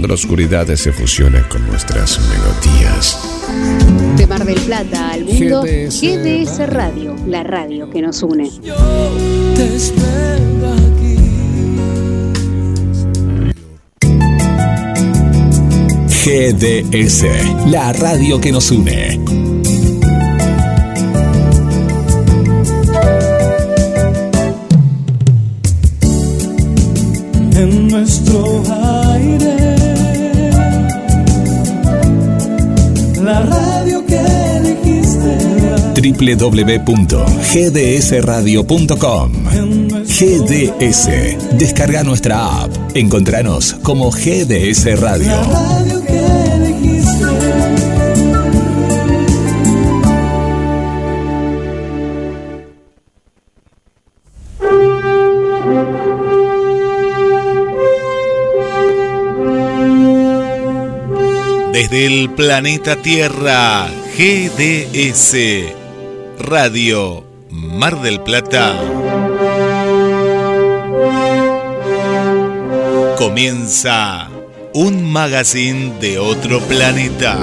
donde la oscuridad se fusiona con nuestras melodías. De Mar del Plata al mundo, GDS, GDS Radio, la radio que nos une. Yo te espero aquí. GDS, la radio que nos une. En nuestro aire, la radio que elegiste. www.gdsradio.com GDS. Descarga nuestra app. Encontranos como GDS Radio. Desde el planeta Tierra, GDS, Radio Mar del Plata. Comienza un magazine de otro planeta.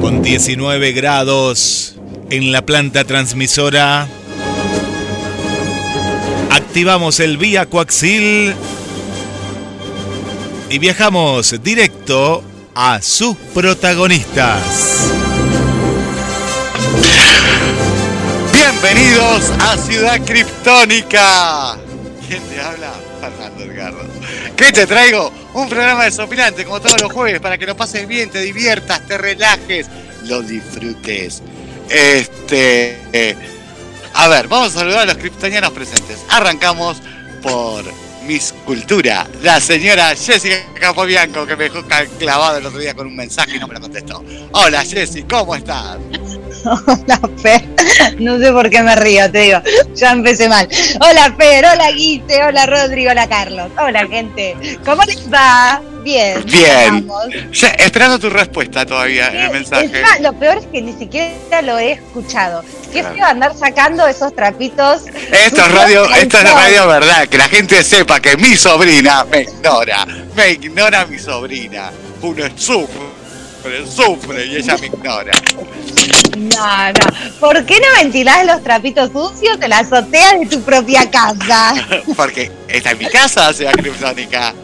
Con 19 grados en la planta transmisora. Activamos el vía coaxil y viajamos directo a sus protagonistas. Bienvenidos a Ciudad Criptónica. ¿Quién te habla? Fernando Edgardo. ¿Qué te traigo? Un programa desopilante como todos los jueves para que lo pases bien, te diviertas, te relajes, lo disfrutes. Este. eh, a ver, vamos a saludar a los criptonianos presentes. Arrancamos por Miss Cultura, la señora Jessica Capobianco, que me dejó clavado el otro día con un mensaje y no me lo contestó. Hola Jessy, ¿cómo estás? Hola, Fer. No sé por qué me río, te digo. Ya empecé mal. Hola, Fer. Hola, Guise. Hola, Rodrigo. Hola, Carlos. Hola, gente. ¿Cómo les va? Bien. Bien. Ya, esperando tu respuesta todavía en el mensaje. Encima, lo peor es que ni siquiera lo he escuchado. Qué Claro. feo andar sacando esos trapitos. Esto es radio, esto es la radio verdad, que la gente sepa que mi sobrina me ignora, me ignora mi sobrina. Uno sufre, sufre y ella me ignora. No, no. ¿Por qué no ventilás los trapitos sucios en la azotea de tu propia casa? Porque esta es mi casa, Ciudad Criptónica.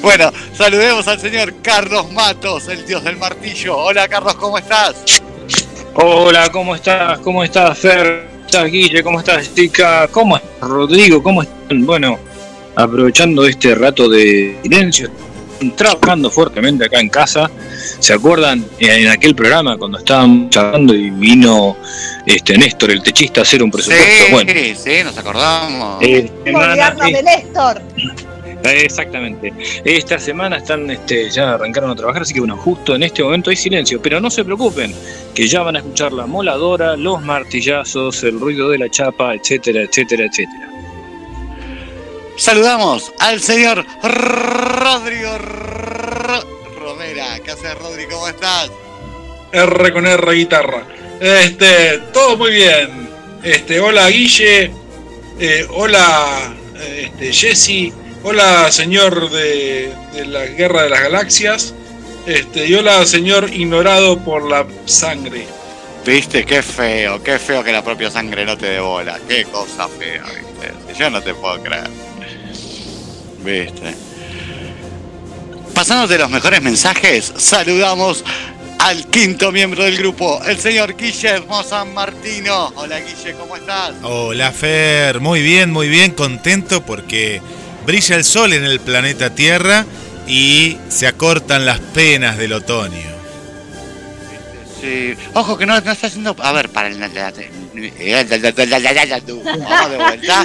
Bueno, saludemos al señor Carlos Matos, el dios del martillo. Hola Carlos, ¿cómo estás? Hola, ¿cómo estás? ¿Cómo estás, Fer? ¿Cómo estás, Guille? ¿Cómo estás, chica? ¿Cómo estás, Rodrigo? ¿Cómo están? Bueno, aprovechando este rato de silencio, trabajando fuertemente acá en casa. ¿Se acuerdan en aquel programa cuando estábamos charlando y vino este Néstor, el techista, a hacer un presupuesto? Sí, Bueno, sí, nos acordamos. eh, ¿Cómo semana- olvidarnos de Néstor? Eh, Exactamente. Esta semana están, este, ya arrancaron a trabajar, así que bueno, justo en este momento hay silencio. Pero no se preocupen, que ya van a escuchar la moladora, los martillazos, el ruido de la chapa, etcétera, etcétera, etcétera. Saludamos al señor Rodrigo Ro- Romera. ¿Qué haces, Rodrigo? ¿Cómo estás? R con R guitarra. Este, todo muy bien. Este, hola Guille, eh, hola este, Jesse, hola señor de, de la Guerra de las Galaxias, este, y hola señor ignorado por la sangre. Viste, qué feo, qué feo que la propia sangre no te dé bola. Qué cosa fea, viste. Yo no te puedo creer. Viste. Pasando de los mejores mensajes, saludamos al quinto miembro del grupo, el señor Guillermo San Martino. Hola Guille, ¿cómo estás? Hola Fer, muy bien, muy bien, contento porque brilla el sol en el planeta Tierra y se acortan las penas del otoño. Sí. Ojo que no, no está haciendo. A ver, para el. Vamos de vuelta.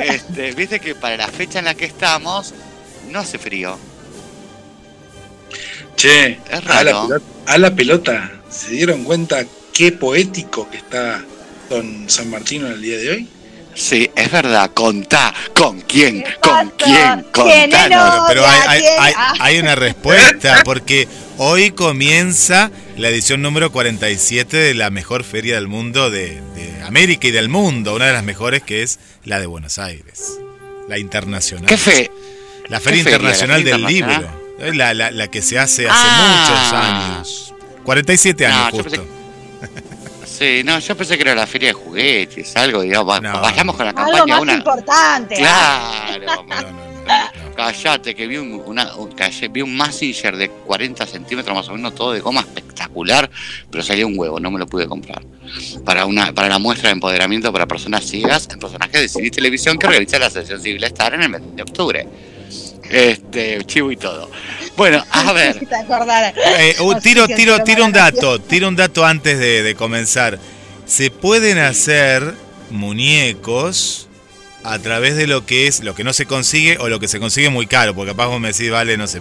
Este, Viste que para la fecha en la que estamos, no hace frío. Che, Es a la, raro. pelota, a la pelota, ¿se dieron cuenta qué poético que está Don San Martino en el día de hoy? Sí, es verdad. Contá. ¿Con quién? ¿Qué ¿Con quién? ¿Tiene Contanos. novia? Pero hay, hay- Ah. hay una respuesta, porque Hoy comienza la edición número 47 de la mejor feria del mundo de, de América y del mundo, una de las mejores que es la de Buenos Aires, la internacional. ¿Qué fe? La Feria ¿Qué feria? Internacional ¿La del Libro, la, la- la que se hace hace Ah. muchos años. 47 No, años justo. Sí, no, yo pensé que era la feria de juguetes, algo, digamos, va- vayamos con la Algo campaña más una. importante. Claro, Callate, que vi un, una, un- vi un Massinger de 40 centímetros más o menos, todo de goma espectacular, pero salía un huevo, no me lo pude comprar. Para una para la muestra de empoderamiento para personas ciegas, el personaje de cine y televisión que realiza la Asociación Civil Star en el mes de octubre. Este, chivo y todo. Bueno, a ver. Eh, uh, tiro, tiro, tiro un dato, tiro un dato antes de, de comenzar. Se pueden hacer muñecos a través de lo que es, lo que no se consigue o lo que se consigue muy caro, porque capaz vos me decís, vale, no sé,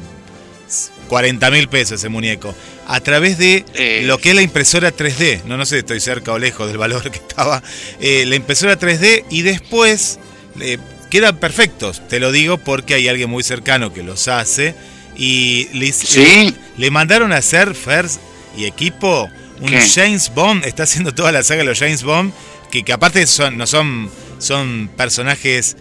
40 mil pesos ese muñeco. A través de Eh. lo que es la impresora 3D, no, no sé, estoy cerca o lejos del valor que estaba, eh, la impresora 3D y después eh, quedan perfectos, te lo digo porque hay alguien muy cercano que los hace y le, ¿Sí? le mandaron a hacer Fers y equipo un ¿Qué? James Bond, está haciendo toda la saga de los James Bond, que, que aparte son, no son, son personajes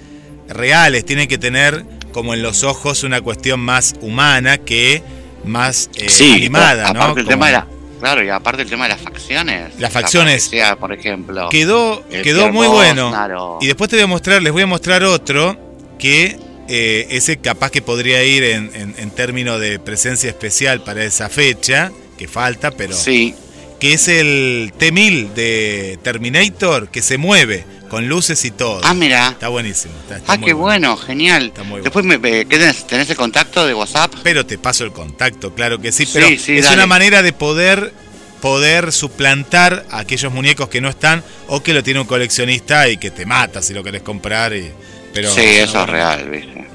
reales, tienen que tener como en los ojos una cuestión más humana que más eh, sí, animada, ¿no? aparte el Como- tema de la, claro, y aparte el tema de las facciones. Las facciones. La por ejemplo. Quedó, quedó muy bueno. Y después te voy a mostrar, les voy a mostrar otro que eh, ese capaz que podría ir en, en- en términos de presencia especial para esa fecha, que falta, pero Sí. que es el T-1000 de Terminator que se mueve con luces y todo. Ah, mira. Está buenísimo. está- está Ah, muy qué bueno, genial. muy Después, me, me- ¿qué tenés, tenés el contacto de WhatsApp? Pero te paso el contacto, claro que sí. Sí, Pero sí, es dale. una manera de poder poder suplantar a aquellos muñecos que no están o que lo tiene un coleccionista y que te mata si lo querés comprar. Y, pero, sí, eso es real, ¿viste?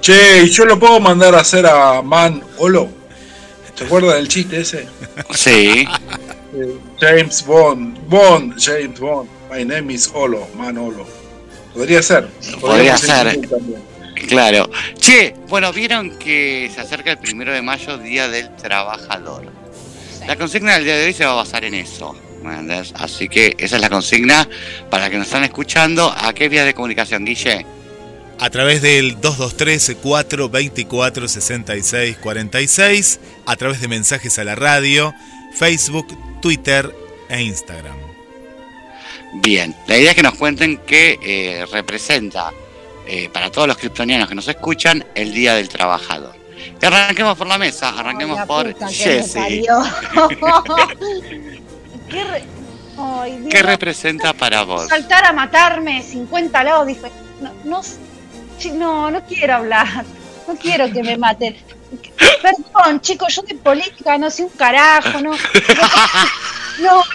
Che, ¿y yo lo puedo mandar a hacer a Man Olo? ¿Te acuerdas del chiste ese? Sí. Eh, James Bond, Bond, James Bond. My name is Olo, Man Olo. Podría ser. Podría ser. Claro. Che, bueno, vieron que se acerca el primero de mayo, Día del Trabajador. La consigna del día de hoy se va a basar en eso. Así que esa es la consigna para que nos están escuchando. ¿A qué vías de comunicación, Guille? A través del 223-424-6646, a través de mensajes a la radio, Facebook, Twitter e Instagram. Bien, la idea es que nos cuenten qué eh, representa eh, para todos los kryptonianos que nos escuchan el Día del Trabajador. Y arranquemos por la mesa, arranquemos La por parió. ¿Qué, re- Ay, Dios, ¿Qué representa para vos? saltar a matarme 50 lados diferentes. No, no, no, no quiero hablar. No quiero que me maten. Perdón, chicos, yo de política no sé un carajo, no. No,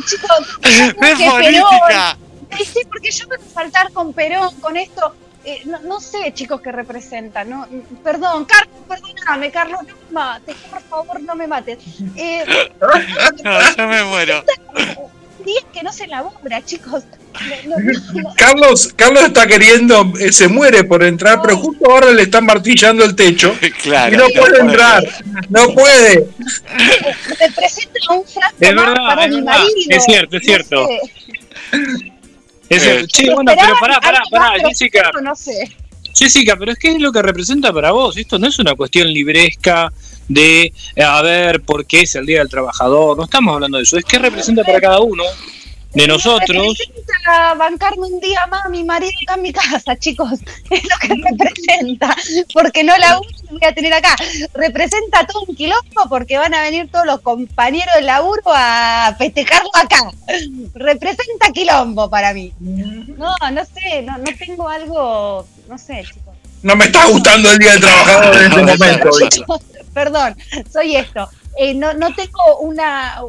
chicos, ¡De porque política! Perón- Sí, sí, porque yo quiero saltar con Perón, con esto. eh, no, no sé, chicos, qué representa. No, perdón, Carlos, perdóname, Carlos, no me mates, por favor, no me mates. Eh, No, yo me muero. días que no se labura, chicos. No, no. Carlos, Carlos está queriendo, eh, se muere por entrar, pero justo ahora le están martillando el techo Claro. y no puede entrar, no puede. representa un frasco Es verdad, para es mi verdad. marido. Es cierto, es cierto. sé. Es cierto. Eh, Che, bueno, pero pará, pará, pará, Jessica. No sé. Jessica, pero es que es lo que representa para vos. Esto no es una cuestión libresca de eh, a ver por qué es el Día del Trabajador. No estamos hablando de eso. Es que representa para cada uno de nosotros. Representa bancarme un día más a mi marido acá en mi casa, chicos. Es lo que representa. Porque no la voy a tener acá. Representa todo un quilombo porque van a venir todos los compañeros de laburo a festejarlo acá. Representa quilombo para mí. No, no sé, no, no tengo algo, no sé, chicos. No me está gustando el Día del Trabajador en este momento. Perdón, soy esto. Eh, no, no tengo una,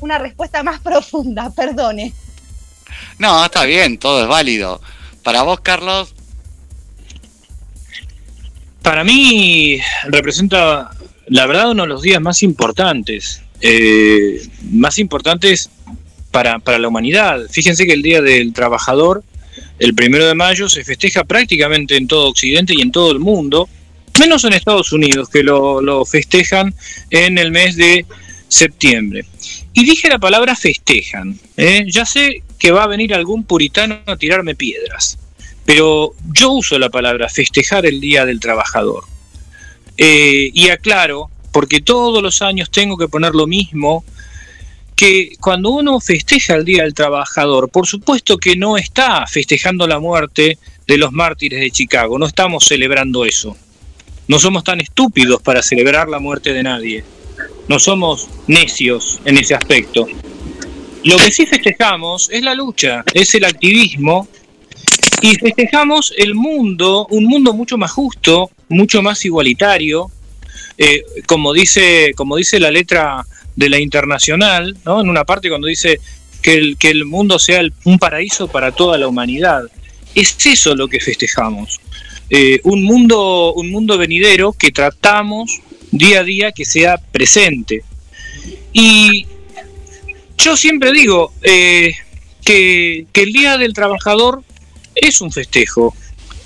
una respuesta más profunda, perdone. No, está bien, todo es válido. Para vos, Carlos, Para mí representa, la verdad, uno de los días más importantes. eh, más importantes para, para la humanidad. Fíjense que el Día del Trabajador, el primero de mayo, se festeja prácticamente en todo Occidente y en todo el mundo. menos en Estados Unidos, que lo, festejan en el mes de septiembre. Y dije la palabra festejan. ¿eh? Ya sé que va a venir algún puritano a tirarme piedras, pero yo uso la palabra festejar el Día del Trabajador. Eh, y aclaro, porque todos los años tengo que poner lo mismo, que cuando uno festeja el Día del Trabajador, por supuesto que no está festejando la muerte de los mártires de Chicago, no estamos celebrando eso. No somos tan estúpidos para celebrar la muerte de nadie. No somos necios en ese aspecto. Lo que sí festejamos es la lucha, es el activismo y festejamos el mundo, un mundo mucho más justo, mucho más igualitario, eh, como, dice, como dice la letra de la internacional, ¿no? en una parte cuando dice que el, que el mundo sea un paraíso para toda la humanidad. Es eso lo que festejamos. Eh, un, mundo, un mundo venidero que tratamos día a día que sea presente. Y yo siempre digo eh, que, el Día del Trabajador es un festejo,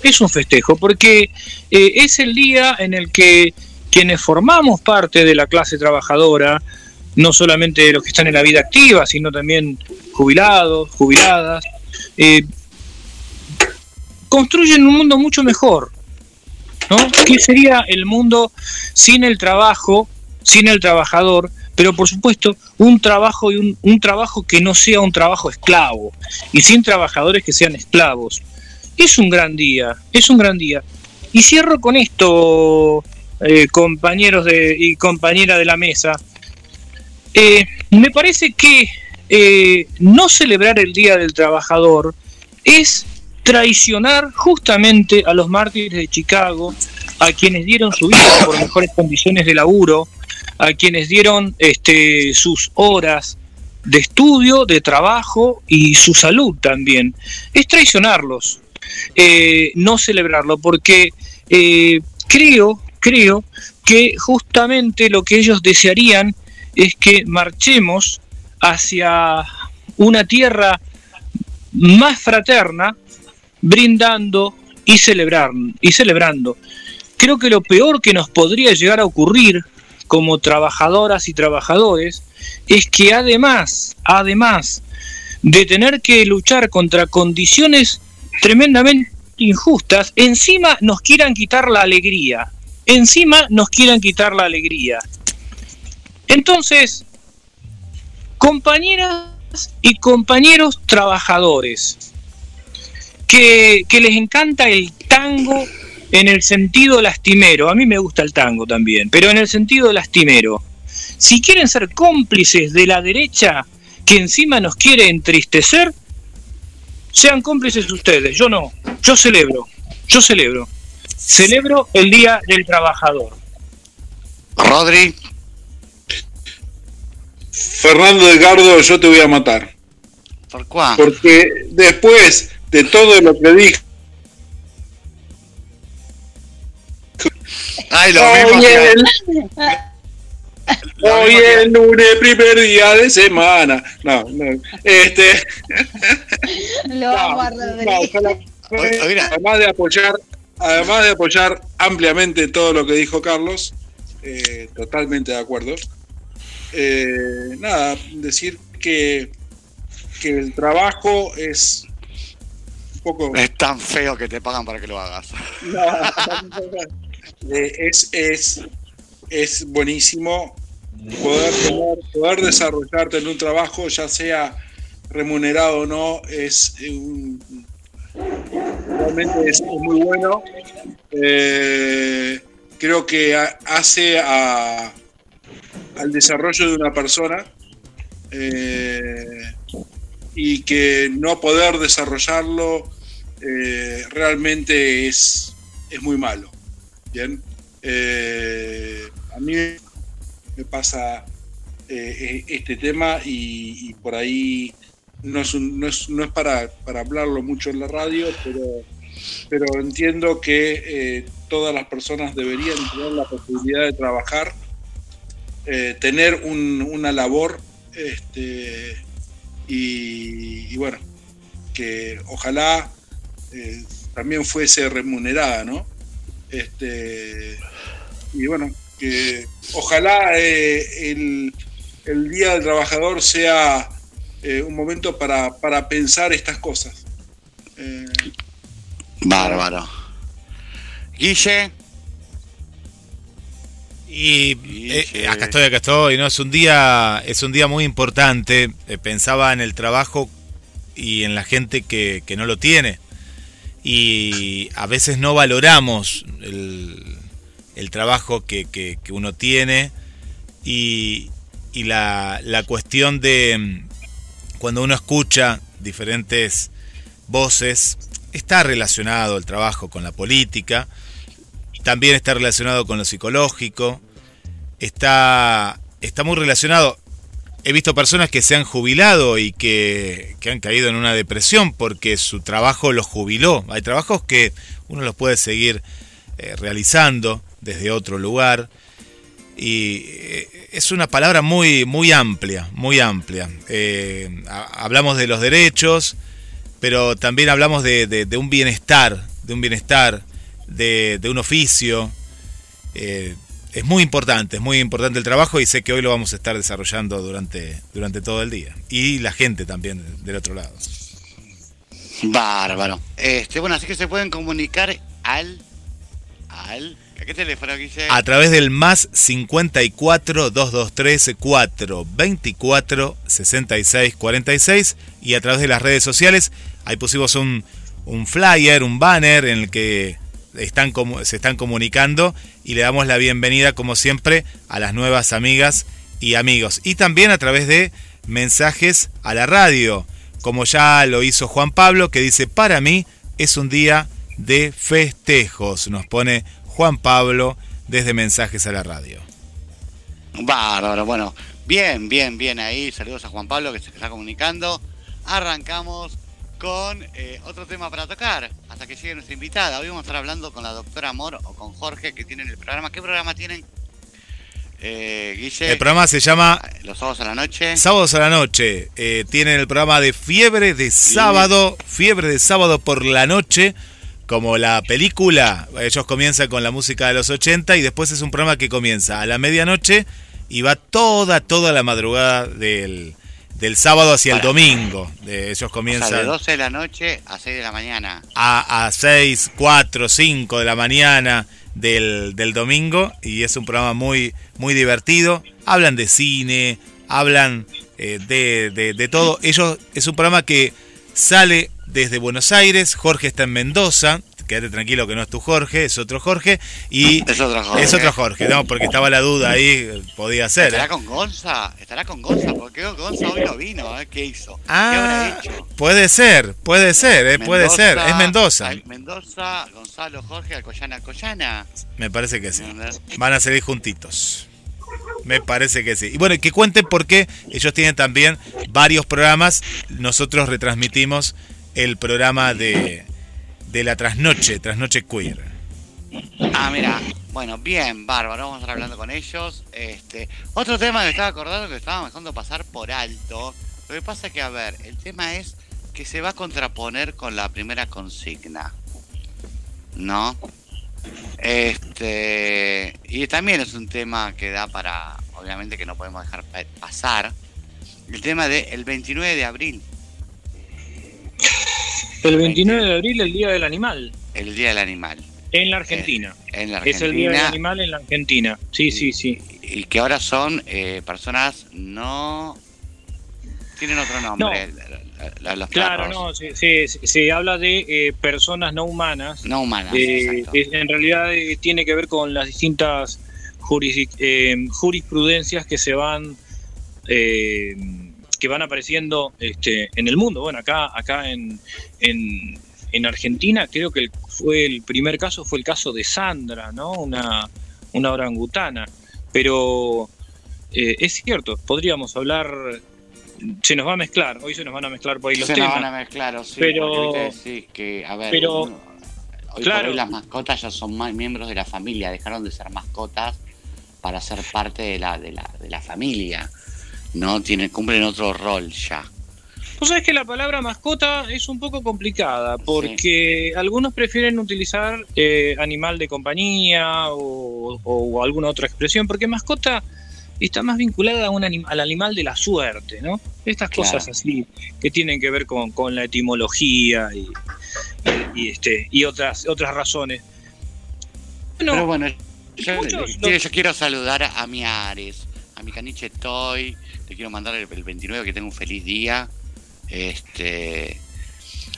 es un festejo, porque eh, es el día en el que quienes formamos parte de la clase trabajadora, no solamente los que están en la vida activa, sino también jubilados, jubiladas, construyen un mundo mucho mejor. ¿no? ¿Qué sería el mundo sin el trabajo, sin el trabajador? Pero por supuesto, un trabajo y un, un trabajo que no sea un trabajo esclavo y sin trabajadores que sean esclavos. Es un gran día, es un gran día. Y cierro con esto, eh, compañeros de, y compañera de la mesa. Eh, me parece que eh, no celebrar el Día del Trabajador es traicionar justamente a los mártires de Chicago, a quienes dieron su vida por mejores condiciones de laburo, a quienes dieron este, sus horas de estudio, de trabajo y su salud también. Es traicionarlos, eh, no celebrarlo, porque eh, creo, creo que justamente lo que ellos desearían es que marchemos hacia una tierra más fraterna, brindando y, celebrar, y celebrando. Creo que lo peor que nos podría llegar a ocurrir como trabajadoras y trabajadores es que además, además de tener que luchar contra condiciones tremendamente injustas, encima nos quieran quitar la alegría, encima nos quieran quitar la alegría. Entonces, compañeras y compañeros trabajadores, que, les encanta el tango en el sentido lastimero. A mí me gusta el tango también, pero en el sentido lastimero. Si quieren ser cómplices de la derecha que encima nos quiere entristecer, sean cómplices ustedes. Yo no. Yo celebro. Yo celebro. Celebro el Día del Trabajador. Rodri. Fernando Edgardo, yo te voy a matar. ¿Por cuál? Porque después de todo lo que dijo. Ay, lo mismo Hoy es lunes, primer día de semana. No, no. Este. Lo vamos a Además de apoyar, además de apoyar ampliamente todo lo que dijo Carlos, eh, totalmente de acuerdo. Eh, nada, decir que, que el trabajo es es tan feo que te pagan para que lo hagas. Eh, es, es, es buenísimo poder, poder desarrollarte en un trabajo, ya sea remunerado o no, es un, realmente es, muy bueno. Eh, creo que hace a, al desarrollo de una persona. Eh, y que no poder desarrollarlo eh, realmente es, es muy malo. Bien, eh, a mí me pasa eh, este tema y, por ahí no es, no es, no es para, para, hablarlo mucho en la radio, pero, pero entiendo que todas las personas deberían tener la posibilidad de trabajar, tener una labor este, y, bueno, que ojalá eh, también fuese remunerada, ¿no? Este, y bueno, que ojalá eh, el, el, Día del Trabajador sea eh, un momento para, para, pensar estas cosas. Eh, Bárbaro. Guille. Y eh, acá estoy, acá estoy, ¿no? Es un día, es un día muy importante. Eh, pensaba en el trabajo y en la gente que, que, no lo tiene. Y a veces no valoramos el, el trabajo que, que, que, uno tiene. Y, y la, la cuestión de mm, cuando uno escucha diferentes voces, está relacionado el trabajo con la política también está relacionado con lo psicológico, está, está muy relacionado. He visto personas que se han jubilado y que, que, han caído en una depresión porque su trabajo los jubiló. Hay trabajos que uno los puede seguir eh, realizando desde otro lugar. Y eh, es una palabra muy, muy amplia, muy amplia. Eh, hablamos de los derechos, pero también hablamos de, de, de un bienestar, de un bienestar de, de un oficio. Eh, es muy importante, es muy importante el trabajo y sé que hoy lo vamos a estar desarrollando durante, durante todo el día. Y la gente también del otro lado. Bárbaro. Este, bueno, así que se pueden comunicar al... al ¿A qué teléfono, Guille? A través del más 54 223 4 24 66 46 y a través de las redes sociales. Ahí pusimos un, un flyer, un banner en el que están, se están comunicando y le damos la bienvenida, como siempre, a las nuevas amigas y amigos. Y también a través de mensajes a la radio, como ya lo hizo Juan Pablo, que dice, para mí es un día de festejos, nos pone Juan Pablo desde mensajes a la radio. Bárbaro, bueno, bien, bien, bien ahí, saludos a Juan Pablo que se está comunicando. Arrancamos con eh, otro tema para tocar, hasta que llegue nuestra invitada. Hoy vamos a estar hablando con la doctora Amor o con Jorge, que tienen el programa. ¿Qué programa tienen? Eh, Guille. El programa se llama Los sábados a la noche. Sábados a la noche. Eh, tienen el programa de Fiebre de Sábado, Fiebre de Sábado por la noche, como la película. Ellos comienzan con la música de los 80 y después es un programa que comienza a la medianoche y va toda, toda la madrugada del del sábado hacia el domingo. De, ellos comienzan. de 12 de la noche a 6 de la mañana. A, a 6, 4, 5 de la mañana del, del, domingo. Y es un programa muy, muy divertido. Hablan de cine, hablan eh, de, de, de todo. Ellos es un programa que sale desde Buenos Aires. Jorge está en Mendoza quédate tranquilo que no es tu Jorge, es otro Jorge. Y es otro Jorge. Es otro Jorge, no, porque estaba la duda ahí, podía ser. ¿Estará ¿eh? con Gonza? ¿Estará con Gonza? Porque Gonza hoy no vino, ¿eh? ¿qué hizo? Ah, ¿Qué habrá hecho? Puede ser, puede ser, ¿eh? puede ser. Es Mendoza. Mendoza, Gonzalo, Jorge, Alcoyana, Alcoyana. Me parece que sí. Van a salir juntitos. Me parece que sí. Y bueno, que cuenten por qué ellos tienen también varios programas. Nosotros retransmitimos el programa de de la trasnoche, trasnoche queer. Ah, mira, bueno, bien, bárbaro, vamos a estar hablando con ellos. Este, otro tema que estaba acordando que estábamos dejando pasar por alto. Lo que pasa que, a ver, el tema es que se va a contraponer con la primera consigna. ¿No? Este, y también es un tema que da para, obviamente que no podemos dejar pasar, el tema del el 29 de abril. El 29 de abril, el Día del Animal. El Día del Animal. En la Argentina. Eh, en la Argentina. Es el Día del Animal en la Argentina. Sí, sí, sí. Y que ahora son eh, personas no... Tienen otro nombre. No. Los claro, no, se, se, habla de eh, personas no humanas. No humanas. Eh, en realidad eh, tiene que ver con las distintas juris, jurisprudencias que se van que van apareciendo este, en el mundo. Bueno, acá, acá en, en, en, Argentina creo que fue el primer caso fue el caso de Sandra, ¿no? Una, una orangutana. Pero eh, es cierto, podríamos hablar, se nos va a mezclar, hoy se nos van a mezclar por ahí los se temas. Se nos van a mezclar, sí, pero, que, a ver, pero, hoy claro, hoy las mascotas ya son más miembros de la familia, dejaron de ser mascotas para ser parte de la, de la, de la familia. ¿No? Tienen, cumplen otro rol ya. Pues sabes que la palabra mascota es un poco complicada porque algunos prefieren utilizar eh, animal de compañía o, alguna otra expresión, porque mascota está más vinculada a un al animal de la suerte, ¿no? Estas cosas así que tienen que ver con, la etimología y, este, y otras, otras razones. Pero bueno, yo, quiero saludar a mi Ares, a mi caniche Toy, le quiero mandar el, el 29 que tenga un feliz día este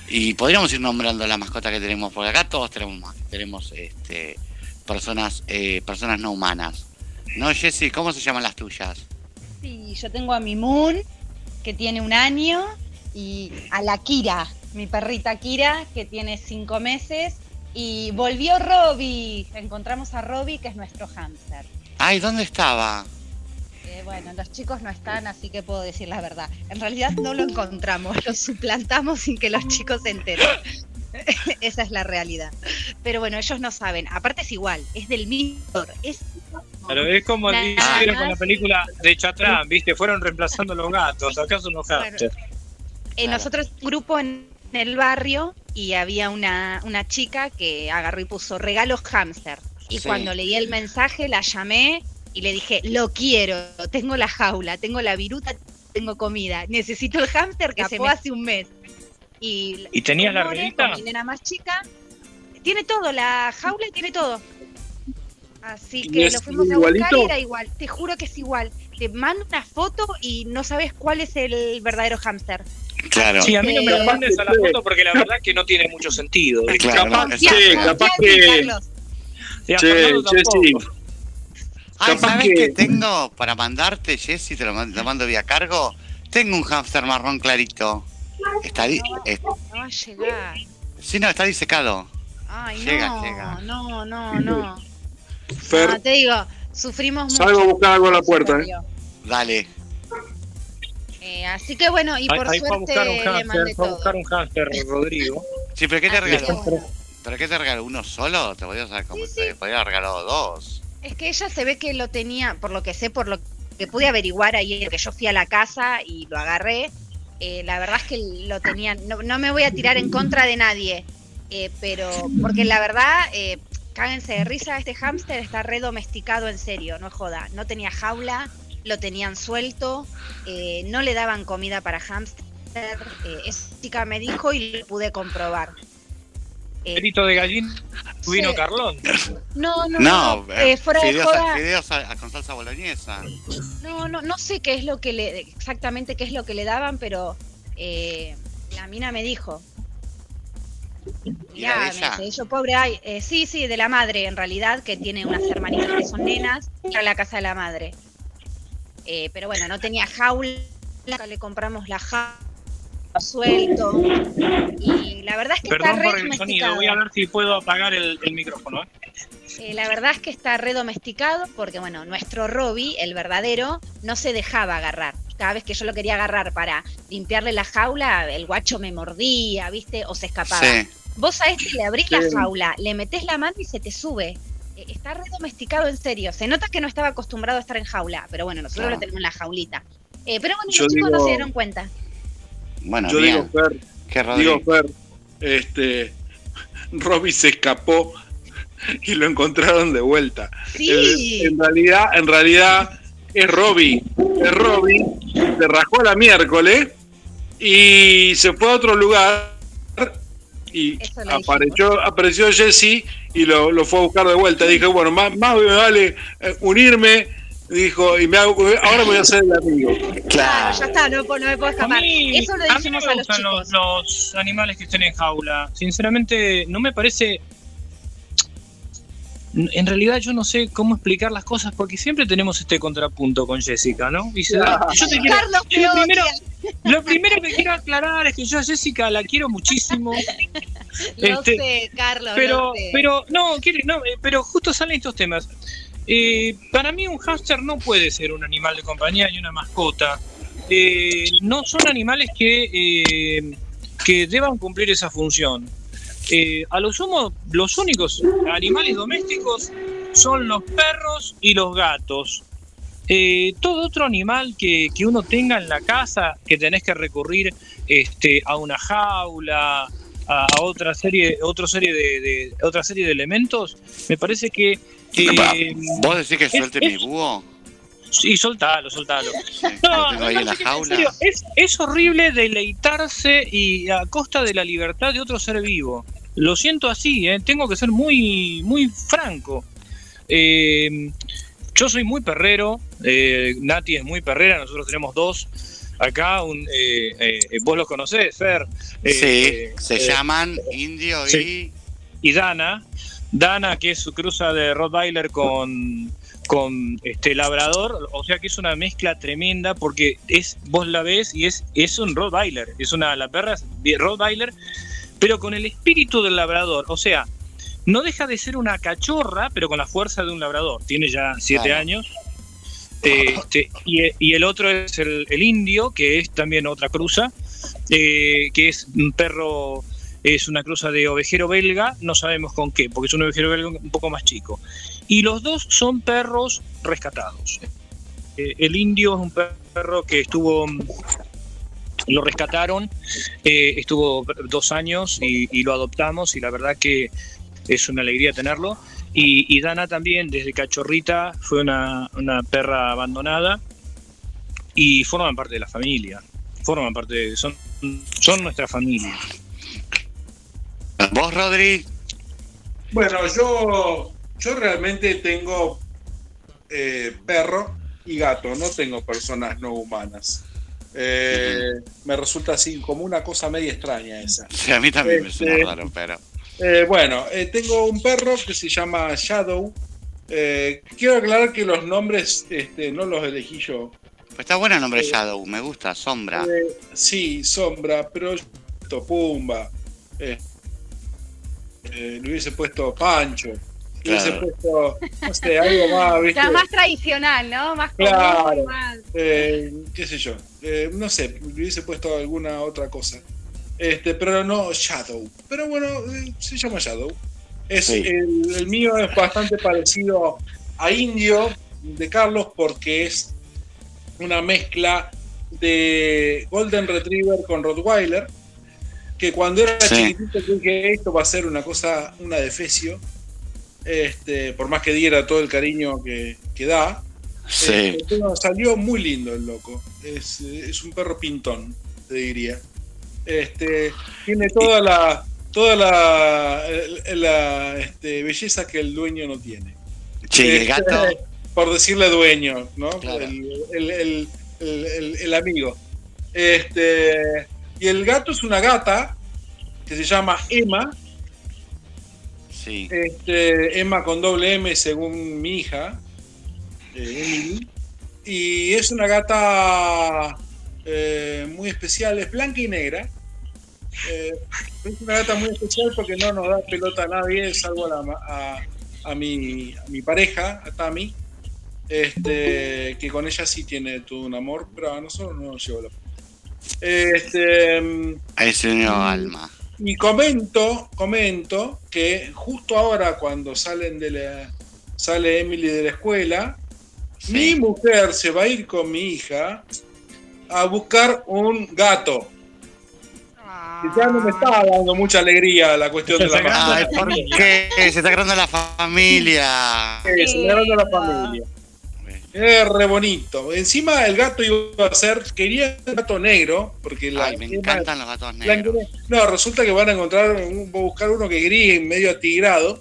y podríamos ir nombrando la mascota que tenemos, porque acá todos tenemos tenemos este personas eh, personas no humanas. ¿No, Jessy? ¿Cómo se llaman las tuyas? Sí, yo tengo a mi Moon, que tiene un año, y a la Kira, mi perrita Kira, que tiene cinco meses, y volvió Robbie. Encontramos a Robbie, que es nuestro hámster. Ay, ¿dónde estaba? Eh, bueno, los chicos no están, así que puedo decir la verdad. En realidad no lo encontramos, lo suplantamos sin que los chicos se enteren. Esa es la realidad. Pero bueno, ellos no saben. Aparte es igual, es del mismo. Es, Pero es como hicieron con la película de Chatrán, ¿viste? Fueron reemplazando los gatos, acá son los gatos. Eh, nosotros un grupo en el barrio y había una, una chica que agarró y puso regalos hamster. Y cuando leí el mensaje la llamé y le dije, lo quiero, tengo la jaula, tengo la viruta, tengo comida, necesito el hámster que se fue hace un mes. Y, ¿Y tenías la revista? Mi nena más chica, tiene todo, la jaula tiene todo. Así que lo fuimos a buscar y era igual. Te juro que es igual. Te mando una foto y no sabes cuál es el verdadero hámster. Claro. Sí, a mí no me la mandes a la foto porque la verdad que no tiene mucho sentido. Claro, capaz, sí, capaz que... Che, sí. Ay, ¿sabes qué tengo para mandarte, Jessy? Te lo mando, vía cargo. Tengo un hámster marrón clarito. Está no, va, a llegar. Sí, no, está disecado. Ay, llega, no, llega. no, no, no. Fer, no, te digo, sufrimos mucho. Salgo a buscar algo a la puerta, ¿eh? Dale. Eh, así que bueno, y por ahí, suerte ahí un le mandé todo. a buscar un hámster, Rodrigo. Sí, pero ¿qué te regaló? ¿Pero qué te regaló? ¿Uno solo? Te podías haber regalado dos. Es que ella se ve que lo tenía, por lo que sé, por lo que pude averiguar ayer, que yo fui a la casa y lo agarré. Eh, la verdad es que lo tenía. No, no, me voy a tirar en contra de nadie, eh, pero porque la verdad, eh, cáguense de risa, este hámster está redomesticado en serio, no joda. No tenía jaula, lo tenían suelto, eh, no le daban comida para hámster. Eh, esa chica me dijo y lo pude comprobar. Eh, Grito de gallina, vino sí. Carlón. No, no, No, no. eh, fuera de joda. fideos a- a- con salsa boloñesa. No, no, no sé qué es lo que le, exactamente qué es lo que le daban, pero eh, la mina me dijo. ¿Y Mirá, me dice, yo pobre, ay, eh, sí, sí, de la madre en realidad, que tiene unas hermanitas que son nenas, a la casa de la madre. Eh, pero bueno, no tenía jaula, le compramos la jaula suelto. Y la verdad es que Perdón está por re el sonido, domesticado. voy a ver si puedo apagar el, el micrófono. ¿eh? Eh, la verdad es que está redomesticado porque, bueno, nuestro Robbie, el verdadero, no se dejaba agarrar. Cada vez que yo lo quería agarrar para limpiarle la jaula, el guacho me mordía, ¿viste? O se escapaba. Sí. Vos a este le abrís la jaula, le metés la mano y se te sube. Eh, está redomesticado en serio. Se nota que no estaba acostumbrado a estar en jaula, pero bueno, nosotros Claro. lo tenemos en la jaulita. Eh, pero bueno, los chicos no se dieron cuenta. Bueno, Yo digo. Fer, Qué digo, Fer, este, Robbie se escapó y lo encontraron de vuelta. Sí. En, en realidad, en realidad es Robbie, es Robbie, se rajó la miércoles y se fue a otro lugar y apareció, apareció Jesse y lo, lo fue a buscar de vuelta. Dije, bueno, más, más me vale eh, unirme. Dijo, y me hago, ahora me voy a hacer el amigo. Claro, ya está, no, no me puedo A escapar. mí, Eso lo a mí no me a los gustan chicos. los, los animales que estén en jaula. Sinceramente, no me parece. En realidad, yo no sé cómo explicar las cosas porque siempre tenemos este contrapunto con Jessica, ¿no? Y se- yo te quiero- yo primero, lo primero que quiero aclarar es que yo a Jessica la quiero muchísimo. Lo Este, sé, Carlos. pero, lo sé. pero no, quiere- no, eh, pero justo salen estos temas. Eh, para mí un hámster no puede ser un animal de compañía y una mascota. Eh, no son animales que, eh, que deban cumplir esa función. A lo sumo, los únicos animales domésticos son los perros y los gatos. todo otro animal que, que, uno tenga en la casa, que tenés que recurrir este, a una jaula, a, otra serie, otra serie de, otra serie de elementos, me parece que. Eh, ¿Vos decís que suelte mi búho? Sí, soltalo, soltalo. no, en la jaula. es, es horrible deleitarse y a costa de la libertad de otro ser vivo. Lo siento así, ¿eh? tengo que ser muy, muy franco. Eh, yo soy muy perrero, eh, Nati es muy perrera, nosotros tenemos dos acá, un, eh, eh, vos los conocés, Fer. sí, se llaman Indio y... Y Dana. Dana, que es su cruza de Rottweiler con, con este labrador, o sea que es una mezcla tremenda porque es vos la ves y es es un Rottweiler, es una la perra Rottweiler, pero con el espíritu del labrador, o sea, no deja de ser una cachorra, pero con la fuerza de un labrador. Tiene ya siete años. Este, y, el otro es el, indio, que es también otra cruza, eh, que es un perro, es una cruza de ovejero belga, no sabemos con qué, porque es un ovejero belga un poco más chico. Y los dos son perros rescatados. Eh, el indio es un perro que estuvo, lo rescataron, eh, estuvo dos años y, lo adoptamos y la verdad que es una alegría tenerlo. Y, Dana también, desde cachorrita, fue una, perra abandonada y forman parte de la familia. Forman parte, de, son, son nuestra familia. ¿Vos, Rodri? Bueno, yo, yo realmente tengo eh, perro y gato, no tengo personas no humanas. Eh, me resulta así como una cosa media extraña esa. Sí, a mí también me suena este, raro, pero. Eh, bueno, tengo un perro que se llama Shadow. Quiero aclarar que los nombres este, no los elegí yo. está bueno el nombre Shadow, me gusta, Sombra. sí, Sombra, pero Pumba. Le hubiese puesto Pancho. Le hubiese puesto, no sé, algo más, ¿viste? más tradicional, ¿no? Más claro. qué sé yo. no sé, le hubiese puesto alguna otra cosa. Este, pero no Shadow. Pero bueno, eh, se llama Shadow. Es, el, mío es bastante parecido a Indio de Carlos porque es una mezcla de Golden Retriever con Rottweiler. Que cuando era chiquitito dije esto va a ser una cosa, una defecio. Este, por más que diera todo el cariño que, que da. Sí. Este, salió muy lindo el loco. Es, es un perro pintón, te diría. Este, tiene toda la toda la, este, belleza que el dueño no tiene. Sí, el este, gato. Por decirle dueño, ¿no? El, amigo. Este, y el gato es una gata que se llama Emma. Sí. Este, Emma con doble M según mi hija, eh, Y es una gata eh, muy especial, es blanca y negra. Eh, es una gata muy especial porque no nos da pelota a nadie, salvo a, a, mi, mi, pareja, a Tami, este, que con ella sí tiene todo un amor, pero a nosotros no nos lleva la este, A ese niño alma. Y comento, comento que justo ahora cuando salen de la, sale Emily de la escuela, mi mujer se va a ir con mi hija a buscar un gato ya no me estaba dando mucha alegría la cuestión de la familia. ¿por qué? Se está agarrando la familia. se está agarrando la familia. Es re bonito. Encima el gato iba a ser, quería un gato negro, porque la, Ay, me encantan los gatos negros. no, resulta que van a encontrar, a buscar uno que gris, medio atigrado.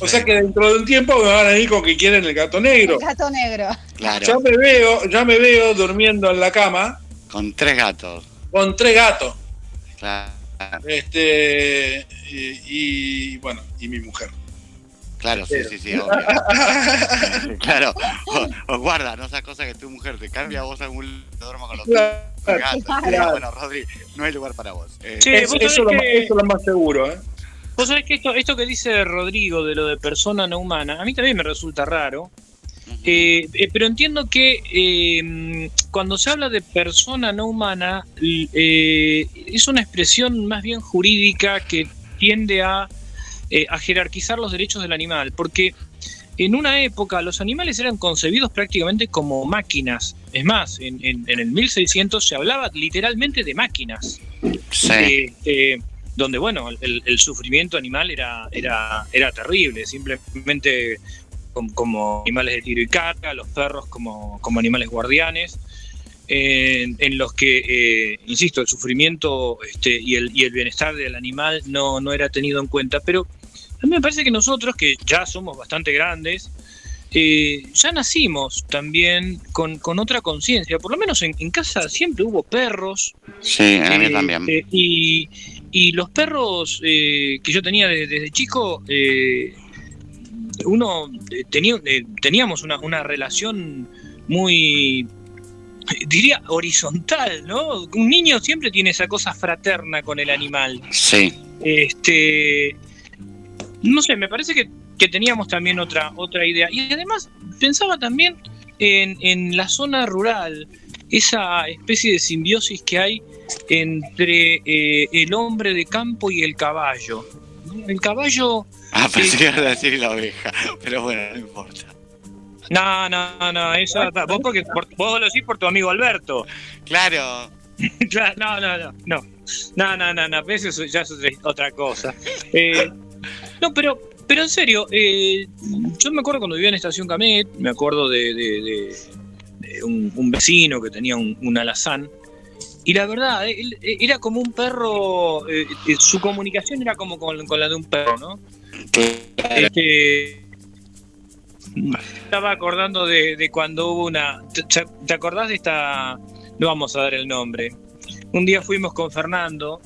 O sea que dentro de un tiempo me van a ir con que quieren el gato negro. El gato negro. Claro. Ya me veo, ya me veo durmiendo en la cama. Con tres gatos. Con tres gatos. Claro. Este, y, bueno, y mi mujer. Claro, sí, sí, sí, obvio. claro, o, guarda, no esas cosas que tu mujer te cambia a vos algún duerma con los gatos. Bueno, Rodri, no hay lugar para vos. Eh, eso, es lo más seguro, ¿eh? Vos sabés que esto, esto que dice Rodrigo de lo de persona no humana, a mí también me resulta raro. Eh, eh, pero entiendo que eh, cuando se habla de persona no humana, es una expresión más bien jurídica que tiende a, a, jerarquizar los derechos del animal, porque en una época los animales eran concebidos prácticamente como máquinas. Es más, en, el 1600 se hablaba literalmente de máquinas. Sí. Eh, donde, bueno, el, sufrimiento animal era, era, era terrible. Simplemente como, animales de tiro y carga, los perros como, como animales guardianes. En, los que, eh, insisto, el sufrimiento este, y, el, y el bienestar del animal no, no era tenido en cuenta. Pero a mí me parece que nosotros, que ya somos bastante grandes, eh, ya nacimos también con, otra conciencia. Por lo menos en, casa siempre hubo perros. Sí, mí eh, también. Eh, y, los perros que yo tenía desde, chico, uno tenía, teníamos una, una relación muy diría horizontal, ¿no? Un niño siempre tiene esa cosa fraterna con el animal. Sí. Este, no sé, me parece que, teníamos también otra, otra idea. Y además pensaba también en, la zona rural, esa especie de simbiosis que hay entre eh, el hombre de campo y el caballo. El caballo... Ah, pensé que iba a decir la oveja, pero bueno, no importa. No, no, no, eso, vos, porque, vos lo decís por tu amigo Alberto. Claro. no, no, no, no, no, no, no, no, eso ya es otra cosa. Eh, no, pero, pero en serio, eh, yo me acuerdo cuando vivía en Estación Camet, me acuerdo de, un, vecino que tenía un, alazán. Y la verdad, él, era como un perro, eh, eh, su comunicación era como con, la de un perro, ¿no? Este, estaba acordando de, cuando hubo una... ¿Te acordás de esta...? No vamos a dar el nombre. Un día fuimos con Fernando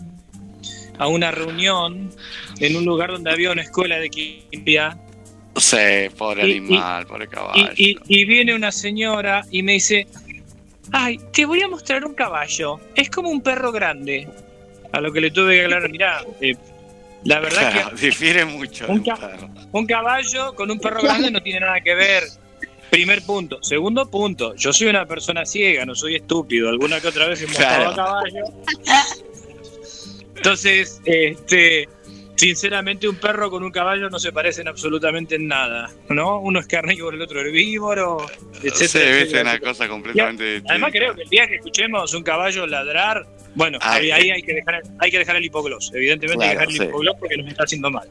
a una reunión en un lugar donde había una escuela de quimia. Sí, pobre animal, pobre caballo. Y, viene una señora y me dice, ay, te voy a mostrar un caballo. Es como un perro grande. A lo que le tuve que aclarar, mirá, eh, la verdad que... Difiere mucho. Un, un caballo con un perro grande no tiene nada que ver. Primer punto. Segundo punto, yo soy una persona ciega, no soy estúpido. Alguna que otra vez he montado a caballo. Entonces, este, sinceramente un perro con un caballo no se parecen absolutamente en nada, ¿no? Uno es carnívoro, el otro herbívoro, etcétera. Sí, una cosa completamente distinta. Además creo que el día que escuchemos un caballo ladrar, bueno, ahí, hay que dejar hay que dejar el hipogloss, evidentemente hay que dejar el hipogloss porque nos está haciendo mal.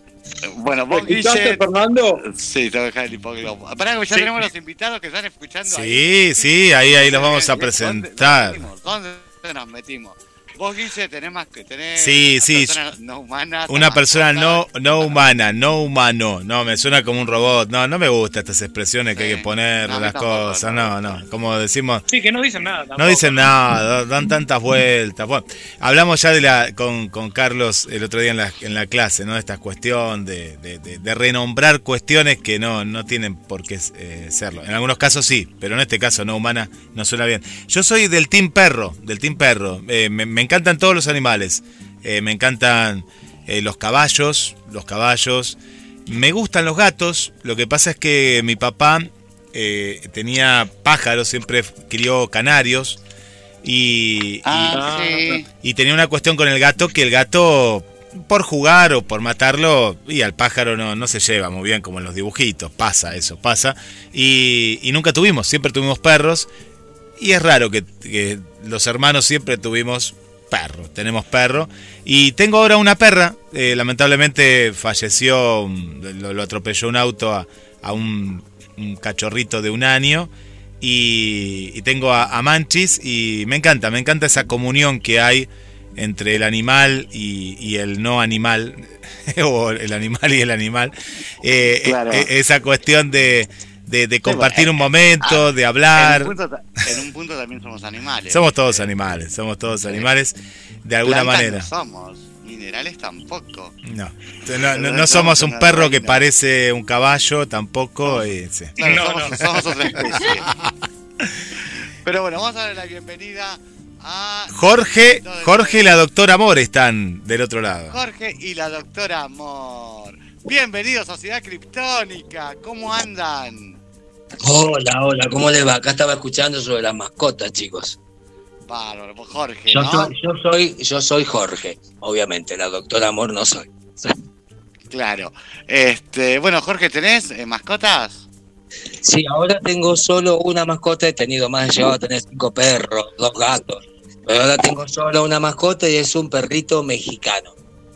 Bueno, vos Guille, Fernando? Sí, tengo que dejar el hipogloss. Pará que ya tenemos los invitados que están escuchando Sí, sí, ahí ahí los vamos a presentar. ¿Dónde nos metimos? Vos, Guille, tenés más que tener sí, una sí, persona no humana. Una persona no, no humana, no humano. No, me suena como un robot. No, no me gustan estas expresiones que hay que poner las cosas. No, no. Como decimos. Sí, que no dicen nada. No dicen nada, dan tantas vueltas. Bueno, hablamos ya de la con, con Carlos el otro día en la, en la clase, ¿no? Esta cuestión de, de, renombrar cuestiones que no, no tienen por qué eh, serlo. En algunos casos sí, pero en este caso no humana no suena bien. Yo soy del Team Perro, del Team Perro. Eh, me, me me encantan todos los animales. Eh, me encantan eh, los caballos, los caballos. Me gustan los gatos. Lo que pasa es que mi papá eh, tenía pájaros, siempre crió canarios. Y, ah, y, tenía una cuestión con el gato que el gato, por jugar o por matarlo, y al pájaro no, no se lleva muy bien como en los dibujitos. Pasa eso, pasa. Y, nunca tuvimos, siempre tuvimos perros. Y es raro que, que los hermanos siempre tuvimos perro, tenemos perro. Y tengo ahora una perra, eh, lamentablemente falleció, mm, lo, atropelló un auto a, un, cachorrito de un año. Y, tengo a, Manchis y me encanta, me encanta esa comunión que hay entre el animal y, el no animal, o el animal y el animal. Eh, eh, esa cuestión de, de, compartir un momento, ah, de hablar. En un, punto, también somos animales. somos todos animales, somos todos animales de alguna manera. No somos, minerales tampoco. No, no, somos un perro que parece un caballo tampoco. no, somos, somos otra especie. Pero bueno, vamos a darle la bienvenida a Jorge, Jorge y la doctora Amor están del otro lado. Jorge y la doctora Amor. Bienvenidos a Sociedad Criptónica, ¿cómo andan? Hola, hola, ¿cómo les va? Acá estaba escuchando sobre las mascotas, chicos. Bárbaro, pues Jorge, yo, soy, yo, soy, yo soy Jorge, obviamente, la doctora Amor no soy. Claro. Este, bueno, Jorge, ¿tenés eh, mascotas? Sí, ahora tengo solo una mascota, he tenido más, he llegado a tener cinco perros, dos gatos, pero ahora tengo solo una mascota y es un perrito mexicano.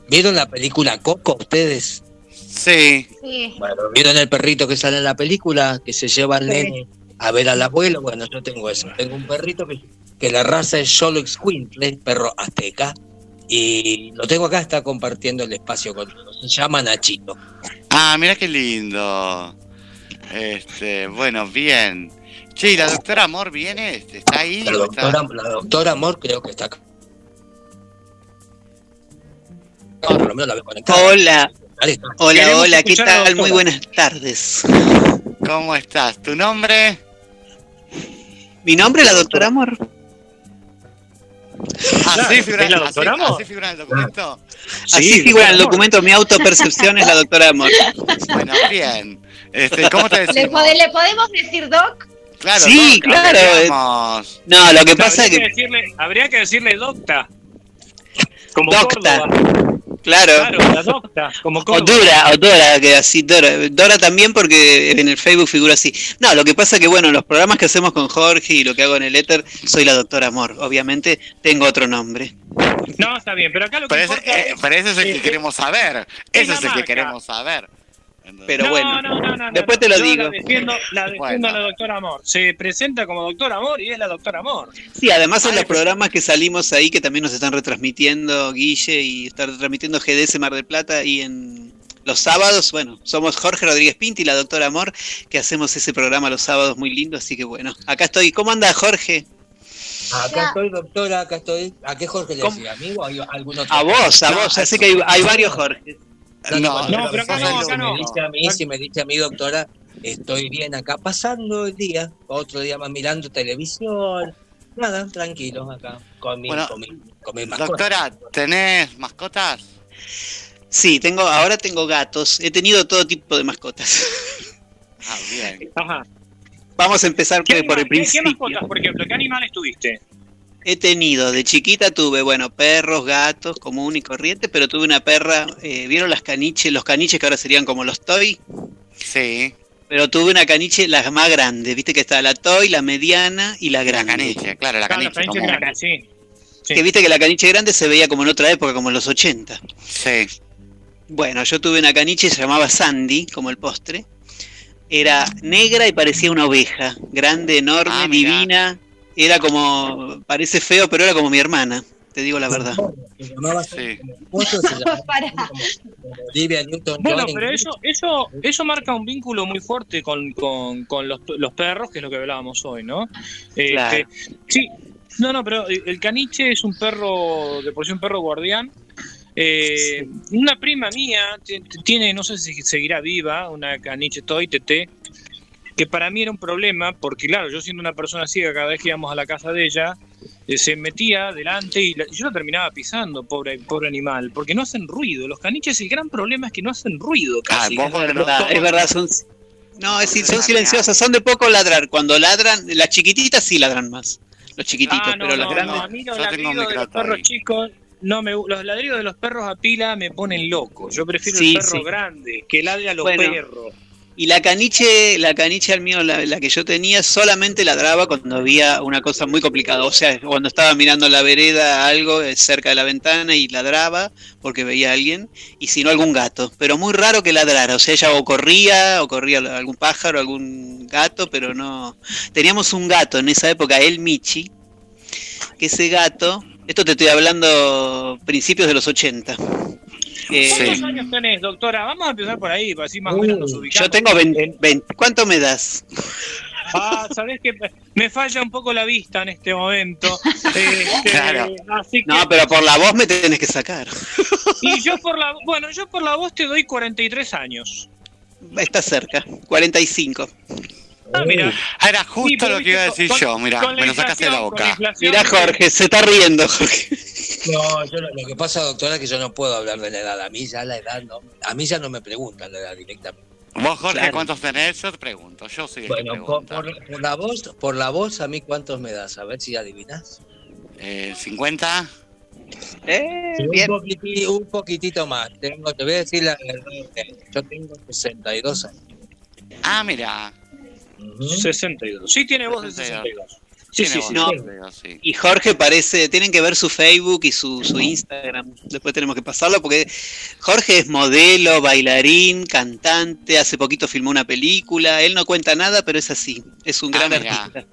¿Vieron la película Coco ustedes? Sí. Sí. Bueno, ¿vieron el perrito que sale en la película? Que se lleva al Sí. nene a ver al abuelo. Bueno, yo tengo eso. Tengo un perrito que, que la raza es solo Exquintle, perro azteca. Y lo tengo acá, está compartiendo el espacio conmigo. Se llama Nachito. Ah, mira qué lindo. Este, bueno, bien. ¿y la doctora Amor viene? Este, ¿Está ahí? Está- la doctora Amor creo que está acá. No, por lo menos la veo conectada. Hola, Está. hola, Queremos hola, ¿qué tal? Muy buenas tardes. ¿Cómo estás? ¿Tu nombre? Mi nombre es la doctora Amor. Así figura, ¿es la así- doctora Amor? así figura en el documento. Así Sí, figura en el documento, mi autopercepción es la doctora Amor. Bueno, bien. Este, ¿Cómo te ¿Le, decimos? pode- ¿Le podemos decir Doc? Claro, Sí, Doc, claro. No, lo que pasa es que que, decirle, habría que decirle docta. Como Docta. Córdoba. Claro, Claro, la docta, como o. Dora, o Dora, que así, Dora, Dora también porque en el Facebook figura así. No, lo que pasa es que, bueno, los programas que hacemos con Jorge y lo que hago en el éter, soy la doctora Amor. Obviamente tengo otro nombre. No, está bien, pero acá lo que Pero ese, importa eh, es- pero ese es el que es- queremos saber. es Ese es el que queremos saber. Pero no, bueno, no, no, no, después no, te lo yo digo. La defiendo, la defiendo Bueno. a la doctora Amor. Se presenta como doctora Amor y es la doctora Amor. Sí, además en Ay, los programas que salimos ahí, que también nos están retransmitiendo Guille y está retransmitiendo GDS Mar del Plata y en los sábados, bueno, somos Jorge Rodríguez Pinti y la doctora Amor, que hacemos ese programa los sábados muy lindo, así que bueno, acá estoy. ¿Cómo anda Jorge? Acá Ya. estoy, doctora, acá estoy. ¿A qué Jorge le decía? ¿Amigo o hay algún otro? A vos, a vos, ya sé que hay, hay varios Jorge. No, No, pero acá no, acá no. Si me dice a mí, si me dice a mí, doctora, estoy bien acá pasando el día, otro día más mirando televisión, nada, tranquilo acá, con mi, Bueno, con mi, con mi mascota. Doctora, ¿tenés mascotas? Sí, tengo, ahora tengo gatos, he tenido todo tipo de mascotas. Ah, bien. Ajá. Vamos a empezar ¿Qué, por, por el animal- qué- principio. mascotas, por ejemplo? ¿Qué animales tuviste? He tenido, de chiquita tuve, bueno, perros, gatos, común y corriente, pero tuve una perra, eh, ¿vieron las caniches? Los caniches que ahora serían como los toy, Sí, pero tuve una caniche, las más grandes, viste que está la toy, la mediana y la la grande. caniche, claro, la Claro, caniche. caniche como- grande, sí. Sí. Que viste que la caniche grande se veía como en otra época, como en los 80. Sí. Bueno, yo tuve una caniche, se llamaba Sandy, como el postre. Era negra y parecía una oveja, grande, enorme, Ah, divina. Era como, parece feo, pero era como mi hermana, te digo la verdad. Sí. Bueno, pero eso, eso, eso marca un vínculo muy fuerte con, con, con los, los perros, que es lo que hablábamos hoy, ¿no? Este, Claro. Sí, no, no, pero el caniche es un perro, de por sí un perro guardián. Eh, Una prima mía tiene, no sé si seguirá viva, una caniche toy, TT, que para mí era un problema, porque claro, yo siendo una persona ciega, cada vez que íbamos a la casa de ella, eh, se metía delante y la- yo la terminaba pisando, pobre, pobre animal, porque no hacen ruido. Los caniches, el gran problema es que no hacen ruido Ah, casi. vos Es verdad, es verdad, son... No, es decir, son silenciosas, son de poco ladrar. Cuando ladran, las chiquititas sí ladran más. Los chiquititos, Ah, no, pero las no, grandes... no, a mí los ladridos de los perros chicos, no me, los ladridos de los perros a pila me ponen loco. Yo prefiero Sí, el perro sí. grande, que ladre a los Bueno. perros. Y la caniche, la caniche al mío, la, la que yo tenía, solamente ladraba cuando había una cosa muy complicada. O sea, cuando estaba mirando la vereda algo eh, cerca de la ventana y ladraba porque veía a alguien, y si no algún gato. Pero muy raro que ladrara. O sea, ella o corría, o corría algún pájaro, algún gato, pero no. Teníamos un gato en esa época, el Michi, que ese gato, esto te estoy hablando principios de los 80. Eh, ¿Cuántos años tenés, doctora? Vamos a empezar por ahí, para así más o menos nos ubicamos. yo tengo 20, 20. ¿Cuánto me das? Ah, sabés que me falla un poco la vista en este momento. Este, Claro. Así que, No, pero por la voz me tenés que sacar. Y yo por la, bueno, yo por la voz te doy 43 años. Está cerca, 45. Ah, mira. Ah, Era justo Sí, lo que iba a decir con- yo, mira, me lo sacaste de la boca. Mirá Jorge, se está riendo Jorge. No, yo lo, lo que pasa, doctora, es que yo no puedo hablar de la edad. A mí ya la edad no. A mí ya no me preguntan la edad directamente. Vos, Jorge, Claro. ¿cuántos tenés? Yo te pregunto, yo soy el que Bueno, por, pregunta. por- por la voz, por la voz, a mí cuántos me das, a ver si adivinas. Eh, ¿50? Eh, un, bien. poquitito, un poquitito más. Tengo, te voy a decir la verdad. Yo tengo 62 años. Ah, mira. 62. Sí, tiene voz de 62. Sí, sí, sí. No, y Jorge parece, tienen que ver su Facebook y su, su Instagram. Después tenemos que pasarlo porque Jorge es modelo, bailarín, cantante. Hace poquito filmó una película. Él no cuenta nada, pero es así. Es un gran artista.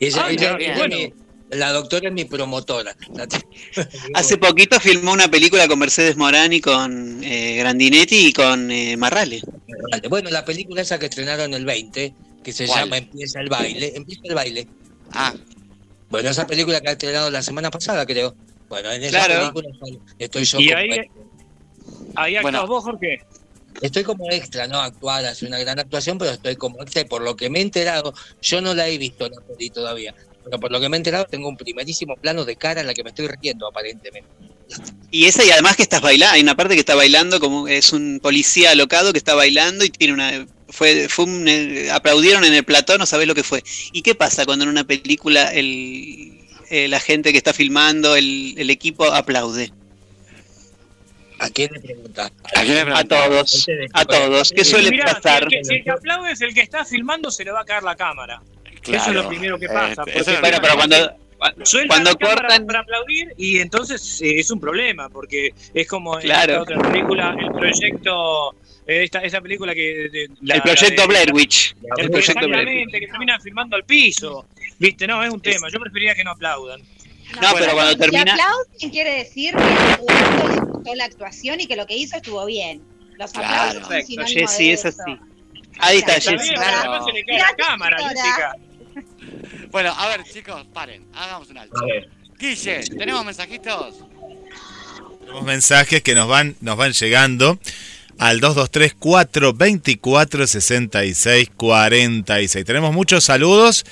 Ella, Ah, ella- ella mi- la doctora es mi promotora. Hace poquito filmó una película con Mercedes Morán y con eh, Grandinetti y con eh, Marrale. Bueno, la película esa que estrenaron el 20, que se ¿Cuál? llama Empieza el baile, empieza el baile. Ah. Bueno, esa película que ha estrenado la semana pasada, creo. Bueno, en esa Claro. película estoy yo Y como ahí, ahí actúas Bueno. vos, Jorge. Estoy como extra, no actual, hace una gran actuación, pero estoy como extra. y Por lo que me he enterado, yo no la he visto la peli todavía, pero por lo que me he enterado, tengo un primerísimo plano de cara en la que me estoy riendo, aparentemente. Y esa, y además que estás bailando, hay una parte que está bailando como es un policía alocado que está bailando y tiene una fue, fue un, eh, aplaudieron en el plató, no sabés lo que fue. ¿Y qué pasa cuando en una película el, eh, la gente que está filmando, el, el equipo aplaude? ¿A quién le preguntas? A todos, a todos. ¿Qué suele Mirá, si pasar? el que- Si el que aplaude es el que está filmando, se le va a caer la cámara. Eso es lo primero que pasa. Este, eso es- Bueno, pero cuando- cuando la cortan- para aplaudir y entonces eh, es un problema porque es como en Claro. otra película el proyecto eh, esta esa película que de- la- el proyecto la de- Blair Witch. el El proyecto Blair Witch. exactamente, que terminan filmando al piso viste no es un tema yo preferiría que no aplaudan No, pero cuando termina- Si aplauden quiere decir que gustó la actuación y que lo que hizo estuvo bien. Los Claro. aplausos son Jessy, es así. Ahí está, Jessy. cae la cámara Jessica Bueno, a ver, chicos, paren, hagamos un alto. Guille, ¿tenemos mensajitos? Tenemos mensajes que nos van, nos van llegando al 223-424-6646. Tenemos muchos saludos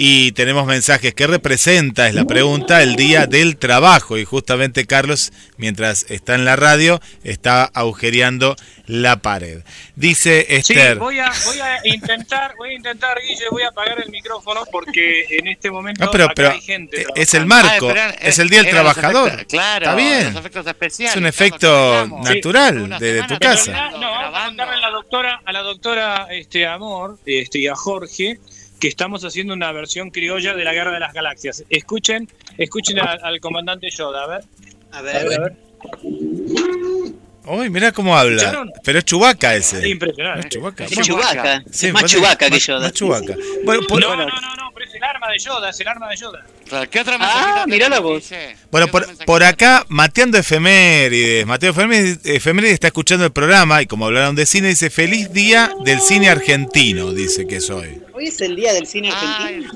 y tenemos mensajes. ¿Qué representa, es la pregunta, el día del trabajo? Y justamente Carlos, mientras está en la radio, está agujereando la pared. Dice Sí, Esther. voy a, voy a intentar, voy a intentar, Guille, voy a apagar el micrófono porque en este momento No, pero- acá pero hay gente. es el marco, es el día del trabajador. efectos- claro, Está bien. los efectos especiales. Es un efecto natural de, de tu casa. realidad, no, vamos a a la doctora, a la doctora este, Amor este, y a Jorge que estamos haciendo una versión criolla de la Guerra de las Galaxias. Escuchen, escuchen al, al comandante Yoda, a ver. A ver, Uy, mirá cómo habla. ¿Escucharon? Pero es Chubaca ese. Impresionante. Es. Sí, Es más Chewbacca que Yoda. más Chewbacca. Bueno, por, no, no, no, no, pero es el arma de Yoda, es el arma de Yoda. ¿Qué otra Ah, mirá la voz. bueno, por, por acá, Mateando Efemérides. Mateo Efemérides, Efemérides está escuchando el programa y como hablaron de cine, dice Feliz Día del Cine Argentino, dice que soy. Hoy es el día del cine argentino.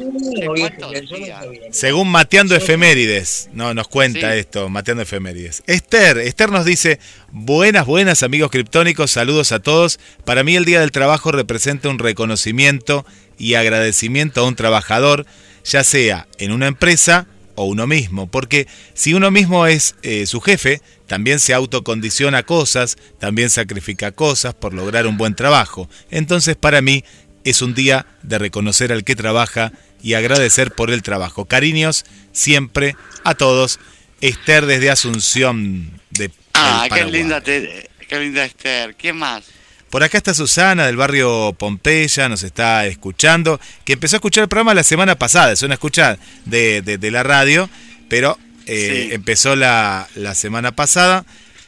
Según Mateando Efemérides, no nos cuenta Sí. esto, Mateando Efemérides. Esther, Esther nos dice, buenas, buenas amigos criptónicos, saludos a todos. Para mí el Día del Trabajo representa un reconocimiento y agradecimiento a un trabajador, ya sea en una empresa o uno mismo, porque si uno mismo es eh, su jefe, también se autocondiciona cosas, también sacrifica cosas por lograr un buen trabajo. Entonces para mí es un día de reconocer al que trabaja y agradecer por el trabajo. Cariños siempre a todos. Esther desde Asunción de Ah, qué linda, te- qué linda Esther. ¿Quién más? Por acá está Susana del barrio Pompeya, nos está escuchando, que empezó a escuchar el programa la semana pasada, es una escucha de, de- de la radio, pero eh, Sí. empezó la, la semana pasada.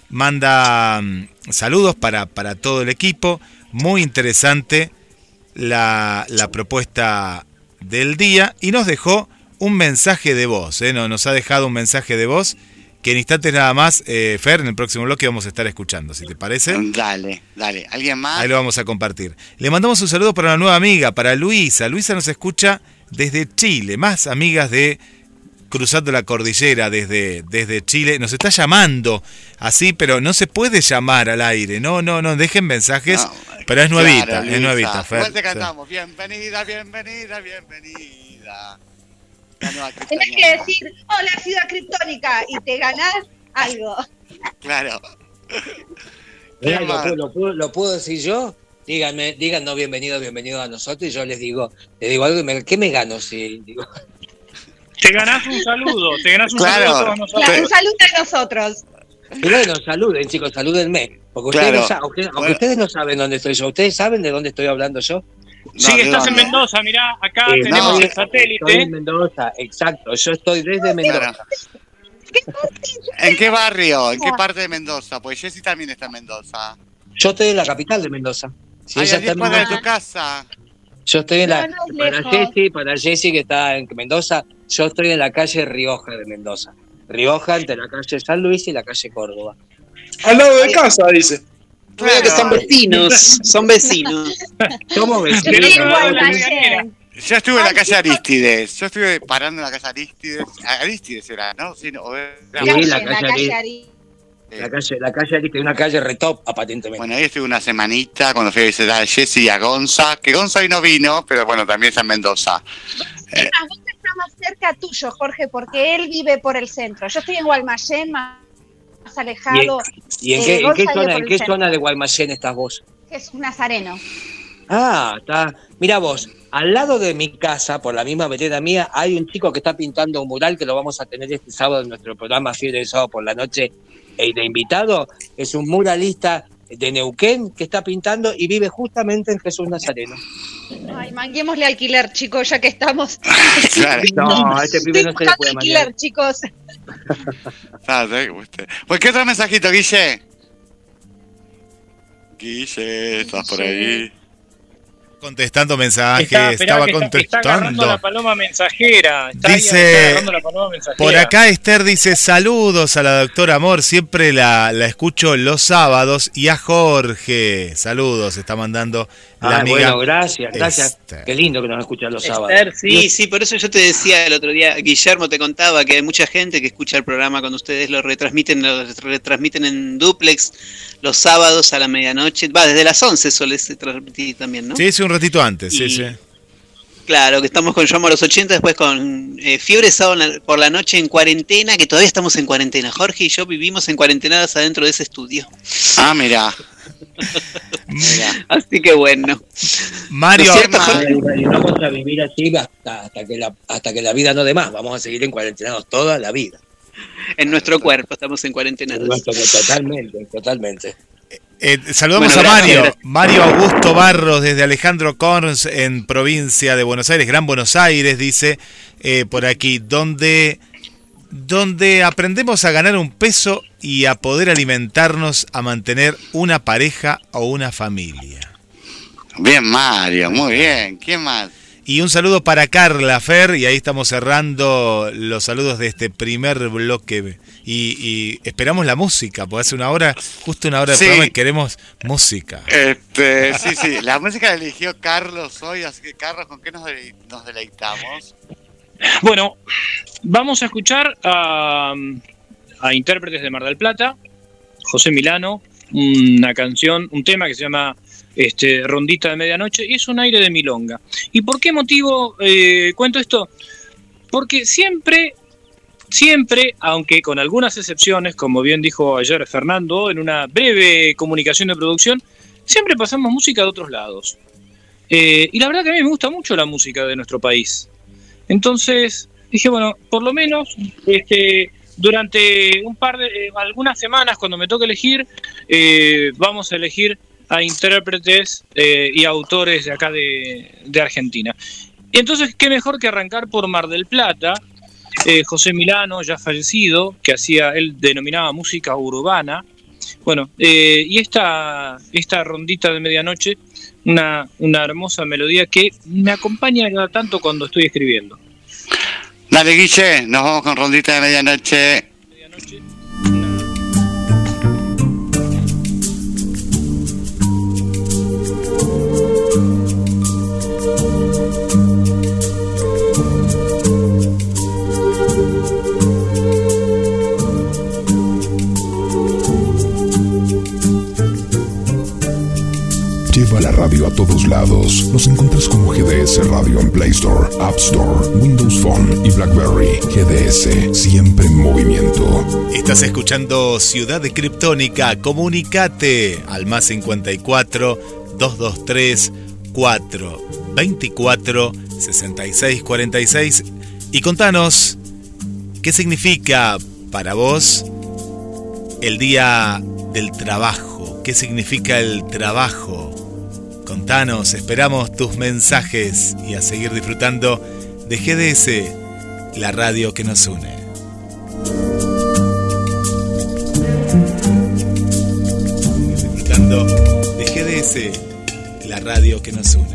Manda mm, saludos para, para todo el equipo, muy interesante la, la propuesta del día y nos dejó un mensaje de voz, ¿eh? No- nos ha dejado un mensaje de voz que en instantes nada más, eh, Fer, en el próximo bloque vamos a estar escuchando, si te parece. Dale, dale. ¿Alguien más? Ahí lo vamos a compartir. Le mandamos un saludo para una nueva amiga, para Luisa. Luisa nos escucha desde Chile, más amigas de Cruzando la Cordillera desde, desde Chile. Nos está llamando así, pero no se puede llamar al aire. No, no, no, dejen mensajes. pero es nuevita, Claro, es nuevita, Fer. Cantamos. Bienvenida, bienvenida, bienvenida. La nueva Tenés que decir, hola ciudad criptónica, y te ganás algo. Claro. Mirá, ¿Quién ¿Lo, puedo, lo puedo- lo puedo decir yo? Díganme, digan no bienvenido, bienvenido a nosotros y yo les digo, les digo algo y me, ¿qué me gano si digo? Te ganás un saludo, te ganás un Claro. saludo a todos nosotros. Claro, un saludo a nosotros. Y bueno, saluden chicos, salúdenme, porque ustedes, Claro. no, sa- aunque, aunque Bueno. ustedes no saben dónde estoy yo, ¿ustedes saben de dónde estoy hablando yo? Sí, estás en Mendoza, mirá, acá Eh, tenemos no, el Estoy satélite. en Mendoza, exacto. Yo estoy desde Mendoza. ¿En qué barrio? ¿En qué parte de Mendoza? Pues Jessy también está en Mendoza. Yo estoy en la capital de Mendoza. Si Ay, ella a está 10 en cuadras de tu casa. yo estoy en la. No, no es para. Jessy, para Jessy que está en Mendoza, yo estoy en la calle Rioja de Mendoza. Rioja entre la calle San Luis y la calle Córdoba. Al lado de casa, dice. Veo que son vecinos, son vecinos. Somos vecinos. Yo estuve en la calle Aristides. Yo estuve parando en la calle Aristides. Aristides era, ¿no? Sí, no, o era- Sí, Calle, la calle calle Ari- Ari- La calle, la calle Arista, una calle retop, aparentemente. Bueno, ahí estuve una semanita cuando fui a visitar a Jessy y a Gonza. Que Gonza hoy no vino, pero bueno, también está en Mendoza. Es más, vos estás más cerca tuyo, Jorge, porque él vive por el centro. Yo estoy en Guaymallén, más más alejado, ¿Y en Eh, qué, en zona, en el qué zona de Guaymallén estás vos? un nazareno. Ah, está. Mira vos, al lado de mi casa, por la misma vereda mía, hay un chico que está pintando un mural que lo vamos a tener este sábado en nuestro programa Fiebre de Sábado por la Noche. E de invitado es un muralista de Neuquén que está pintando y vive justamente en Jesús Nazareno. Ay, manguémosle alquiler, chicos, ya que estamos. Claro. No, a este pibe no se le puede alquiler, chicos. Ah. Pues, ¿qué otro mensajito, Guille? Guille, ¿estás por ahí? Contestando mensajes, Está, estaba que está, está agarrando contestando. la paloma mensajera. Está Dice- está agarrando la paloma mensajera. Por acá Esther dice saludos a la doctora Amor, siempre la, la escucho los sábados y a Jorge, saludos, está mandando Ah, amiga. bueno, gracias, gracias. Esther. Qué lindo que nos escuchan los sábados. Sí, sí, por eso yo te decía el otro día, Guillermo te contaba que hay mucha gente que escucha el programa cuando ustedes lo retransmiten, lo retransmiten en duplex los sábados a la medianoche. Va, desde las 11 suele transmitir también, ¿no? Sí, sí, un ratito antes, sí, Y- sí. Claro, que estamos con Yo Amo a los 80, después con eh, Fiebre Sábado por la noche en cuarentena, que todavía estamos en cuarentena. Jorge y yo vivimos en cuarentenadas adentro de ese estudio. Ah, mira. Así que bueno. Mario, ¿No vivir así hasta, hasta, que la, hasta que la vida no dé más. Vamos a seguir en cuarentenados toda la vida. En nuestro cuerpo estamos en cuarentena. Totalmente, totalmente. Eh, saludamos Bueno, a gracias, Mario, gracias. Mario Augusto Barros desde Alejandro Corns en provincia de Buenos Aires, Gran Buenos Aires, dice eh, por aquí, donde, donde aprendemos a ganar un peso y a poder alimentarnos, a mantener una pareja o una familia. Bien, Mario, muy bien. ¿Quién más? Y un saludo para Carla Fer, y ahí estamos cerrando los saludos de este primer bloque. Y, y esperamos la música, porque hace una hora, justo una hora de Sí. programa y queremos música. Este, sí, sí. La música la eligió Carlos hoy, así que Carlos, ¿con qué nos, dele- nos deleitamos? Bueno, vamos a escuchar a, a intérpretes de Mar del Plata, José Milano, una canción, un tema que se llama este, Rondita de Medianoche, y es un aire de milonga. ¿Y por qué motivo eh, cuento esto? Porque siempre, siempre, aunque con algunas excepciones, como bien dijo ayer Fernando, en una breve comunicación de producción, siempre pasamos música de otros lados. Eh, y la verdad que a mí me gusta mucho la música de nuestro país. Entonces dije, bueno, por lo menos este, durante un par de, eh, algunas semanas, cuando me toque elegir, eh, vamos a elegir a intérpretes eh, y autores de acá de, de Argentina. Y entonces, qué mejor que arrancar por Mar del Plata, eh, José Milano, ya fallecido, que hacía, él denominaba música urbana. Bueno, eh, y esta, esta rondita de medianoche, una, una hermosa melodía que me acompaña cada tanto cuando estoy escribiendo. Dale, Guille, nos vamos con rondita de medianoche. Lleva radio a todos lados. Nos encuentras como GDS Radio en Play Store, App Store, Windows Phone y BlackBerry. GDS, siempre en movimiento. Estás escuchando Ciudad de Criptónica. Comunicate al más 54 223 4 24 66 46 y contanos qué significa para vos el día del trabajo. ¿Qué significa el trabajo Contanos, esperamos tus mensajes y a seguir disfrutando de GDS, la radio que nos une. disfrutando de GDS, la radio que nos une.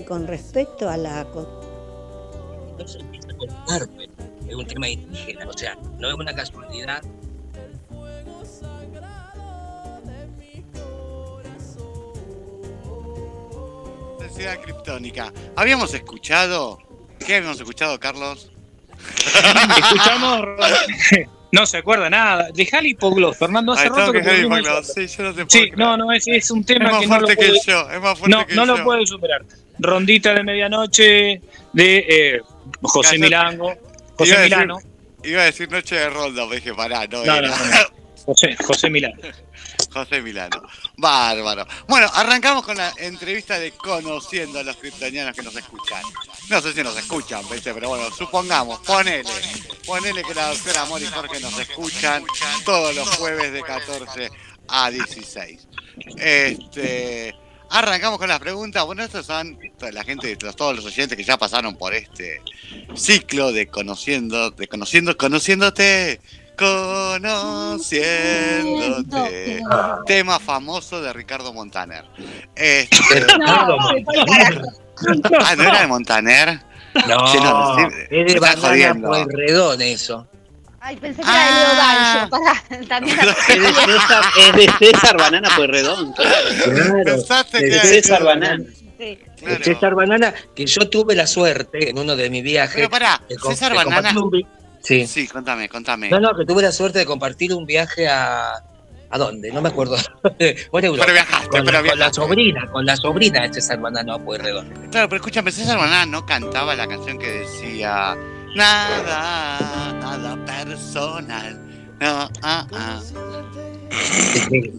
Con respecto a la... Entonces empieza con arte. Es un tema indígena, o sea, no es una casualidad. Densidad criptónica. Habíamos escuchado. ¿Qué habíamos escuchado, Carlos? Escuchamos. No se acuerda nada. Dejale hipogloss, Fernando. Hace rato que. Sí, yo no te puedo Sí, creer. no, no, es, es un tema Es más que no lo que puede, yo, es más fuerte no, que no yo. lo puede superar. Rondita de medianoche de eh, José. Milango. José Iba a decir- Milano. Iba a decir noche de ronda, me dije, pará, no, No, era. no, no. José, José Milano. José Milano. Bárbaro. Bueno, arrancamos con la entrevista de conociendo a los kryptonianos que nos escuchan. No sé si nos escuchan, pero bueno, supongamos, ponele. Ponele que la doctora Amor y Jorge nos escuchan todos los jueves de 14 a 16. Este. Arrancamos con las preguntas. Bueno, estos son la gente, todos los oyentes que ya pasaron por este ciclo de conociendo, de conociendo, conociéndote, conociéndote. Tema famoso de Ricardo Montaner. Este, Ricardo ah, ¿no era de Montaner? No, Sí, no, sí, es de banana. Pueyrredón eso. Ay, pensé que era de Leo Gancho. Pará, también la- Es de César, es de César Banana Pueyrredón, claro. Pensaste que De era de César Banana. Sí. Claro. César Banana, que yo tuve la suerte en uno de mis viajes. Pero pará, César de Banana. un Sí. Sí, contame, contame. No, no, que tuve la suerte de compartir un viaje a. ¿A dónde? No me acuerdo. Bueno, Europa. Pero viajaste, con, pero la, con la viajaste. sobrina, con la sobrina de César Banana Pueyrredón. Claro, pero escúchame, César Banana no cantaba la canción que decía Nada, nada personal. No, ah, ah.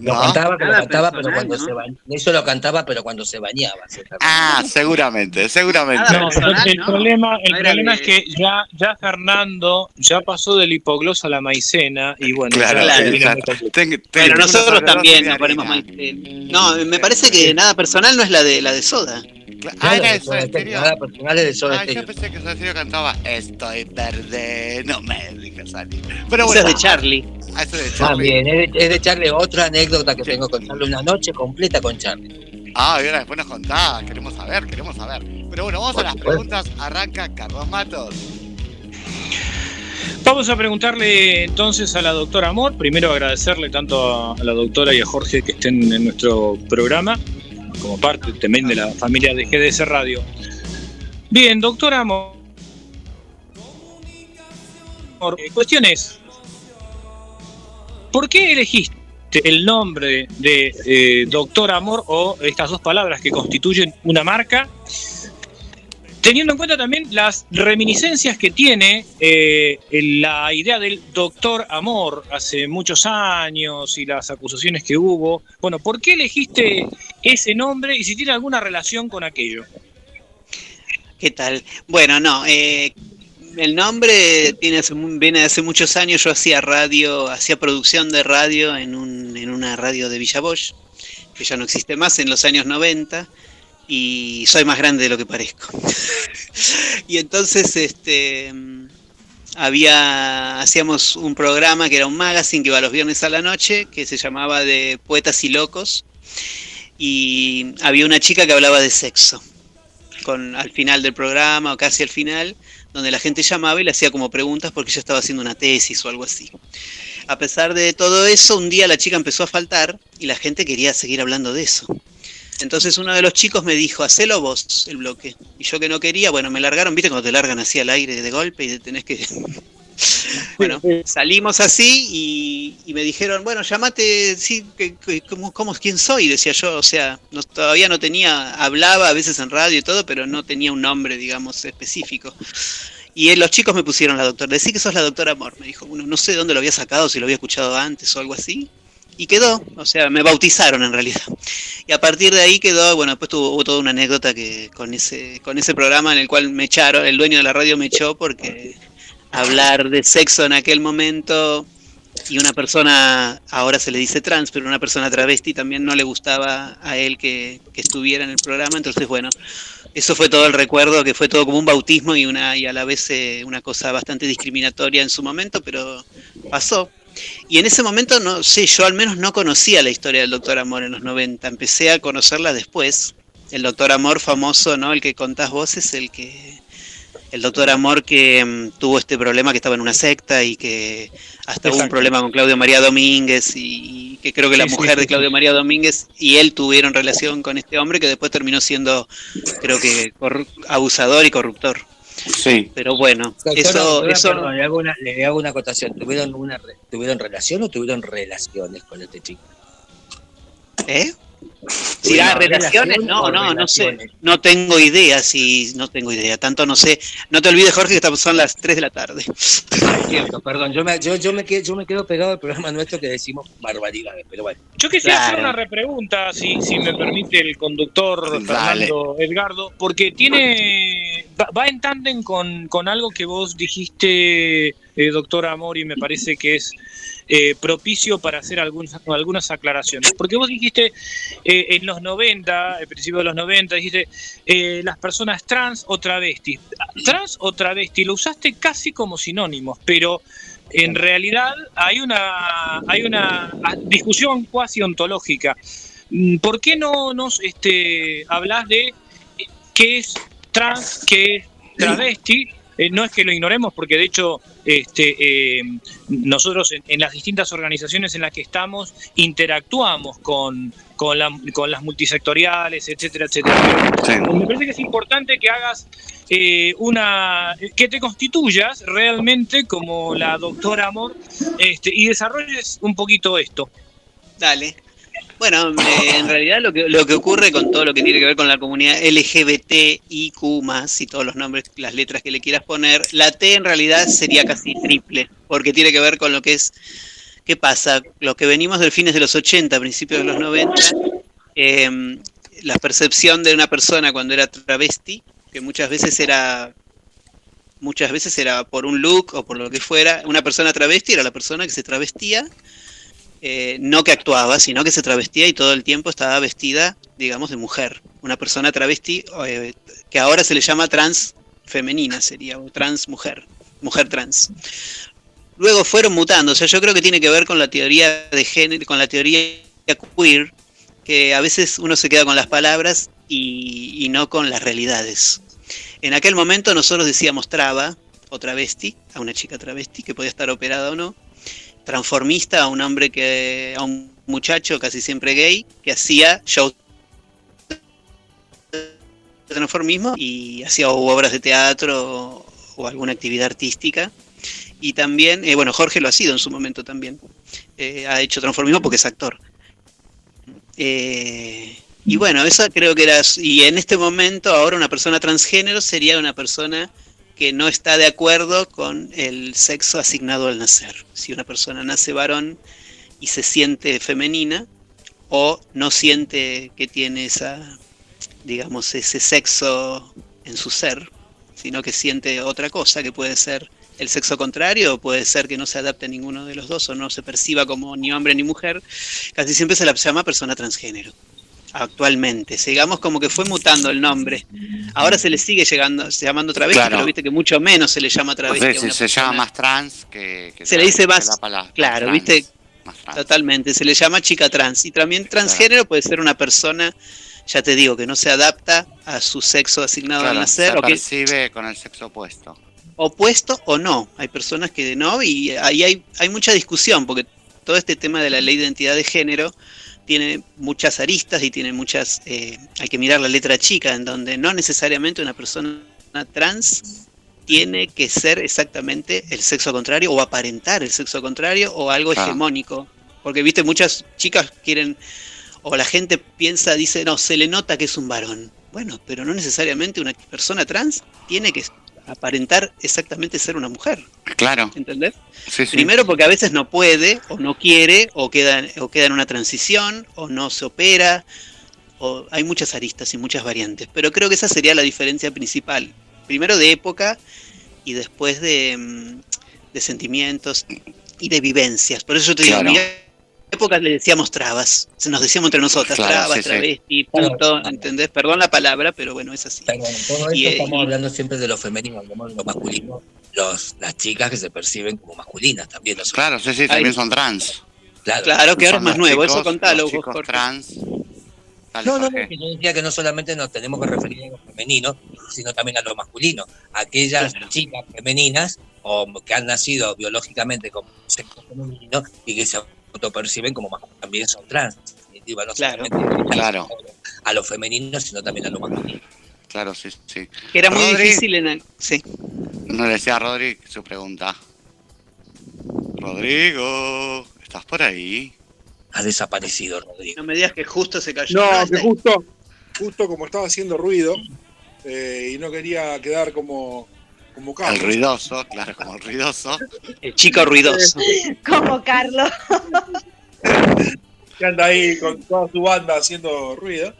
Lo No. cantaba, pero Nada cantaba, pero cuando ¿no? se bañaba. Eso lo cantaba, pero cuando se bañaba. Ah, seguramente, seguramente. Nada No, personal, el ¿no? problema, el problema es que ya, ya Fernando ya pasó del hipogloss a la maicena y bueno, Claro, ya claro. Ten- ten- Pero nosotros también nos ponemos eh, No, me parece que nada personal no es la de la de soda. Ah, era eso, en serio. De Ah, yo pensé que Soda Stereo cantaba Estoy verde, no me dejes salir. Pero bueno, es de Charlie. ah, eso es de Charlie. También, es de, es de Charlie. Otra anécdota que tengo con Charlie. Una noche completa con Charlie. Ah, y ahora después nos contás, queremos saber, queremos saber. Pero bueno, vamos a las preguntas. Arranca Carlos Matos. Vamos a preguntarle entonces a la doctora Amor, primero agradecerle tanto a la doctora y a Jorge que estén en nuestro programa, como parte también de la familia de GDS Radio. Bien, doctora Amor. Eh, Cuestión es, ¿por qué elegiste el nombre de eh, Doctor Amor o estas dos palabras que constituyen una marca teniendo en cuenta también las reminiscencias que tiene eh, la idea del doctor amor hace muchos años y las acusaciones que hubo. Bueno, ¿por qué elegiste ese nombre y si tiene alguna relación con aquello? ¿Qué tal? Bueno, no, eh, el nombre tiene viene de hace muchos años. Yo hacía radio, hacía producción de radio en, un, en una radio de Villa que ya no existe más en los años 90, y soy más grande de lo que parezco. y entonces, este. Había, hacíamos un programa que era un magazine que iba los viernes a la noche, que se llamaba de Poetas y Locos, y había una chica que hablaba de sexo con al final del programa o casi al final, donde la gente llamaba y le hacía como preguntas porque ella estaba haciendo una tesis o algo así. A pesar de todo eso, un día la chica empezó a faltar y la gente quería seguir hablando de eso. Entonces uno de los chicos me dijo, hacelo vos el bloque. Y yo que no quería, bueno, me largaron, viste cuando te largan así al aire de golpe y tenés que... bueno, salimos así y, y me dijeron, bueno, llamate, sí, que, que- ¿cómo, cómo, quién soy? Decía yo, o sea, no, todavía no tenía, hablaba a veces en radio y todo, pero no tenía un nombre, digamos, específico. Y eh, los chicos me pusieron la doctora. Decí que sos la doctora Amor, me dijo. Bueno, no sé de dónde lo había sacado, si lo había escuchado antes o algo así. Y quedó, o sea, me bautizaron en realidad. Y a partir de ahí quedó, bueno, después tuvo, hubo toda una anécdota que con ese, con ese programa en el cual me echaron, el dueño de la radio me echó porque hablar de sexo en aquel momento y una persona, ahora se le dice trans, pero una persona travesti también no le gustaba a él que, que estuviera en el programa, entonces bueno, eso fue todo el recuerdo, que fue todo como un bautismo y, una, y a la vez eh, una cosa bastante discriminatoria en su momento, pero pasó. Y en ese momento, no sé, yo al menos no conocía la historia del Doctor Amor en los 90, empecé a conocerla después. El Doctor Amor famoso, ¿no? El que contás vos es el que... El Doctor Amor que mm, tuvo este problema, que estaba en una secta y que hasta hubo un problema con Claudio María Domínguez y, y que creo que la Sí, mujer sí, de Claudio María Domínguez y él tuvieron relación con este hombre que después terminó siendo, creo que, abusador y corruptor. Sí. Pero bueno, eso, eso perdón, le, hago una, le hago una acotación. ¿Tuvieron, una, re- ¿Tuvieron relación o tuvieron relaciones con este chico? ¿Eh? Si da Bueno, relaciones, no, no, no sé. No tengo idea, si no tengo idea. Tanto no sé. No te olvides, Jorge, que estamos- son las 3 de la tarde. Cierto, perdón, yo me, yo, yo, me quedo, yo me quedo pegado al programa nuestro que decimos barbaridades, pero bueno. Yo quisiera hacer una repregunta, si, si me permite el conductor Dale. Fernando Edgardo, porque tiene va, va en tándem con, con algo que vos dijiste, eh, doctor Amor, y me parece que es eh, propicio para hacer algunas, algunas aclaraciones. Porque vos dijiste eh, en los 90, al principio de los 90, dijiste eh, las personas trans o travestis. Trans o travesti, lo usaste casi como sinónimos, pero en realidad hay una hay una discusión cuasi ontológica. Mm, ¿Por qué no nos este, hablas de eh, qué es trans, qué es travesti? Eh, no es que lo ignoremos, porque de hecho este, eh, nosotros en, en las distintas organizaciones en las que estamos interactuamos con, con, la- con las multisectoriales, etcétera, etcétera. Me parece que es importante que hagas eh, una. que te constituyas realmente como la doctora Amor este, y desarrolles un poquito esto. Dale. Bueno, en realidad lo que, lo que ocurre con todo lo que tiene que ver con la comunidad LGBTIQ y todos los nombres, las letras que le quieras poner, la T en realidad sería casi triple, porque tiene que ver con lo que es, ¿qué pasa? Lo que venimos del fines de los 80, principios de los 90, eh, la percepción de una persona cuando era travesti, que muchas veces era muchas veces era por un look o por lo que fuera, una persona travesti era la persona que se travestía eh, no que actuaba, sino que se travestía y todo el tiempo estaba vestida, digamos, de mujer. Una persona travesti eh, que ahora se le llama trans femenina, sería, o trans mujer, mujer trans. Luego fueron mutando, o sea, yo creo que tiene que ver con la teoría de género, con la teoría queer, que a veces uno se queda con las palabras y, y no con las realidades. En aquel momento nosotros decíamos traba o travesti, a una chica travesti que podía estar operada o no, transformista a un hombre que a un muchacho casi siempre gay que hacía shows de transformismo y hacía obras de teatro o, alguna actividad artística. Y también eh, bueno Jorge lo ha sido en su momento también. Eh, ha hecho transformismo porque es actor. Eh, y bueno eso creo que era y en este momento ahora una persona transgénero sería una persona que no está de acuerdo con el sexo asignado al nacer. Si una persona nace varón y se siente femenina o no siente que tiene esa, digamos, ese sexo en su ser, sino que siente otra cosa, que puede ser el sexo contrario puede ser que no se adapte a ninguno de los dos o no se perciba como ni hombre ni mujer, casi siempre se la llama persona transgénero actualmente. Digamos como que fue mutando el nombre. Ahora se le sigue llegando, se llamando travesti, Claro. pero viste que mucho menos se le llama travesti. A una se llama más trans que, que Se le dice más, palabra, claro, trans, viste, más trans. totalmente, se le llama chica trans. Y también transgénero puede ser una persona, ya te digo, que no se adapta a su sexo asignado Claro, al nacer, se o que percibe con el sexo opuesto. opuesto o no. Hay personas que no, y ahí hay, hay mucha discusión, porque todo este tema de la ley de identidad de género tiene muchas aristas y tiene muchas. eh, hay que mirar la letra chica, en donde no necesariamente una persona trans tiene que ser exactamente el sexo contrario o aparentar el sexo contrario o algo Claro. hegemónico. Porque, viste, muchas chicas quieren, o la gente piensa, dice, no, se le nota que es un varón. Bueno, pero no necesariamente una persona trans tiene que aparentar exactamente ser una mujer. Claro. ¿Entendés? Sí, sí. Primero porque a veces no puede, o no quiere, o queda, o queda en una transición, o no se opera, o hay muchas aristas y muchas variantes. Pero creo que esa sería la diferencia principal. Primero de época y después de, mm, de sentimientos y de vivencias. Por eso yo te digo, Claro. Época le decíamos trabas, se nos decíamos entre nosotras, Claro, trabas, sí, sí. travesti, puto, ¿entendés? Perdón la palabra, pero bueno, es así. Todo esto Y, eh, estamos y- hablando siempre de lo femenino, hablamos de lo masculino, los, las chicas que se perciben como masculinas también. no Claro, sí, sí, también son trans. Claro, Claro, que ahora es más nuevo, chicos- eso contalo los vos, trans. Dale, No, no, no, yo decía que no solamente nos tenemos que referir a lo femenino, sino también a lo masculino. Aquellas chicas femeninas o que han nacido biológicamente como sexo femenino y que se autoperciben como masculinos también son trans. En definitiva, no Claro. solamente Claro. a lo femenino, sino también a lo masculino. Claro, sí, sí. Que era muy Rodri, difícil en el... Sí. No le decía a Rodri su pregunta. Rodrigo, ¿estás por ahí? Ha desaparecido, Rodrigo. No me digas que justo se cayó. No, que justo, justo como estaba haciendo ruido eh, y no quería quedar como, como El Carlos. ruidoso, claro, como el ruidoso. El chico ruidoso. Como Carlos. que anda ahí con toda su banda haciendo ruido.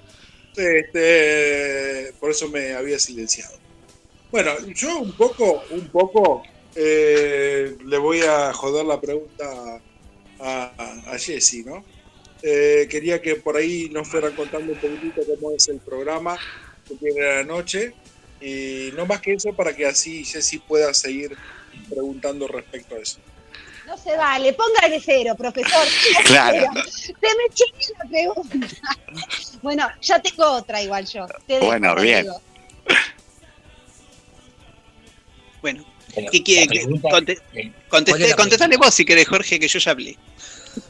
Este, por eso me había silenciado. Bueno, yo un poco, un poco eh, le voy a joder la pregunta a, a Jessy, ¿no? Eh, quería que por ahí nos fueran contando un poquitito cómo es el programa que tiene la noche. Y no más que eso para que así Jessy pueda seguir preguntando respecto a eso. No se vale, póngale cero, profesor. Claro. Cero. Se me chique la pregunta. Bueno, ya tengo otra igual yo. Te dejo, Bueno, bien. Bueno, ¿qué quiere? Conte- eh, contesté- ¿cuál es la contestale vos si querés, Jorge, que yo ya hablé.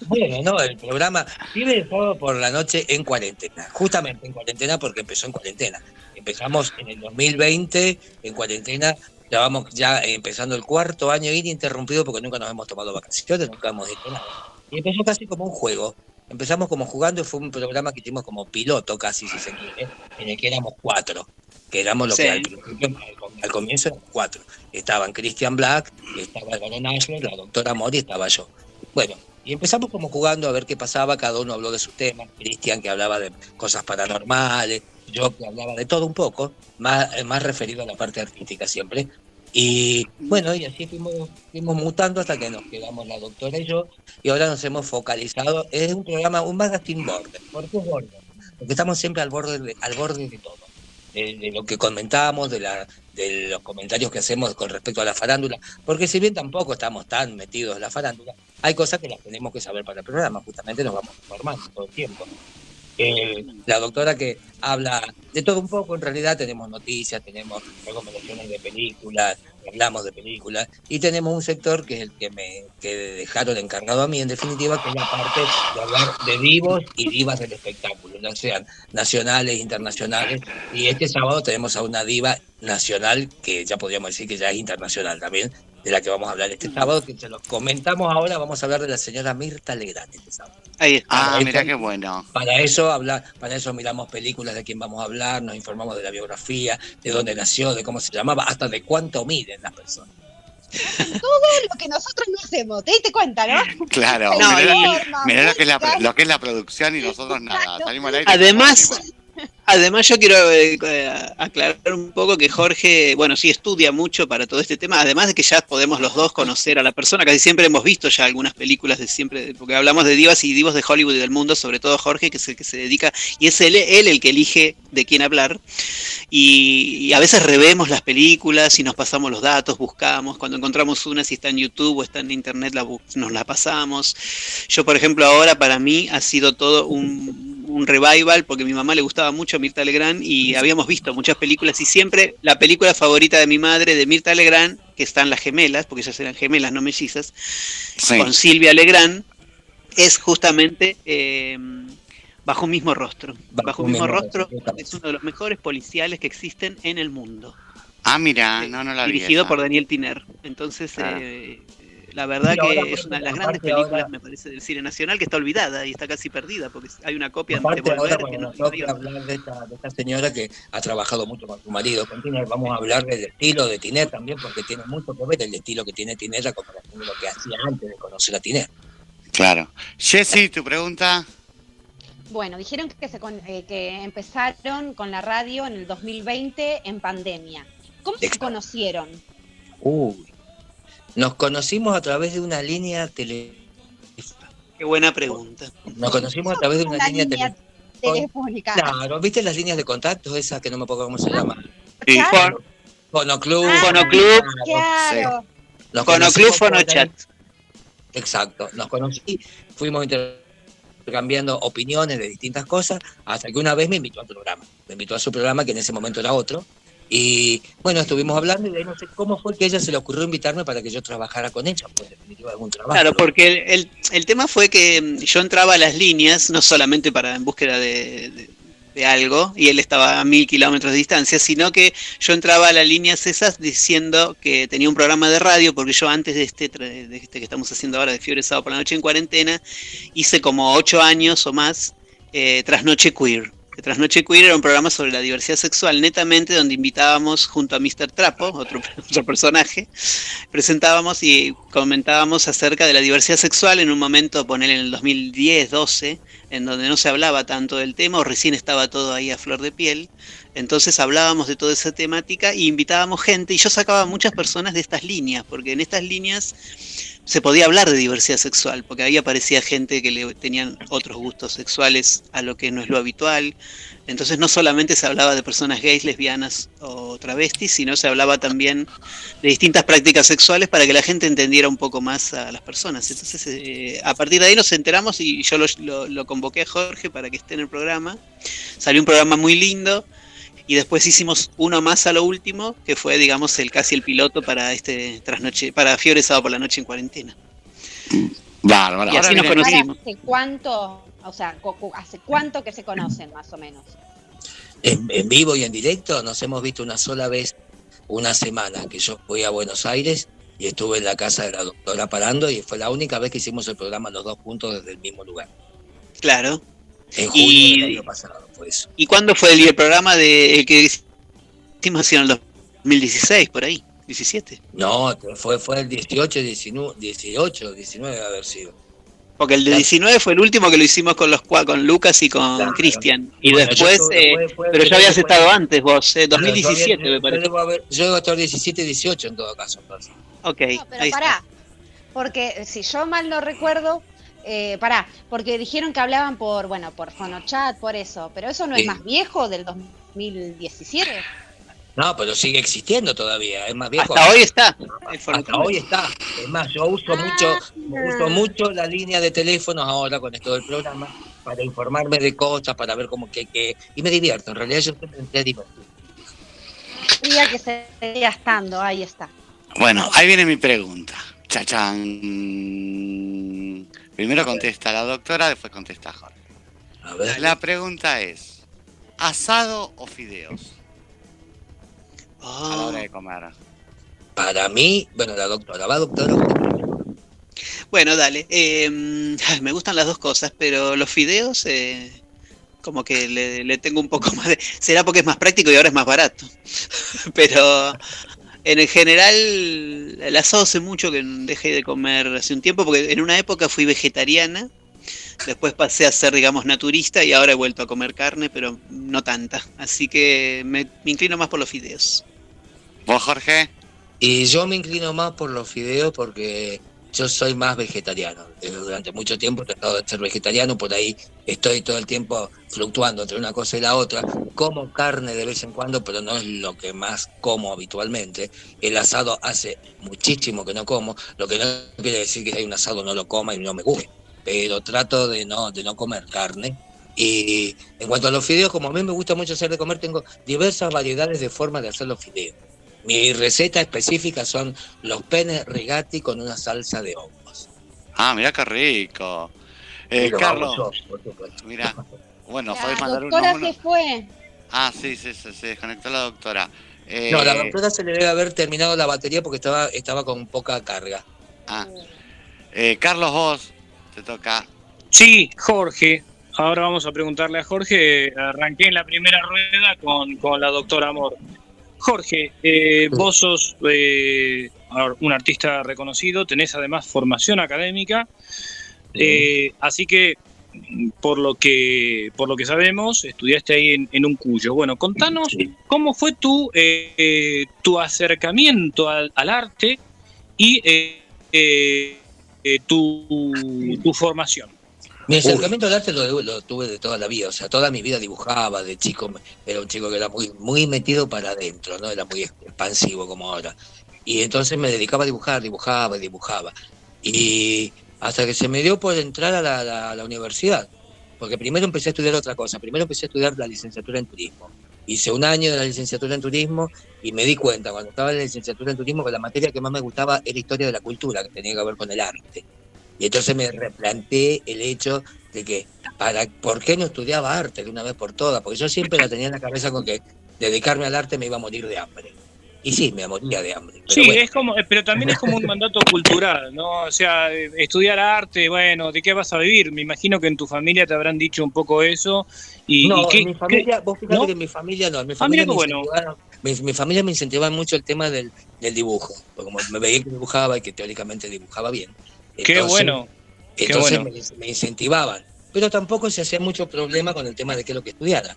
Bueno, no, el programa vive el sábado por la noche en cuarentena, justamente en cuarentena porque empezó en cuarentena. Empezamos en el 2020 en cuarentena, ya vamos ya empezando el cuarto año ininterrumpido porque nunca nos hemos tomado vacaciones, nunca hemos hecho nada. Y empezó casi como un juego. Empezamos como jugando y fue un programa que hicimos como piloto casi, si se quiere, en el que éramos cuatro, que éramos lo Sí. que al principio, comienzo éramos cuatro. Estaban Christian Black, estaba el Barón Ashler, la doctora Mori estaba yo. Bueno, y empezamos como jugando a ver qué pasaba, cada uno habló de sus temas, Cristian que hablaba de cosas paranormales, yo que hablaba de todo un poco, más, más referido a la parte artística siempre. Y bueno, y así fuimos, fuimos mutando hasta que nos quedamos la doctora y yo, y ahora nos hemos focalizado, es un programa, un magazine border, ¿por qué border? Porque estamos siempre al borde de, al borde de todo, de, de lo que comentamos, de, la, de los comentarios que hacemos con respecto a la farándula, porque si bien tampoco estamos tan metidos en la farándula, hay cosas que las tenemos que saber para el programa, justamente nos vamos informando todo el tiempo. Eh, la doctora que habla de todo un poco, en realidad tenemos noticias, tenemos recomendaciones de películas, hablamos de películas, y tenemos un sector que es el que me dejaron encargado a mí, en definitiva, que es la parte de hablar de divos y divas del espectáculo, ya sean nacionales, internacionales, y este sábado tenemos a una diva nacional que ya podríamos decir que ya es internacional también, de la que vamos a hablar este sábado, que se los comentamos ahora, vamos a hablar de la señora Mirta Legrand este sábado. Ahí está. Ah, Para mira qué bueno. Para eso habla, para eso miramos películas de quién vamos a hablar, nos informamos de la biografía, de dónde nació, de cómo se llamaba, hasta de cuánto miden las personas. Todo lo que nosotros no hacemos, ¿te diste cuenta, no? Claro, No, mirá, lo- mirá lo, que es la, lo que es la producción y nosotros nada. Salimos al aire. Además. Además, yo quiero eh, eh, aclarar un poco que Jorge, bueno, sí estudia mucho para todo este tema, además de que ya podemos los dos conocer a la persona, casi siempre hemos visto ya algunas películas de siempre, porque hablamos de divas y divos de Hollywood y del mundo, sobre todo Jorge, que es el que se dedica, y es él, él el que elige de quién hablar, y, y a veces revemos las películas y nos pasamos los datos, buscamos, cuando encontramos una, si está en YouTube o está en Internet, la, nos la pasamos. Yo, por ejemplo, ahora para mí ha sido todo un, un revival, porque a mi mamá le gustaba mucho Mirta Legrand y habíamos visto muchas películas y siempre la película favorita de mi madre, de Mirta Legrand, que están las gemelas, porque ellas eran gemelas, no mellizas, Sí. con Silvia Legrand, es justamente eh, Bajo un mismo rostro. Bajo, un mismo, rostro es uno de los mejores policiales que existen en el mundo. Ah, mira, no, no la vi. dirigido esa. por Daniel Tiner. Entonces, eh, La verdad ahora, que es una de las grandes ahora- películas, me parece, del cine nacional que está olvidada y está casi perdida porque hay una copia de Volver que no hablar de esta, de esta señora que ha trabajado mucho con su marido, con Tiner, vamos a hablar del estilo de Tiner también, porque tiene mucho que ver el estilo que tiene Tiner de lo que hacía antes de conocer a Tiner. Claro. Jessy, tu pregunta. Bueno, dijeron que, se con- eh, que empezaron con la radio en el 2020 en pandemia. ¿Cómo se conocieron? Uy. Nos conocimos a través de una línea tele... Qué buena pregunta. Nos conocimos a través de una, Una línea, línea tele- telefónica. Claro, ¿viste las líneas de contactos esas que no me acuerdo cómo se llaman? Sí. Claro. Fonoclub. Ah, Fonoclub. Claro. Nos Conoclub conocimos por ahí. Fonochat. Exacto, nos conocí, fuimos intercambiando opiniones de distintas cosas, hasta que una vez me invitó al programa. Me invitó a su programa, que en ese momento era otro. Y bueno, estuvimos hablando y de ahí no sé cómo fue que ella se le ocurrió invitarme para que yo trabajara con ella, pues en definitiva algún trabajo. Claro, porque el, el- el tema fue que mm, yo entraba a las líneas, no solamente para en búsqueda de, de- de algo, y él estaba a mil kilómetros de distancia, sino que yo entraba a las líneas esas diciendo que tenía un programa de radio, porque yo antes de este, de este que estamos haciendo ahora, de Fiebre Sábado por la Noche en Cuarentena, hice como ocho años o más eh, Trasnoche Queer. Trasnoche Queer era un programa sobre la diversidad sexual, netamente, donde invitábamos junto a Mr. Trapo, otro, otro personaje, presentábamos y comentábamos acerca de la diversidad sexual en un momento, poner en el 2010, 12, en donde no se hablaba tanto del tema, o recién estaba todo ahí a flor de piel. Entonces hablábamos de toda esa temática e invitábamos gente, y yo sacaba muchas personas de estas líneas, porque en estas líneas se podía hablar de diversidad sexual, porque ahí aparecía gente que le tenían otros gustos sexuales a lo que no es lo habitual. Entonces no solamente se hablaba de personas gays, lesbianas o travestis, sino se hablaba también de distintas prácticas sexuales para que la gente entendiera un poco más a las personas. Entonces eh, a partir de ahí nos enteramos y yo lo, lo- lo convoqué a Jorge para que esté en el programa. Salió un programa muy lindo y después hicimos uno más a lo último, que fue digamos el casi el piloto para este trasnoche, para Fiebre Sábado por la Noche en cuarentena. Bárbaro. Y así nos conocimos. ¿Hace cuánto, o sea, hace cuánto que se conocen más o menos? En, en vivo y en directo nos hemos visto una sola vez, una semana, que yo fui a Buenos Aires y estuve en la casa de la doctora Parando y fue la única vez que hicimos el programa los dos juntos desde el mismo lugar. Claro. En junio Y- del año pasado fue eso. ¿Y cuándo fue el, el programa de el que hicimos en el 2016, por ahí? 17. No, fue, fue el 18, 19, 18, 19 de haber sido. Porque el de 19 fue el último que lo hicimos con los con Lucas y con Claro. Cristian. Y Bueno, después, yo eh, fue- fue- pero ya habías estado antes vos, eh, Claro, yo 2017 había- me yo parece. debo haber- Yo debo estar 17, 18 en todo caso. entonces. Ok, No, pero ahí está. pará, porque si yo mal no recuerdo, eh, pará, porque dijeron que hablaban por, bueno, por fonochat, por eso, pero eso no Sí. es más viejo del 2017. No, pero sigue existiendo todavía, es más viejo. Hasta hoy está. Hasta hoy está. Es más, yo uso mucho, uso mucho la línea de teléfonos ahora con esto del programa para informarme de cosas, para ver cómo que, que y me divierto. En realidad yo siempre entré divertido. Día que seguía estando, ahí está. Bueno, ahí viene mi pregunta. Chachán. Primero contesta la doctora, después contesta Jorge. A ver. La pregunta es: ¿asado o fideos? A la hora de comer. Para mí, bueno, la doctora, va doctora. Bueno, dale. eh, ay, me gustan las dos cosas, pero los fideos, eh, como que le, le tengo un poco más de... Será porque es más práctico y ahora es más barato. pero en el general, el asado hace mucho que dejé de comer hace un tiempo, porque en una época fui vegetariana, después pasé a ser, digamos, naturista y ahora he vuelto a comer carne, pero no tanta. Así que me, me inclino más por los fideos. ¿Vos, Jorge? Y yo me inclino más por los fideos porque yo soy más vegetariano. Eh, Durante mucho tiempo he tratado de ser vegetariano, por ahí estoy todo el tiempo fluctuando entre una cosa y la otra. Como carne de vez en cuando, pero no es lo que más como habitualmente. El asado hace muchísimo que no como, lo que no quiere decir que si hay un asado no lo coma y no me guste. Pero trato de no, de no comer carne. Y en cuanto a los fideos, como a mí me gusta mucho hacer de comer, tengo diversas variedades de formas de hacer los fideos. Mi receta específica son los penes rigati con una salsa de hongos. Ah, mirá qué rico. Eh, Carlos, yo, por supuesto. mira. Bueno, La podés mandar doctora unos. se fue. Ah, sí, sí, sí, se desconectó la doctora. Eh, No, la doctora se le debe haber terminado la batería porque estaba, estaba con poca carga. Ah. Eh, Carlos, vos, te toca. Sí, Jorge. Ahora vamos a preguntarle a Jorge. Arranqué en la primera rueda con, con la doctora Amor. Jorge, eh, vos sos eh, un artista reconocido, tenés además formación académica, eh, así que por lo que por lo que sabemos estudiaste ahí en, en un cuyo. Bueno, contanos cómo fue tu eh, tu acercamiento al, al arte y eh, eh, eh, tu, tu formación. Mi acercamiento al arte lo, lo tuve de toda la vida, o sea, toda mi vida dibujaba, de chico era un chico que era muy, muy metido para adentro, no era muy expansivo como ahora. Y entonces me dedicaba a dibujar, dibujaba, dibujaba. Y hasta que se me dio por entrar a la, la- a la universidad, porque primero empecé a estudiar otra cosa, primero empecé a estudiar la licenciatura en turismo. Hice un año de la licenciatura en turismo y me di cuenta cuando estaba en la licenciatura en turismo que la materia que más me gustaba era historia de la cultura, que tenía que ver con el arte. Y entonces me replanteé el hecho de que, para, ¿por qué no estudiaba arte de una vez por todas? Porque yo siempre la tenía en la cabeza con que dedicarme al arte me iba a morir de hambre. Y sí, me moría de hambre. Sí, bueno. es como, eh, pero también es como un mandato cultural, ¿no? O sea, eh, estudiar arte, bueno, ¿de qué vas a vivir? Me imagino que en tu familia te habrán dicho un poco eso. Y, no, y qué- en mi familia, qué- vos fíjate ¿no? que en mi familia no, en mi Ah, familia, me, bueno. mi, mi familia me incentivaba mucho el tema del, del dibujo, porque como me veía que dibujaba y que teóricamente dibujaba bien. Qué bueno, qué Entonces bueno. me, me incentivaban, pero tampoco se hacía mucho problema con el tema de qué es lo que estudiara.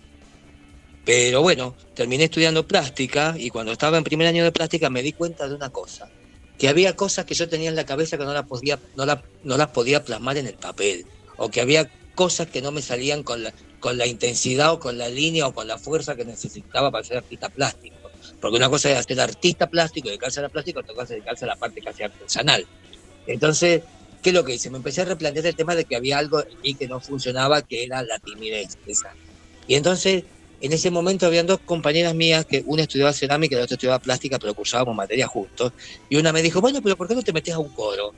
Pero bueno, terminé estudiando plástica y cuando estaba en primer año de plástica me di cuenta de una cosa, que había cosas que yo tenía en la cabeza que no las podía, no la- no las podía plasmar en el papel, o que había cosas que no me salían con la, con la intensidad o con la línea o con la fuerza que necesitaba para ser artista plástico. Porque una cosa es ser artista plástico, dedicarse a la plástica, otra cosa es dedicarse a la parte casi artesanal. Entonces, ¿qué es lo que hice? Me empecé a replantear el tema de que había algo en mí que no funcionaba, que era la timidez. esa. Y entonces, en ese momento habían dos compañeras mías, que una estudiaba cerámica y la otra estudiaba plástica, pero cursábamos materias juntos. Y una me dijo, bueno, pero ¿por qué no te metes a un coro?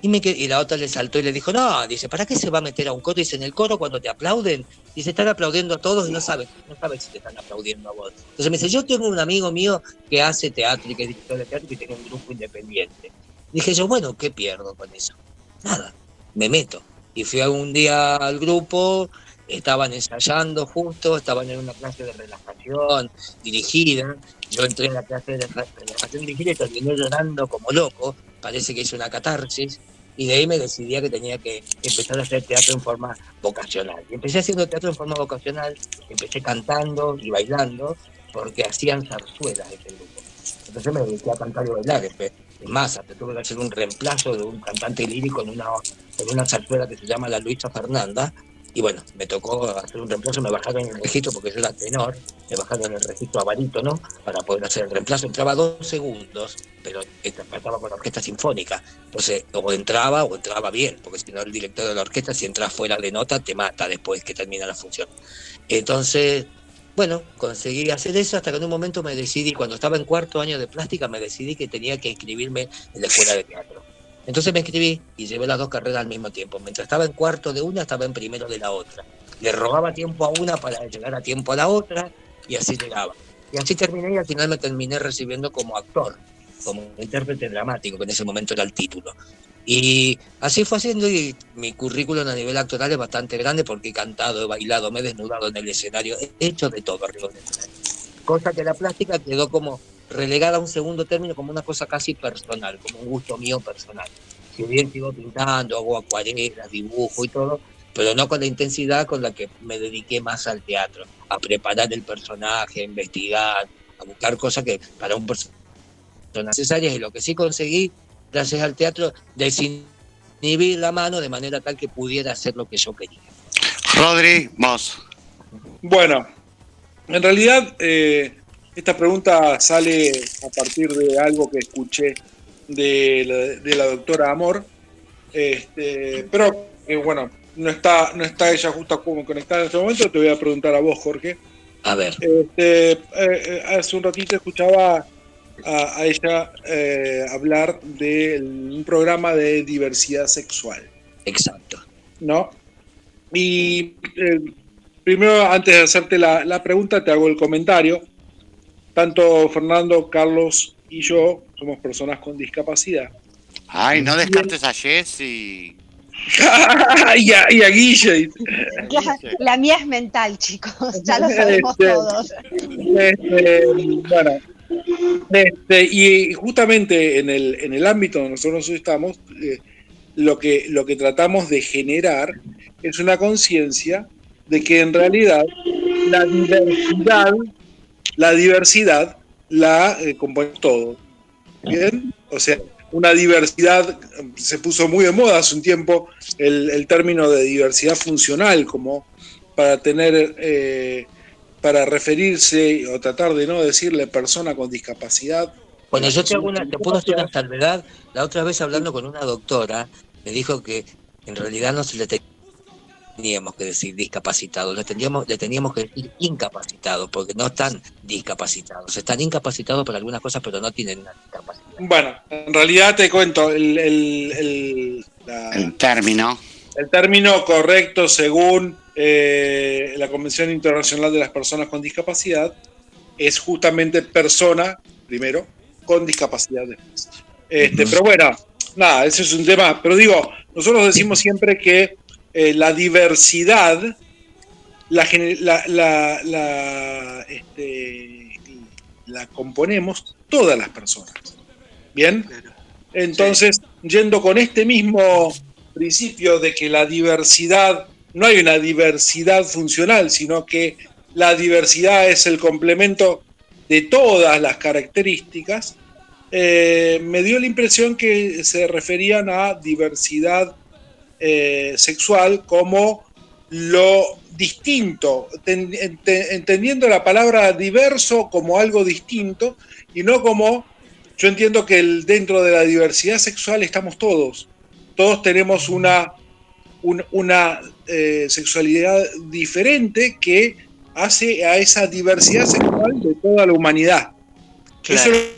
Y, me y la otra le saltó y le dijo, no, dice, ¿para qué se va a meter a un coro? Dice, en el coro cuando te aplauden, dice, están aplaudiendo a todos y no sabes, no sabes si te están aplaudiendo a vos. Entonces me dice, yo tengo un amigo mío que hace teatro y que es director de teatro y que tiene un grupo independiente. Dije yo, bueno, ¿qué pierdo con eso? Nada, me meto. Y fui a un día al grupo, estaban ensayando justo, estaban en una clase de relajación dirigida. Yo entré en la clase de rela- relajación dirigida y terminé llorando como loco. Parece que hice una catarsis. Y de ahí me decidí que tenía que empezar a hacer teatro en forma vocacional. Y empecé haciendo teatro en forma vocacional, empecé cantando y bailando, porque hacían zarzuelas ese grupo. Entonces me dediqué a cantar y bailar. Empe- Es más, hasta tuve que hacer un reemplazo de un cantante lírico en una, en una zarzuela que se llama La Luisa Fernanda. Y bueno, me tocó hacer un reemplazo, me bajaron el registro porque yo era tenor, me bajaron el registro a barítono para poder hacer el reemplazo. Entraba dos segundos, pero estaba con la orquesta sinfónica. Entonces, o entraba o entraba bien, porque si no el director de la orquesta, si entras fuera de nota, te mata después que termina la función. Entonces, bueno, conseguí hacer eso hasta que en un momento me decidí, cuando estaba en cuarto año de plástica, me decidí que tenía que inscribirme en la escuela de teatro. Entonces me inscribí y llevé las dos carreras al mismo tiempo. Mientras estaba en cuarto de una, estaba en primero de la otra. Le robaba tiempo a una para llegar a tiempo a la otra y así llegaba. Y así terminé y al final me terminé recibiendo como actor, como intérprete dramático, que en ese momento era el título. Y así fue haciendo y mi currículum a nivel actoral es bastante grande porque he cantado, he bailado, me he desnudado en el escenario, he hecho de todo arriba del escenario. Cosa que la plástica quedó como relegada a un segundo término como una cosa casi personal, como un gusto mío personal. Si bien sigo pintando, hago acuarelas, dibujo y todo, pero no con la intensidad con la que me dediqué más al teatro, a preparar el personaje, a investigar, a buscar cosas que para un personaje son necesarias y lo que sí conseguí, gracias al teatro, desinhibir la mano de manera tal que pudiera hacer lo que yo quería. Rodri, vos. Bueno, en realidad eh, esta pregunta sale a partir de algo que escuché de la, de la doctora Amor, este, pero eh, bueno, no está, no está ella justo como conectada en este momento, te voy a preguntar a vos, Jorge. A ver. Este, eh, hace un ratito escuchaba a, a ella eh, hablar de un programa de diversidad sexual. Exacto. ¿No? Y eh, primero, antes de hacerte la, la pregunta, te hago el comentario. Tanto Fernando, Carlos y yo somos personas con discapacidad. Ay, no descartes a Jessy. y, a, y a Guille. La, la mía es mental, chicos, ya lo sabemos Este, todos. Este, bueno, este, y justamente en el, en el ámbito donde nosotros estamos, eh, lo, que, lo que tratamos de generar es una conciencia de que en realidad la diversidad, la diversidad la eh, compone todo. ¿Bien? O sea, una diversidad, se puso muy de moda hace un tiempo el, el término de diversidad funcional, como para tener, eh, para referirse o tratar de no decirle persona con discapacidad. Bueno, yo te, hago una, te puedo hacer una salvedad. La otra vez hablando con una doctora, me dijo que en realidad no se le teníamos que decir discapacitados, le teníamos, le teníamos que decir incapacitados, porque no están discapacitados. Están incapacitados por algunas cosas, pero no tienen una discapacidad. Bueno, en realidad te cuento, el, el, el, la- El término. el término correcto según eh, la Convención Internacional de las Personas con Discapacidad es justamente persona, primero, con discapacidad después. Este, Pero bueno, nada, ese es un tema. Pero digo, nosotros decimos siempre que eh, la diversidad la, gene- la, la, la, este, la componemos todas las personas. ¿Bien? Entonces, yendo con este mismo principio de que la diversidad, no hay una diversidad funcional, sino que la diversidad es el complemento de todas las características, eh, me dio la impresión que se referían a diversidad eh, sexual como lo distinto, ten- ente- entendiendo la palabra diverso como algo distinto y no como, yo entiendo que el- dentro de la diversidad sexual estamos todos, todos tenemos una, un- una eh, sexualidad diferente que hace a esa diversidad sexual de toda la humanidad. Eso es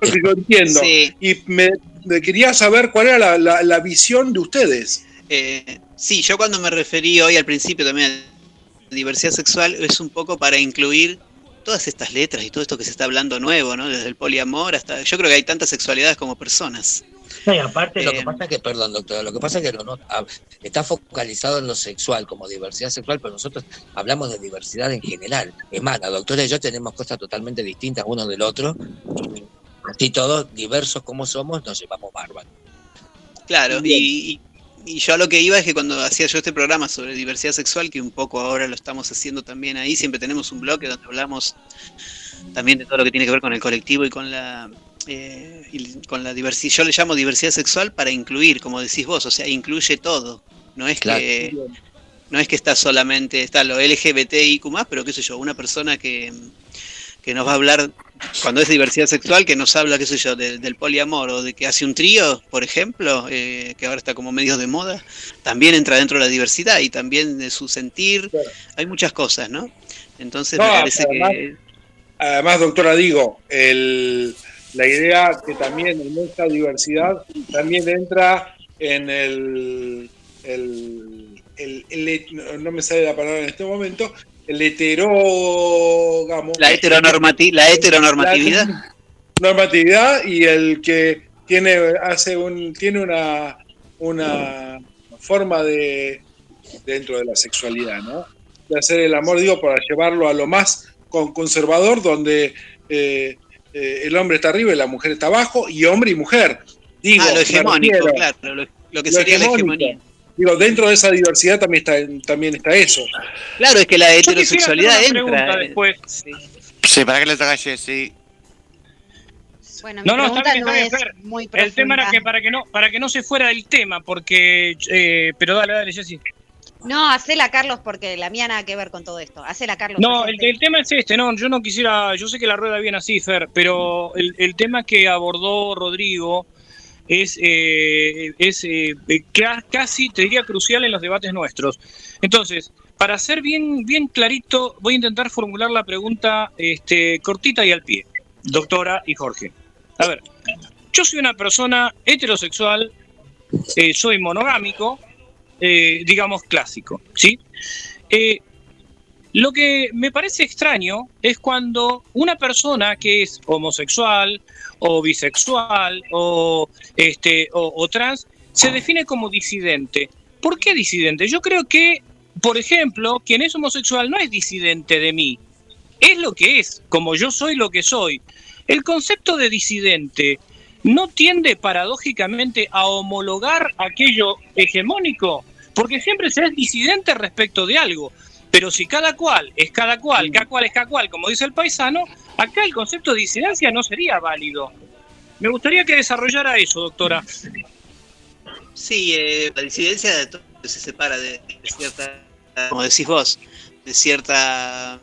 lo que yo entiendo. Y me, me quería saber cuál era la, la- la visión de ustedes. Eh, sí, yo cuando me referí hoy al principio también a la diversidad sexual es un poco para incluir todas estas letras y todo esto que se está hablando nuevo, ¿no? Desde el poliamor hasta... Yo creo que hay tantas sexualidades como personas. No, y aparte lo Eh, que pasa es que, perdón doctora, lo que pasa es que no- está focalizado en lo sexual como diversidad sexual, pero nosotros hablamos de diversidad en general. Es más, la doctora y yo tenemos cosas totalmente distintas uno del otro. Así todos, diversos como somos, nos llevamos bárbaro. Claro, y, y- y yo a lo que iba es que cuando hacía yo este programa sobre diversidad sexual, que un poco ahora lo estamos haciendo también ahí, siempre tenemos un bloque donde hablamos también de todo lo que tiene que ver con el colectivo y con la eh, y con la diversidad. Yo le llamo diversidad sexual para incluir, como decís vos, o sea, incluye todo. No es que no es que está solamente está lo LGBTIQ pero qué sé yo, una persona que que nos va a hablar cuando es diversidad sexual, que nos habla, qué sé yo, de- del poliamor o de que hace un trío, por ejemplo, eh, que ahora está como medio de moda, también entra dentro de la diversidad y también de su sentir. Hay muchas cosas, ¿no? Entonces No, me parece además- que... Además, doctora, digo, el- la idea que también en esta diversidad también entra en el, el- el- el het- no me sale la palabra en este momento, el heterógamo. La, heteronormati la heteronormatividad. La normatividad y el que tiene, hace un, tiene una, una forma de, dentro de la sexualidad, ¿no? De hacer el amor, digo, para llevarlo a lo más con- conservador, donde eh, eh, el hombre está arriba y la mujer está abajo, y hombre y mujer. Digo, ah, lo me hegemónico, refiero. claro, lo, lo que Lo sería la hegemonía. Digo, dentro de esa diversidad también está, también está eso. Claro, es que la heterosexualidad entra. pregunta eh, después. Sí, para que le toca Jessy. Bueno, mi No, no, está pregunta bien, no está es bien, muy El tema era que para que no para que no se fuera del tema, porque eh, pero dale, dale, Jessy. No, hacela Carlos porque la mía nada que ver con todo esto. Hacela Carlos. No, el, tema es este, no, yo no quisiera, yo sé que la rueda viene así, Fer, pero el, el tema que abordó Rodrigo es, eh, es eh, ca- casi, te diría, crucial en los debates nuestros. Entonces, para ser bien, bien clarito, voy a intentar formular la pregunta este, cortita y al pie, doctora y Jorge. A ver, yo soy una persona heterosexual, eh, soy monogámico, eh, digamos clásico, ¿sí? Eh, Lo que me parece extraño es cuando una persona que es homosexual o bisexual o, este, o, o trans se define como disidente. ¿Por qué disidente? Yo creo que, por ejemplo, quien es homosexual no es disidente de mí, es lo que es, como yo soy lo que soy. El concepto de disidente no tiende paradójicamente a homologar aquello hegemónico, porque siempre se es disidente respecto de algo. Pero si cada cual es cada cual, cada cual es cada cual, como dice el paisano, acá el concepto de disidencia no sería válido. Me gustaría que desarrollara eso, doctora. Sí, eh, la disidencia de todo se separa de, de cierta, como decís vos, de cierta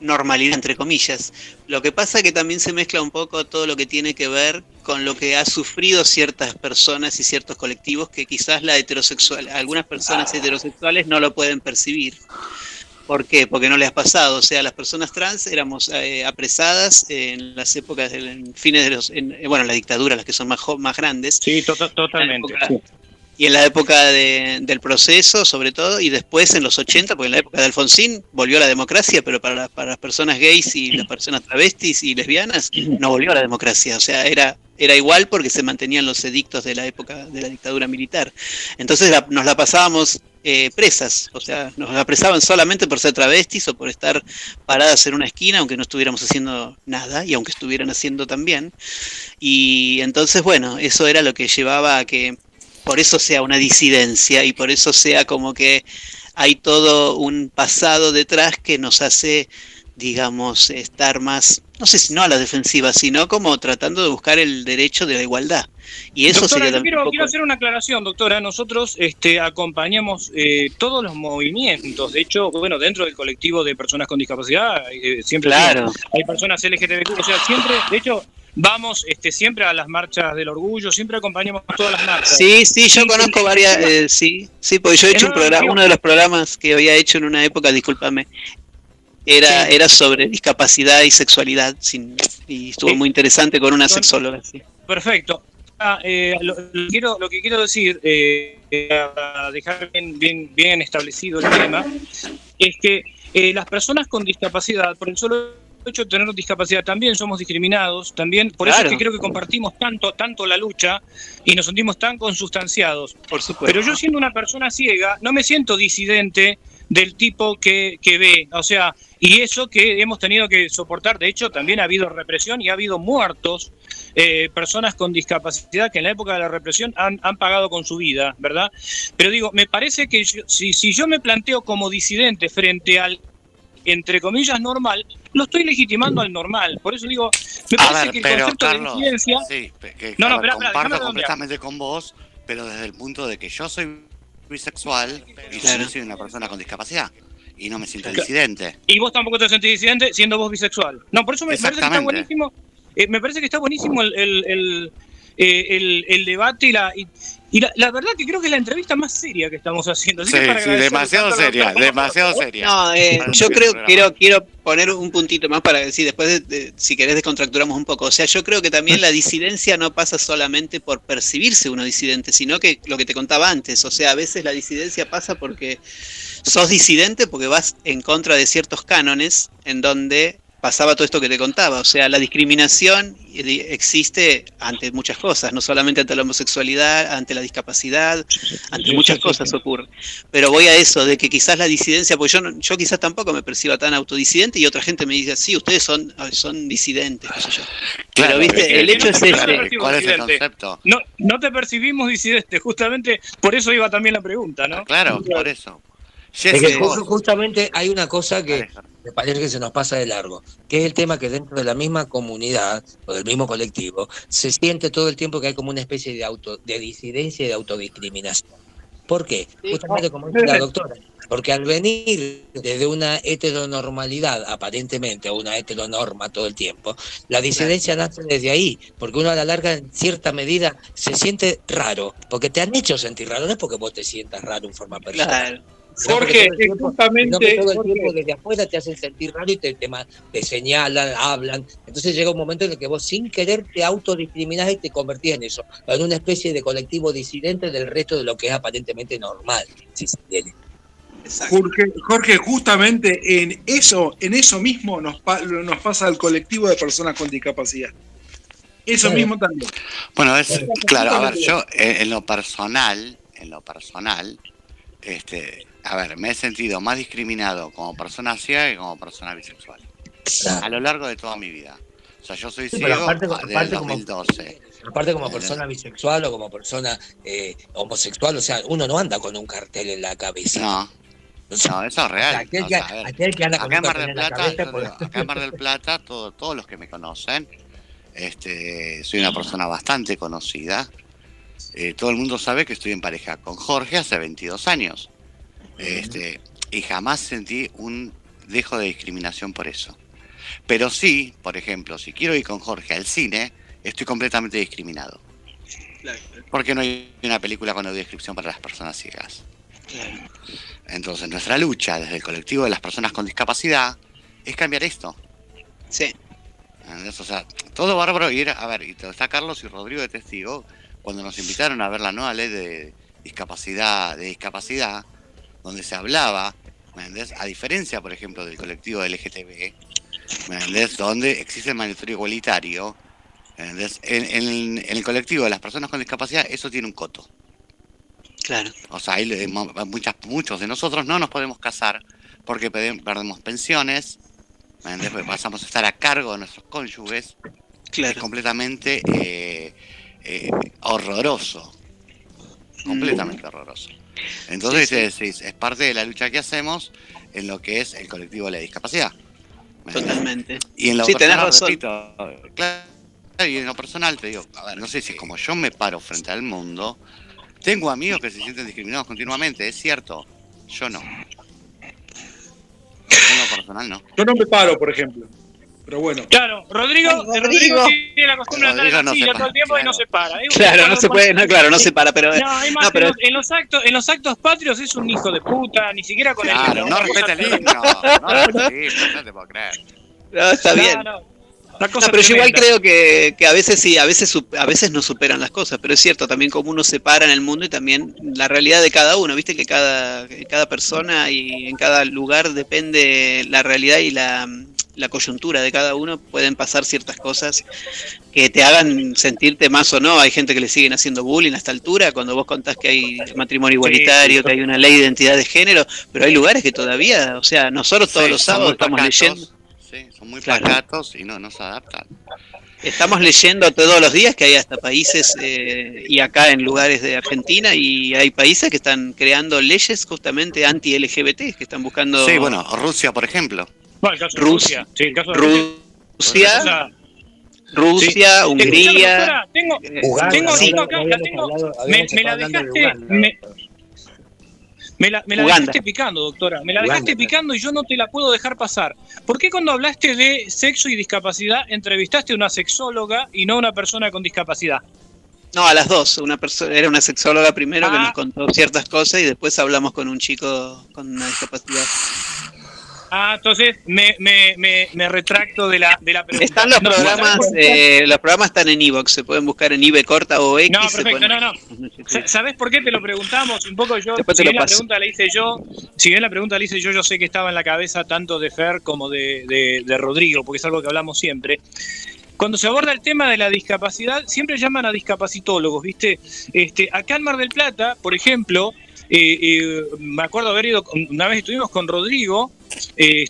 normalidad, entre comillas. Lo que pasa que también se mezcla un poco todo lo que tiene que ver con lo que ha sufrido ciertas personas y ciertos colectivos que quizás la heterosexual, algunas personas heterosexuales no lo pueden percibir. ¿Por qué? Porque no les ha pasado. O sea, las personas trans éramos eh, apresadas en las épocas, en fines de los, en, bueno, la dictadura, las que son más, más grandes. Sí, tota- totalmente. En la época- Y en la época de- del proceso, sobre todo, y después en los 80, porque en la época de Alfonsín volvió la democracia, pero para, para las personas gays y las personas travestis y lesbianas no volvió la democracia. O sea, era, era igual porque se mantenían los edictos de la época de la dictadura militar. Entonces nos la pasábamos eh, presas, o sea, nos apresaban solamente por ser travestis o por estar paradas en una esquina, aunque no estuviéramos haciendo nada y aunque estuvieran haciendo también. Y entonces, bueno, eso era lo que llevaba a que por eso sea una disidencia y por eso sea como que hay todo un pasado detrás que nos hace, digamos, estar más, no sé si no a la defensiva, sino como tratando de buscar el derecho de la igualdad. Y eso doctora, sería quiero, poco- quiero hacer una aclaración, doctora. Nosotros este, acompañamos eh, todos los movimientos. De hecho, bueno, dentro del colectivo de personas con discapacidad, eh, siempre Claro. hay personas LGTBQ. O sea, siempre, de hecho, vamos este, siempre a las marchas del orgullo, siempre acompañamos todas las marchas. Sí, sí, yo conozco varias, eh, sí, sí, porque yo he hecho un programa, uno de los programas que había hecho en una época, discúlpame, era, Sí. era sobre discapacidad y sexualidad, sin, y estuvo muy interesante con una sexóloga. Perfecto. Ah, eh, lo, lo quiero, lo que quiero decir, eh, eh, para dejar bien, bien, bien establecido el tema, es que eh, las personas con discapacidad, por el solo hecho de tener discapacidad, también somos discriminados, también, por eso es que creo que compartimos tanto, tanto la lucha y nos sentimos tan consustanciados. Por supuesto. Pero yo siendo una persona ciega, no me siento disidente del tipo que, que ve, o sea, y eso que hemos tenido que soportar, de hecho también ha habido represión y ha habido muertos, eh, personas con discapacidad que en la época de la represión han, han pagado con su vida, ¿verdad? Pero digo, me parece que yo- si, si yo me planteo como disidente frente al, entre comillas, normal, lo estoy legitimando al normal. Por eso digo, me A parece ver, que el pero concepto Carlos, de sí, que, No, no, déjame comparto completamente con vos, pero desde el punto de que yo soy bisexual y Claro. yo soy una persona con discapacidad y no me siento Claro. disidente. Y vos tampoco te sentís disidente siendo vos bisexual. No, por eso me parece que está buenísimo. eh, me parece que está buenísimo el, el, el, eh, el- el debate y la. Y, y la, la verdad que creo que es la entrevista más seria que estamos haciendo. Así Sí, que para sí, demasiado seria, demasiado seria. No, eh, yo creo, quiero, quiero poner un puntito más para decir, después de, de- si querés descontracturamos un poco. O sea, yo creo que también la disidencia no pasa solamente por percibirse uno disidente, sino que lo que te contaba antes, o sea, a veces la disidencia pasa porque sos disidente porque vas en contra de ciertos cánones en donde pasaba todo esto que te contaba. O sea, la discriminación existe ante muchas cosas, no solamente ante la homosexualidad, ante la discapacidad, ante muchas cosas ocurre. Pero voy a eso, de que quizás la disidencia, porque yo, no- yo quizás tampoco me perciba tan autodisidente y otra gente me dice, sí, ustedes son, son disidentes, qué sé yo. Claro, Pero viste, el hecho es ese. ¿Cuál es el concepto? No, no te percibimos disidente, justamente por eso iba también la pregunta, ¿no? Claro, por eso. Es que justamente hay una cosa que. Me parece que se nos pasa de largo, que es el tema que dentro de la misma comunidad o del mismo colectivo se siente todo el tiempo que hay como una especie de auto de disidencia y de autodiscriminación. ¿Por qué? Justamente como dice la doctora, porque al venir desde una heteronormalidad aparentemente o una heteronorma todo el tiempo, la disidencia nace desde ahí, porque uno a la larga en cierta medida se siente raro, porque te han hecho sentir raro, no es porque vos te sientas raro en forma personal. Claro. Jorge, justamente- sino que todo el Jorge. tiempo desde afuera te hacen sentir raro y te, te, te señalan, hablan. Entonces llega un momento en el que vos sin querer te autodiscriminás y te convertís en eso, en una especie de colectivo disidente del resto de lo que es aparentemente normal, si se quiere. Jorge, Jorge, justamente en eso, en eso mismo nos, pa- nos pasa al colectivo de personas con discapacidad. Eso mismo también. Bueno, es claro, a ver, yo eh, en lo personal, en lo personal, este, a ver, me he sentido más discriminado como persona ciega que como persona bisexual. A lo largo de toda mi vida. O sea, yo soy Sí, ciego aparte- ah, desde aparte el como- 2012. Aparte como persona bisexual o como persona eh, homosexual, o sea, uno no anda con un cartel en la cabeza. No. No, eso es real. aquel, O que, sea, aquel que anda con acá un cartel la cabeza, pues- acá en Mar del Plata, todo- todos los que me conocen, este, soy una persona bastante conocida. Eh, todo el mundo sabe que estoy en pareja con Jorge hace 22 años. Este, y jamás sentí un dejo de discriminación por eso. Pero sí, por ejemplo, si quiero ir con Jorge al cine, estoy completamente discriminado. Porque no hay una película con audiodescripción para las personas ciegas. Entonces, nuestra lucha desde el colectivo de las personas con discapacidad es cambiar esto. Sí. ¿Entendés? O sea, todo bárbaro ir, a ver, y está Carlos y Rodrigo de testigo, cuando nos invitaron a ver la nueva ley de discapacidad, de discapacidad, donde se hablaba, ¿me entendés? A diferencia, por ejemplo, del colectivo LGTB, ¿me entendés? Donde existe el mandatorio igualitario, ¿me entendés? En, en- en el colectivo de las personas con discapacidad, eso tiene un coto. Claro. O sea, mo- muchas, muchos de nosotros no nos podemos casar porque perde- perdemos pensiones, ¿me entendés? Porque pasamos a estar a cargo de nuestros cónyuges. Es completamente eh, eh, horroroso. Completamente horroroso. Entonces, Sí, sí. Es, parte de la lucha que hacemos en lo que es el colectivo de la discapacidad. Totalmente. Y en lo Sí, tenés personal, razón. repito, claro, y en lo personal te digo, a ver, no sé si como yo me paro frente al mundo, tengo amigos que se sienten discriminados continuamente, es cierto, yo no. En lo personal no. Yo no me paro, por ejemplo. Pero bueno. Claro, Rodrigo, Ay, Rodrigo Rodrigo. tiene la costumbre de andar en no todo el tiempo y no se para. Es Claro, no se puede, no, claro, no se para, pero. No, hay más, no, pero en, los, en los actos, en los actos patrios es un hijo de puta, ni siquiera con el Claro, no respeta el himno, no respeta el himno, no te puedo creer. no, está No, bien. no. No, pero yo igual creo que, que a veces sí, a veces a veces no superan las cosas, pero es cierto también como uno se para en el mundo y también la realidad de cada uno, viste que cada, que cada persona y en cada lugar depende la realidad y la, la coyuntura de cada uno, pueden pasar ciertas cosas que te hagan sentirte más o no, hay gente que le siguen haciendo bullying a esta altura, cuando vos contás que hay matrimonio igualitario, que hay una ley de identidad de género, pero hay lugares que todavía, o sea, nosotros todos Sí, los sábados estamos leyendo. Sí, son muy Claro. y no, no se adaptan. Estamos leyendo todos los días que hay hasta países eh, y acá en lugares de Argentina y hay países que están creando leyes justamente anti-LGBT, que están buscando Sí, bueno, Rusia, por ejemplo. Bueno, el caso de Rusia. Rusia. Sí, el caso de Rusia, O sea, Rusia, sí. Hungría, doctora, tengo, eh, Uganda, tengo, sí. tengo acá, la Habíamos tengo, hablado- me, la dejaste, Uganda. me, me la, me la Uganda. dejaste picando, doctora. Me la Uganda. dejaste picando y yo no te la puedo dejar pasar. ¿Por qué cuando hablaste de sexo y discapacidad entrevistaste a una sexóloga y no a una persona con discapacidad? no, a las dos, una persona era una sexóloga primero que Ah. nos contó ciertas cosas y después hablamos con un chico con una discapacidad. Ah, entonces me, me, me, me retracto de la, de la pregunta. Están los programas, eh, los programas están en Evox, se pueden buscar en IB corta o X. No, perfecto, no, no. Sa- ¿Sabes por qué te lo preguntamos? Un poco yo, Después si bien la paso. pregunta la hice yo, si bien la pregunta la hice yo, yo sé que estaba en la cabeza tanto de Fer como de, de- de Rodrigo, porque es algo que hablamos siempre. Cuando se aborda el tema de la discapacidad, siempre llaman a discapacitólogos, ¿viste? Este, acá en Mar del Plata, por ejemplo, eh, me acuerdo haber ido, con- una vez estuvimos con Rodrigo, eh,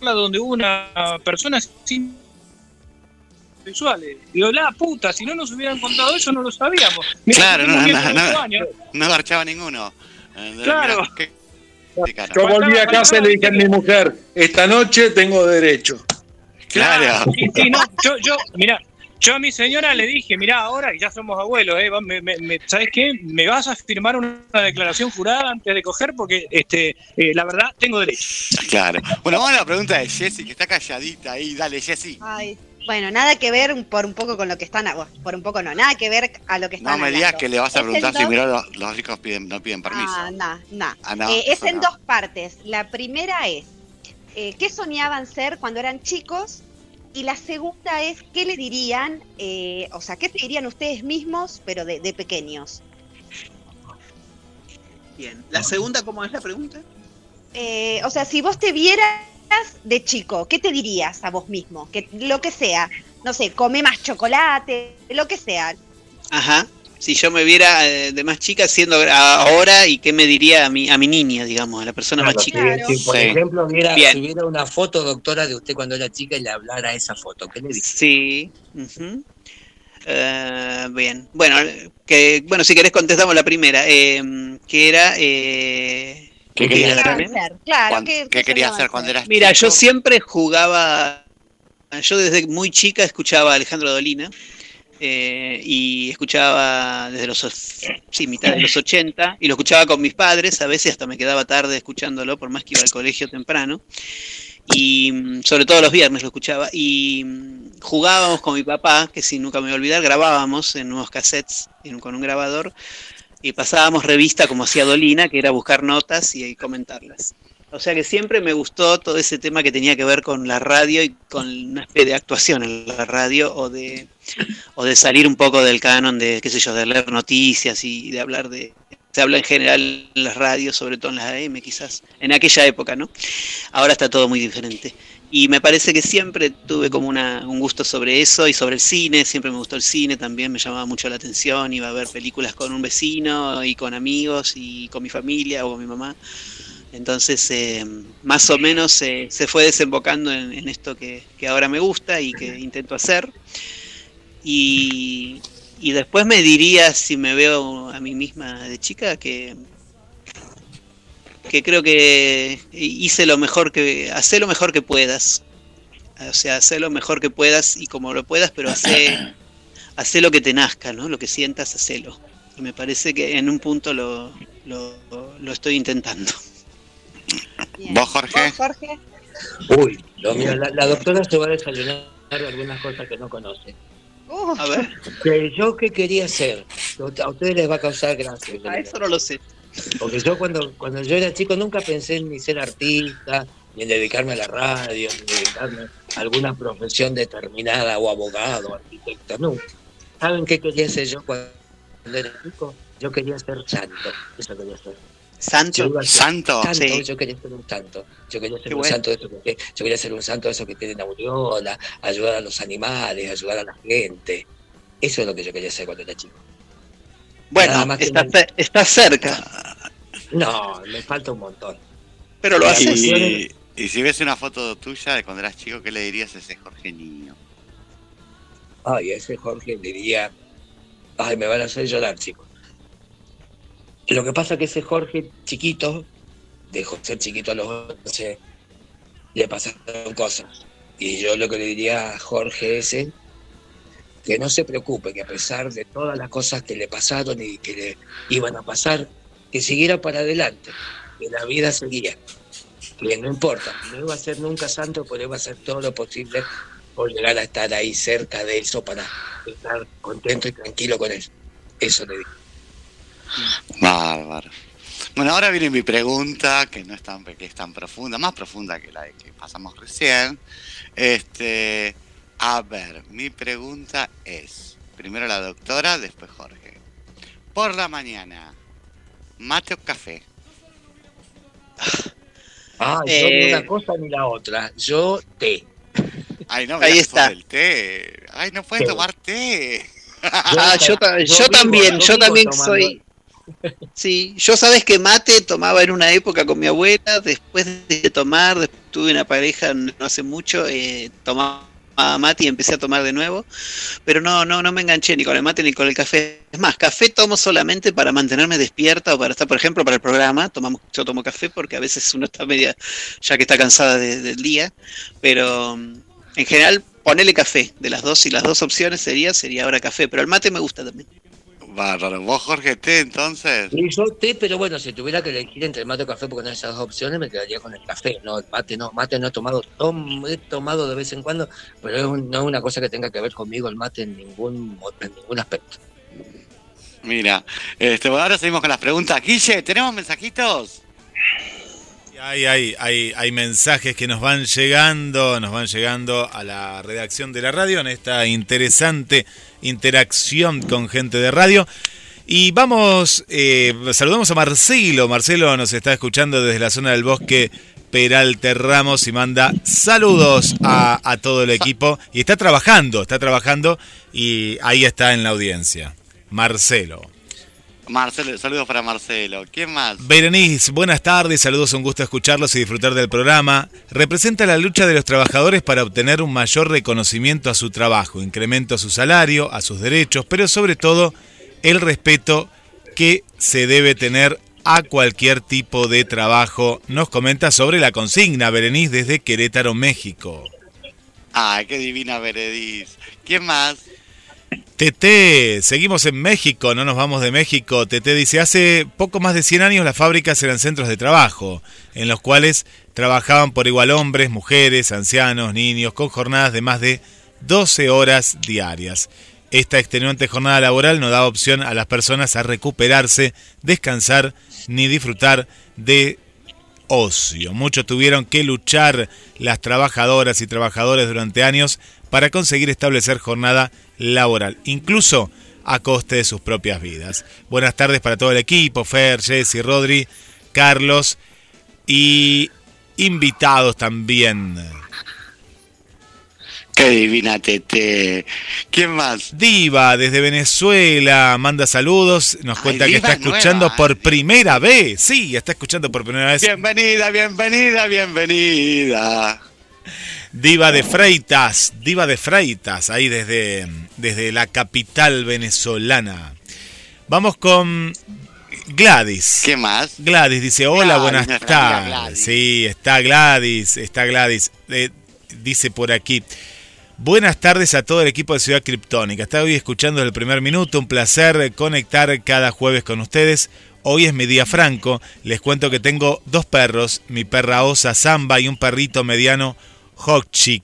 donde hubo una persona sin sexuales. Digo, la puta, si no nos hubieran contado eso no lo sabíamos. Claro, no, no, 18 no, no garchaba ninguno. Eh, Claro. Yo volví a casa y le dije a mi mujer, esta noche tengo derecho. Claro. Sí, sí, no, yo, yo, mira, yo a mi señora le dije, mira, ahora que ya somos abuelos, eh, me, me- me- ¿sabes qué? Me vas a firmar una declaración jurada antes de coger porque, este, eh, la verdad, tengo derecho. Claro. Bueno, vamos a la pregunta de Jessy, que está calladita ahí. Dale, Jessy. Ay, bueno, nada que ver por un poco con lo que están, bueno, por un poco no, nada que ver a lo que están No me digas hablando. que le vas a preguntar si dos- mirá, los, los ricos piden, no piden permiso. Ah, no, no. Ah, no, Eh, es en no. dos partes. La primera es, eh, ¿qué soñaban ser cuando eran chicos? Y la segunda es, ¿qué le dirían, eh, o sea, qué te dirían ustedes mismos, pero de, de pequeños? Bien. ¿La segunda cómo es la pregunta? eh, o sea, si vos te vieras de chico, ¿qué te dirías a vos mismo? Que lo que sea, no sé, come más chocolate, lo que sea. Ajá. Si yo me viera eh, de más chica siendo ahora y qué me diría a mi, a mi niña, digamos, a la persona Claro, más chica. si, si, por Sí. ejemplo hubiera, Bien. si hubiera una foto, doctora, de usted cuando era chica y le hablara a esa foto, ¿qué le dice? Sí. Eh, bien. Bueno, que bueno, si querés contestamos la primera, eh, que era eh, ¿Qué ¿qué querías hacer? Claro, ¿Cuán- ¿qué, ¿Qué querías hacer cuando eras Mira, yo siempre jugaba, yo desde muy chica escuchaba a Alejandro Dolina eh, y escuchaba desde los, sí, mitad de los 80 y lo escuchaba con mis padres, a veces hasta me quedaba tarde escuchándolo, por más que iba al colegio temprano. Y mm, sobre todo los viernes lo escuchaba. Y mm, jugábamos con mi papá, que si nunca me voy a olvidar, grabábamos en unos cassettes con un grabador y pasábamos revista como hacía Dolina, que era buscar notas y, y comentarlas. O sea que siempre me gustó todo ese tema que tenía que ver con la radio y con una especie de actuación en la radio o de, o de salir un poco del canon de, qué sé yo, de leer noticias y de hablar de... Se habla en general en las radios, sobre todo en las AM quizás, en aquella época, ¿no? Ahora está todo muy diferente. Y me parece que siempre tuve como una, un gusto sobre eso y sobre el cine, siempre me gustó el cine también, me llamaba mucho la atención, iba a ver películas con un vecino y con amigos y con mi familia o con mi mamá. Entonces, eh, más o menos se fue desembocando en, esto que, ahora me gusta y que intento hacer. Y, después me diría, si me veo a mí misma de chica, que, que creo que hice lo mejor que, hace lo mejor que puedas. O sea, hacer lo mejor que puedas y como lo puedas, pero hace, hace lo que te nazca, ¿no? Lo que sientas, hacelo. Y me parece que en un punto lo, lo estoy intentando. ¿Vos, Jorge? ¿Vos, Jorge? Uy, lo mío, la, la doctora se va a desayunar algunas cosas que no conoce. Uh, A ver, Que yo qué quería hacer, a ustedes les va a causar gracia. a eso no lo sé. Porque yo cuando, cuando yo era chico nunca pensé en ni ser artista, ni en dedicarme a la radio, ni dedicarme a alguna profesión determinada, o abogado, o arquitecto, nunca. ¿Saben qué quería ser yo cuando era chico? Yo quería ser santo, eso quería ser. ¿Santo? ¿Santo? Santo, Sí. yo quería ser un santo. Yo quería ser Qué un bueno. santo de eso que, yo quería ser un santo de esos que tienen aureola, ayudar a los animales, ayudar a la gente. Eso es lo que yo quería ser cuando era chico. Bueno, más está, cerca, No, me falta un montón. pero lo haces. Y, y si ves una foto tuya de cuando eras chico, ¿qué le dirías a ese Jorge niño? Ay, ese Jorge diría, ay, me van a hacer llorar, chicos. Lo que pasa es que ese Jorge chiquito, dejó de ser chiquito a los 11, le pasaron cosas. Y yo lo que le diría a Jorge ese, que no se preocupe, que a pesar de todas las cosas que le pasaron y que le iban a pasar, que siguiera para adelante, que la vida seguía. Que no importa, no iba a ser nunca santo, pero iba a hacer todo lo posible por llegar a estar ahí cerca de eso para estar contento y tranquilo con eso. Eso le digo. Bárbaro. Bueno, ahora viene mi pregunta, que no es tan, que es tan profunda, más profunda que la de que pasamos recién. Este, a ver, mi pregunta es, primero la doctora, después Jorge. Por la mañana, mate o café. Ah, yo Eh, ni una cosa ni la otra. Yo té. Ay, no, me Ahí está. el té. Ay, no pueden Sí. tomar té. Ah, yo, también, yo también tomando- soy. Sí, yo sabes que mate tomaba en una época con mi abuela, después de tomar, después tuve una pareja no hace mucho, eh, tomaba mate y empecé a tomar de nuevo, pero no, no, no me enganché ni con el mate ni con el café. Es más, café tomo solamente para mantenerme despierta o para estar, por ejemplo, para el programa, tomamos, yo tomo café porque a veces uno está media, ya que está cansada de- del día, pero mm, en general ponele café, de las dos y las dos opciones sería, sería ahora café, pero el mate me gusta también. Bárbaro. ¿Vos, Jorge, té entonces? Y yo té, pero bueno, si tuviera que elegir entre el mate o café, porque no hay esas dos opciones, me quedaría con el café. No, el mate no. Mate no he tomado, tom- he tomado de vez en cuando, pero es un- no es una cosa que tenga que ver conmigo el mate en ningún, en ningún aspecto. Mira, este, bueno, ahora seguimos con las preguntas. Guille, ¿tenemos mensajitos? Hay, hay, hay, hay mensajes que nos van llegando, nos van llegando a la redacción de la radio en esta interesante interacción con gente de radio. Y vamos, eh, saludamos a Marcelo. Marcelo nos está escuchando desde la zona del bosque Peralta Ramos y manda saludos a todo el equipo. Y está trabajando, está trabajando y ahí está en la audiencia. Marcelo. Marcelo, saludos para Marcelo. ¿Quién más? Berenice, buenas tardes, saludos, un gusto escucharlos y disfrutar del programa. Representa la lucha de los trabajadores para obtener un mayor reconocimiento a su trabajo, incremento a su salario, a sus derechos, pero sobre todo el respeto que se debe tener a cualquier tipo de trabajo. Nos comenta sobre la consigna, Berenice, desde Querétaro, México. Ay, qué divina Berenice. ¿Quién más? Tete, seguimos en México, no nos vamos de México. Tete dice, hace poco más de 100 años las fábricas eran centros de trabajo, en los cuales trabajaban por igual hombres, mujeres, ancianos, niños, con jornadas de más de 12 horas diarias. Esta extenuante jornada laboral no da opción a las personas a recuperarse, descansar ni disfrutar de ocio. Muchos tuvieron que luchar las trabajadoras y trabajadores durante años para conseguir establecer jornada laboral, incluso a coste de sus propias vidas. Buenas tardes para todo el equipo, Fer, Jesse, Rodri, Carlos y invitados también. Qué divina Tete. ¿Quién más? Diva, desde Venezuela, manda saludos, nos cuenta que está escuchando nueva, por primera vez. Sí, está escuchando por primera vez. Bienvenida, bienvenida, bienvenida. Diva de Freitas, Diva de Freitas, ahí desde, desde la capital venezolana. Vamos con Gladys. ¿Qué más? Gladys dice, hola, Gladys, buenas tardes. Sí, está Gladys, está Gladys. Eh, dice por aquí. Buenas tardes a todo el equipo de Ciudad Criptónica. Estaba hoy escuchando desde el primer minuto. Un placer conectar cada jueves con ustedes. Hoy es mi día franco. Les cuento que tengo dos perros, mi perra osa Samba y un perrito mediano Hokchik,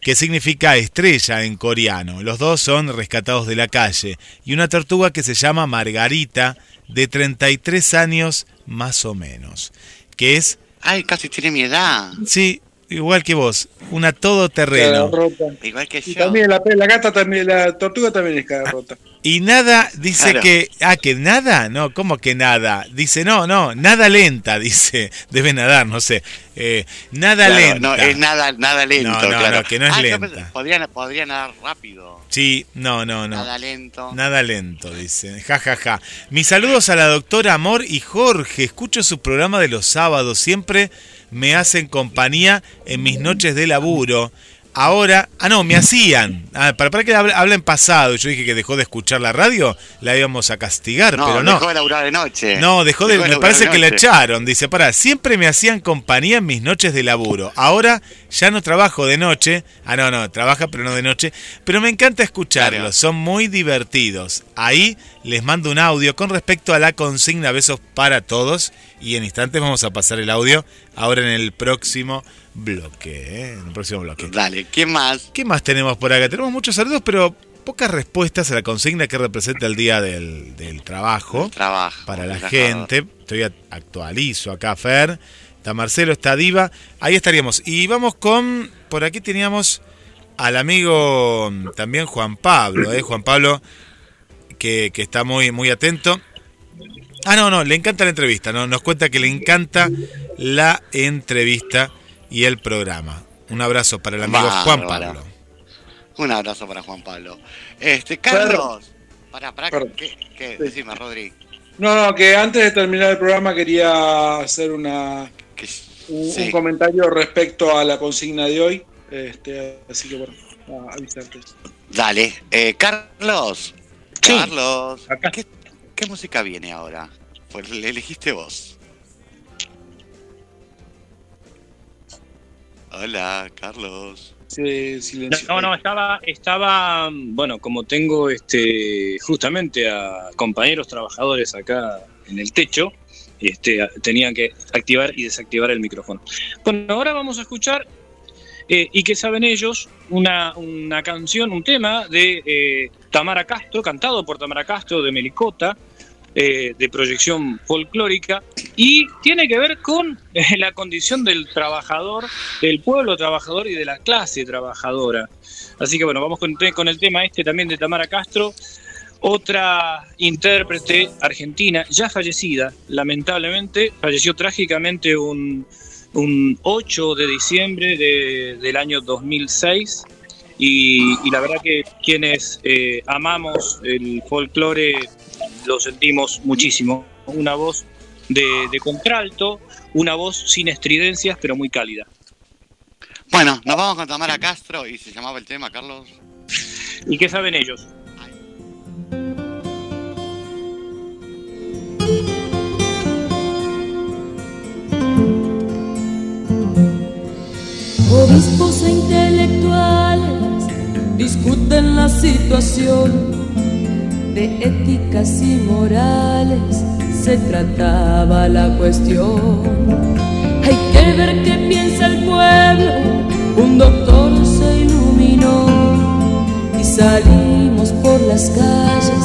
que significa estrella en coreano. Los dos son rescatados de la calle. Y una tortuga que se llama Margarita, de 33 años más o menos. Que es... Ay, casi tiene mi edad. Sí, igual que vos. Una todoterreno. Igual que Y yo. también la, la gata también, la tortuga también es cara rota. Y nada dice Claro. que. Ah, que nada. No, ¿cómo que nada? Dice, no, no, nada lenta, dice. Debe nadar, no sé. Eh, nada Claro, lenta. No, es nada, nada lento, No, no, claro. no, que no es Ah, lenta. pensé- podría, podría nadar rápido. Sí, no, no, no. Nada lento. Nada lento, dice. Ja, ja, ja. Mis saludos a la doctora Amor y Jorge. Escucho su programa de los sábados. Siempre me hacen compañía en mis noches de laburo. Ahora, ah, no, me hacían. Ah, para, para que habla, en pasado. Yo dije que dejó de escuchar la radio, la íbamos a castigar, No, pero no. dejó de laburar de noche. No, dejó de. Dejó me parece de que la echaron. Dice, para, siempre me hacían compañía en mis noches de laburo. Ahora ya no trabajo de noche. Ah, no, no, trabaja, pero no de noche. Pero me encanta escucharlos. Claro. Son muy divertidos. Ahí les mando un audio con respecto a la consigna Besos para Todos. Y en instantes vamos a pasar el audio ahora en el próximo bloque. ¿eh? En el próximo bloque. Dale, ¿quién más? ¿Qué más tenemos por acá? Tenemos muchos saludos, pero pocas respuestas a la consigna que representa el día del, del trabajo. Trabajo. Para la gente. Estoy actualizo acá, Fer. Está Marcelo, está Diva. Ahí estaríamos. Y vamos con. Por aquí teníamos al amigo también Juan Pablo, ¿eh? Juan Pablo, que, que está muy, muy atento. Ah, no, no, le encanta la entrevista. ¿no? Nos cuenta que le encanta la entrevista y el programa. Un abrazo para el amigo Juan. Pablo. Un abrazo para Juan Pablo. Este, Carlos. Para, para, ¿qué, qué? Decime, Rodri. No, no, que antes de terminar el programa quería hacer una un, sí. un comentario respecto a la consigna de hoy. Este, así que bueno, a avisarte. Dale. Eh, Carlos. Carlos. ¿Qué, qué música viene ahora? Pues le elegiste vos. Hola, Carlos. Sí, silencio. No, no, estaba, estaba, bueno, como tengo este justamente a compañeros trabajadores acá en el techo, este, tenían que activar y desactivar el micrófono. Bueno, ahora vamos a escuchar eh, y que saben ellos una, una canción, un tema de eh, Tamara Castro, cantado por Tamara Castro de Melicota, eh, de proyección folclórica, y tiene que ver con eh, la condición del trabajador, del pueblo trabajador y de la clase trabajadora. Así que bueno, vamos con, el tema este también de Tamara Castro, Otra intérprete argentina, ya fallecida, lamentablemente, falleció trágicamente un, un 8 de diciembre de- del año 2006. Y, y la verdad que quienes eh, amamos el folclore lo sentimos muchísimo. Una voz de, de contralto, una voz sin estridencias, pero muy cálida. Bueno, nos vamos con Tamara Castro y se llamaba el tema, Carlos. ¿Y qué saben ellos? Obispos e intelectuales discuten la situación de éticas y morales. Se trataba la cuestión. Hay que ver qué piensa el pueblo. Un doctor se iluminó y salimos por las calles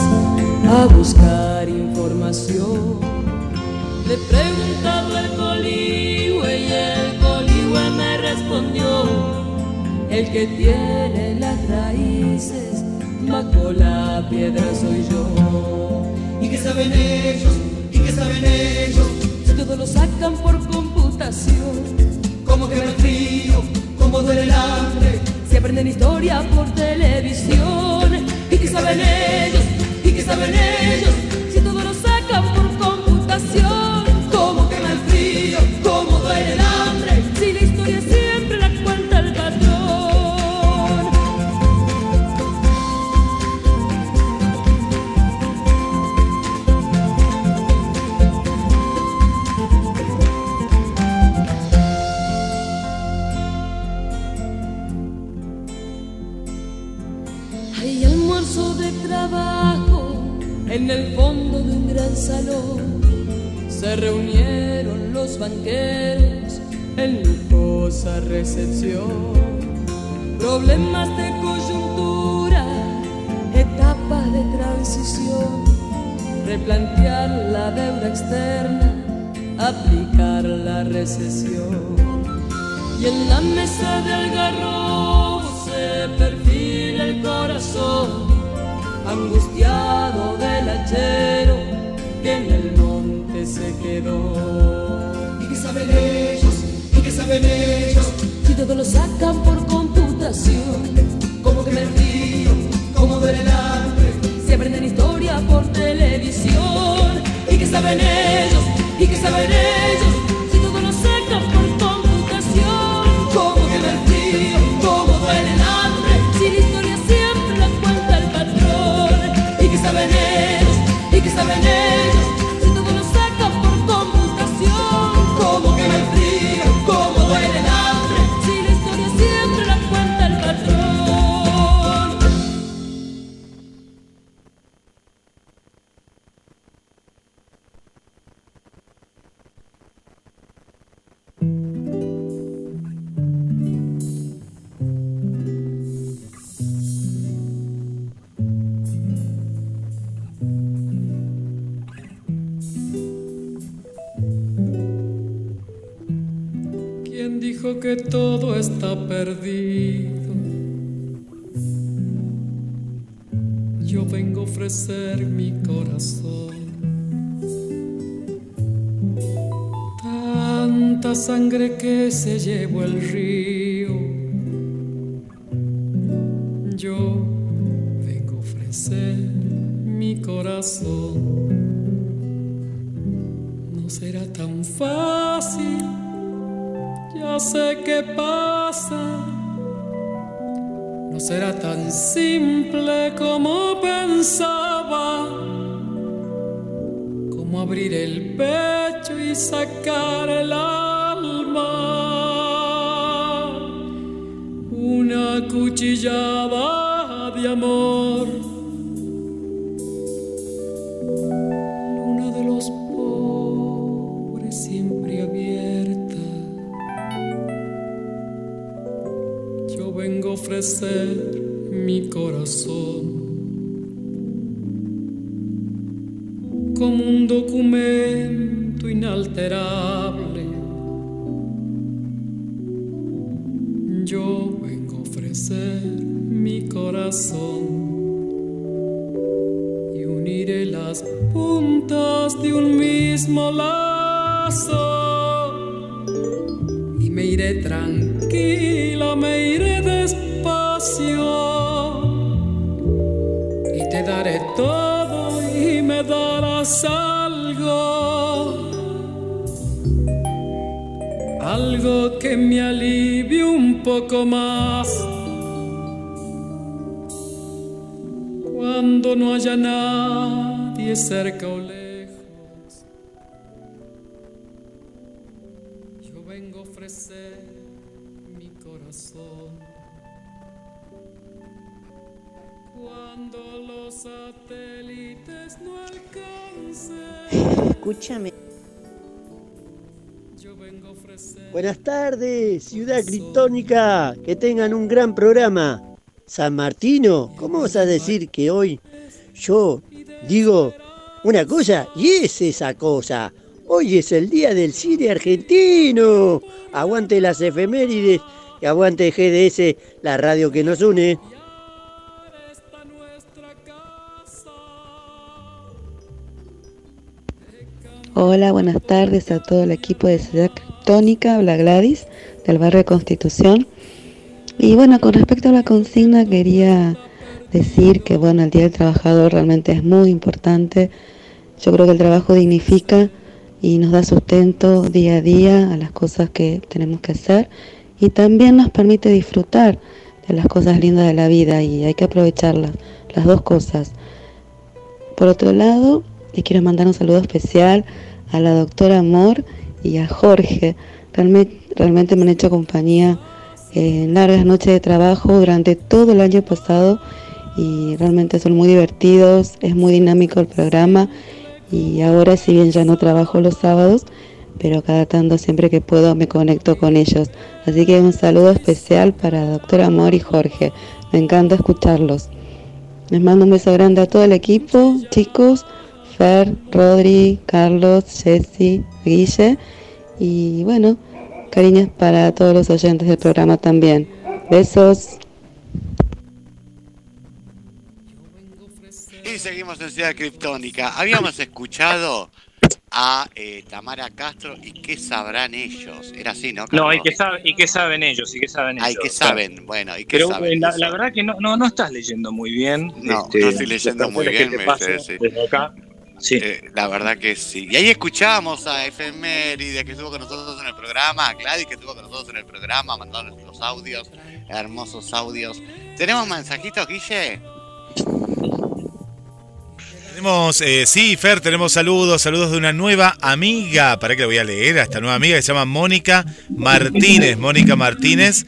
a buscar información. Le he preguntado al coligüe y el coligüe me respondió, el que tiene las raíces bajo la piedra soy yo. ¿Y qué saben ellos? ¿Y qué saben ellos? Si todo lo sacan por computación, ¿Cómo quema el frío? ¿Cómo duele el hambre? si aprenden historia por televisión, ¿y qué saben ellos? ¿Y qué saben ellos? Si todo lo sacan por computación, corazón. Cuando los satélites no alcancen, Escúchame. yo vengo a ofrecer. Buenas tardes, Ciudad Criptónica. Que tengan un gran programa. San Martino, ¿cómo vas a decir que hoy yo digo una cosa y es esa cosa? Hoy es el día del cine argentino. Aguante las efemérides y aguante GDS, la radio que nos une. Hola, buenas tardes a todo el equipo de Ciudad Criptónica, habla Gladys, del barrio Constitución. Y bueno, con respecto a la consigna, quería decir que bueno, el Día del Trabajador realmente es muy importante. Yo creo que el trabajo dignifica y nos da sustento día a día a las cosas que tenemos que hacer y también nos permite disfrutar de las cosas lindas de la vida y hay que aprovecharlas, las dos cosas. Por otro lado, le quiero mandar un saludo especial a la doctora Amor y a Jorge. Realmente, realmente me han hecho compañía en largas noches de trabajo durante todo el año pasado y realmente son muy divertidos, es muy dinámico el programa y ahora si bien ya no trabajo los sábados, pero cada tanto siempre que puedo me conecto con ellos. Así que un saludo especial para doctora Amor y Jorge. Me encanta escucharlos. Les mando un beso grande a todo el equipo, chicos, Fer, Rodri, Carlos, Jessy, Guille y bueno, cariños para todos los oyentes del programa también. Besos. Y seguimos en Ciudad Criptónica. Habíamos escuchado a eh, Tamara Castro y qué sabrán ellos. Era así, ¿no? No, y que, sabe, y que saben ellos, y que saben ellos. Ay, que saben, bueno, y qué Pero saben. eh, la, verdad que no, no, no estás leyendo muy bien. No, este, no estoy leyendo muy bien, me dice, sí. desde acá. Sí. Eh, la verdad que sí. Y ahí escuchábamos a Efeméride que estuvo con nosotros en el programa, a Gladys que estuvo con nosotros en el programa, mandando los audios, hermosos audios. ¿Tenemos mensajitos, Guille? Eh, sí, Fer, tenemos saludos, saludos de una nueva amiga, para que lo voy a leer, a esta nueva amiga se llama Mónica Martínez. Mónica Martínez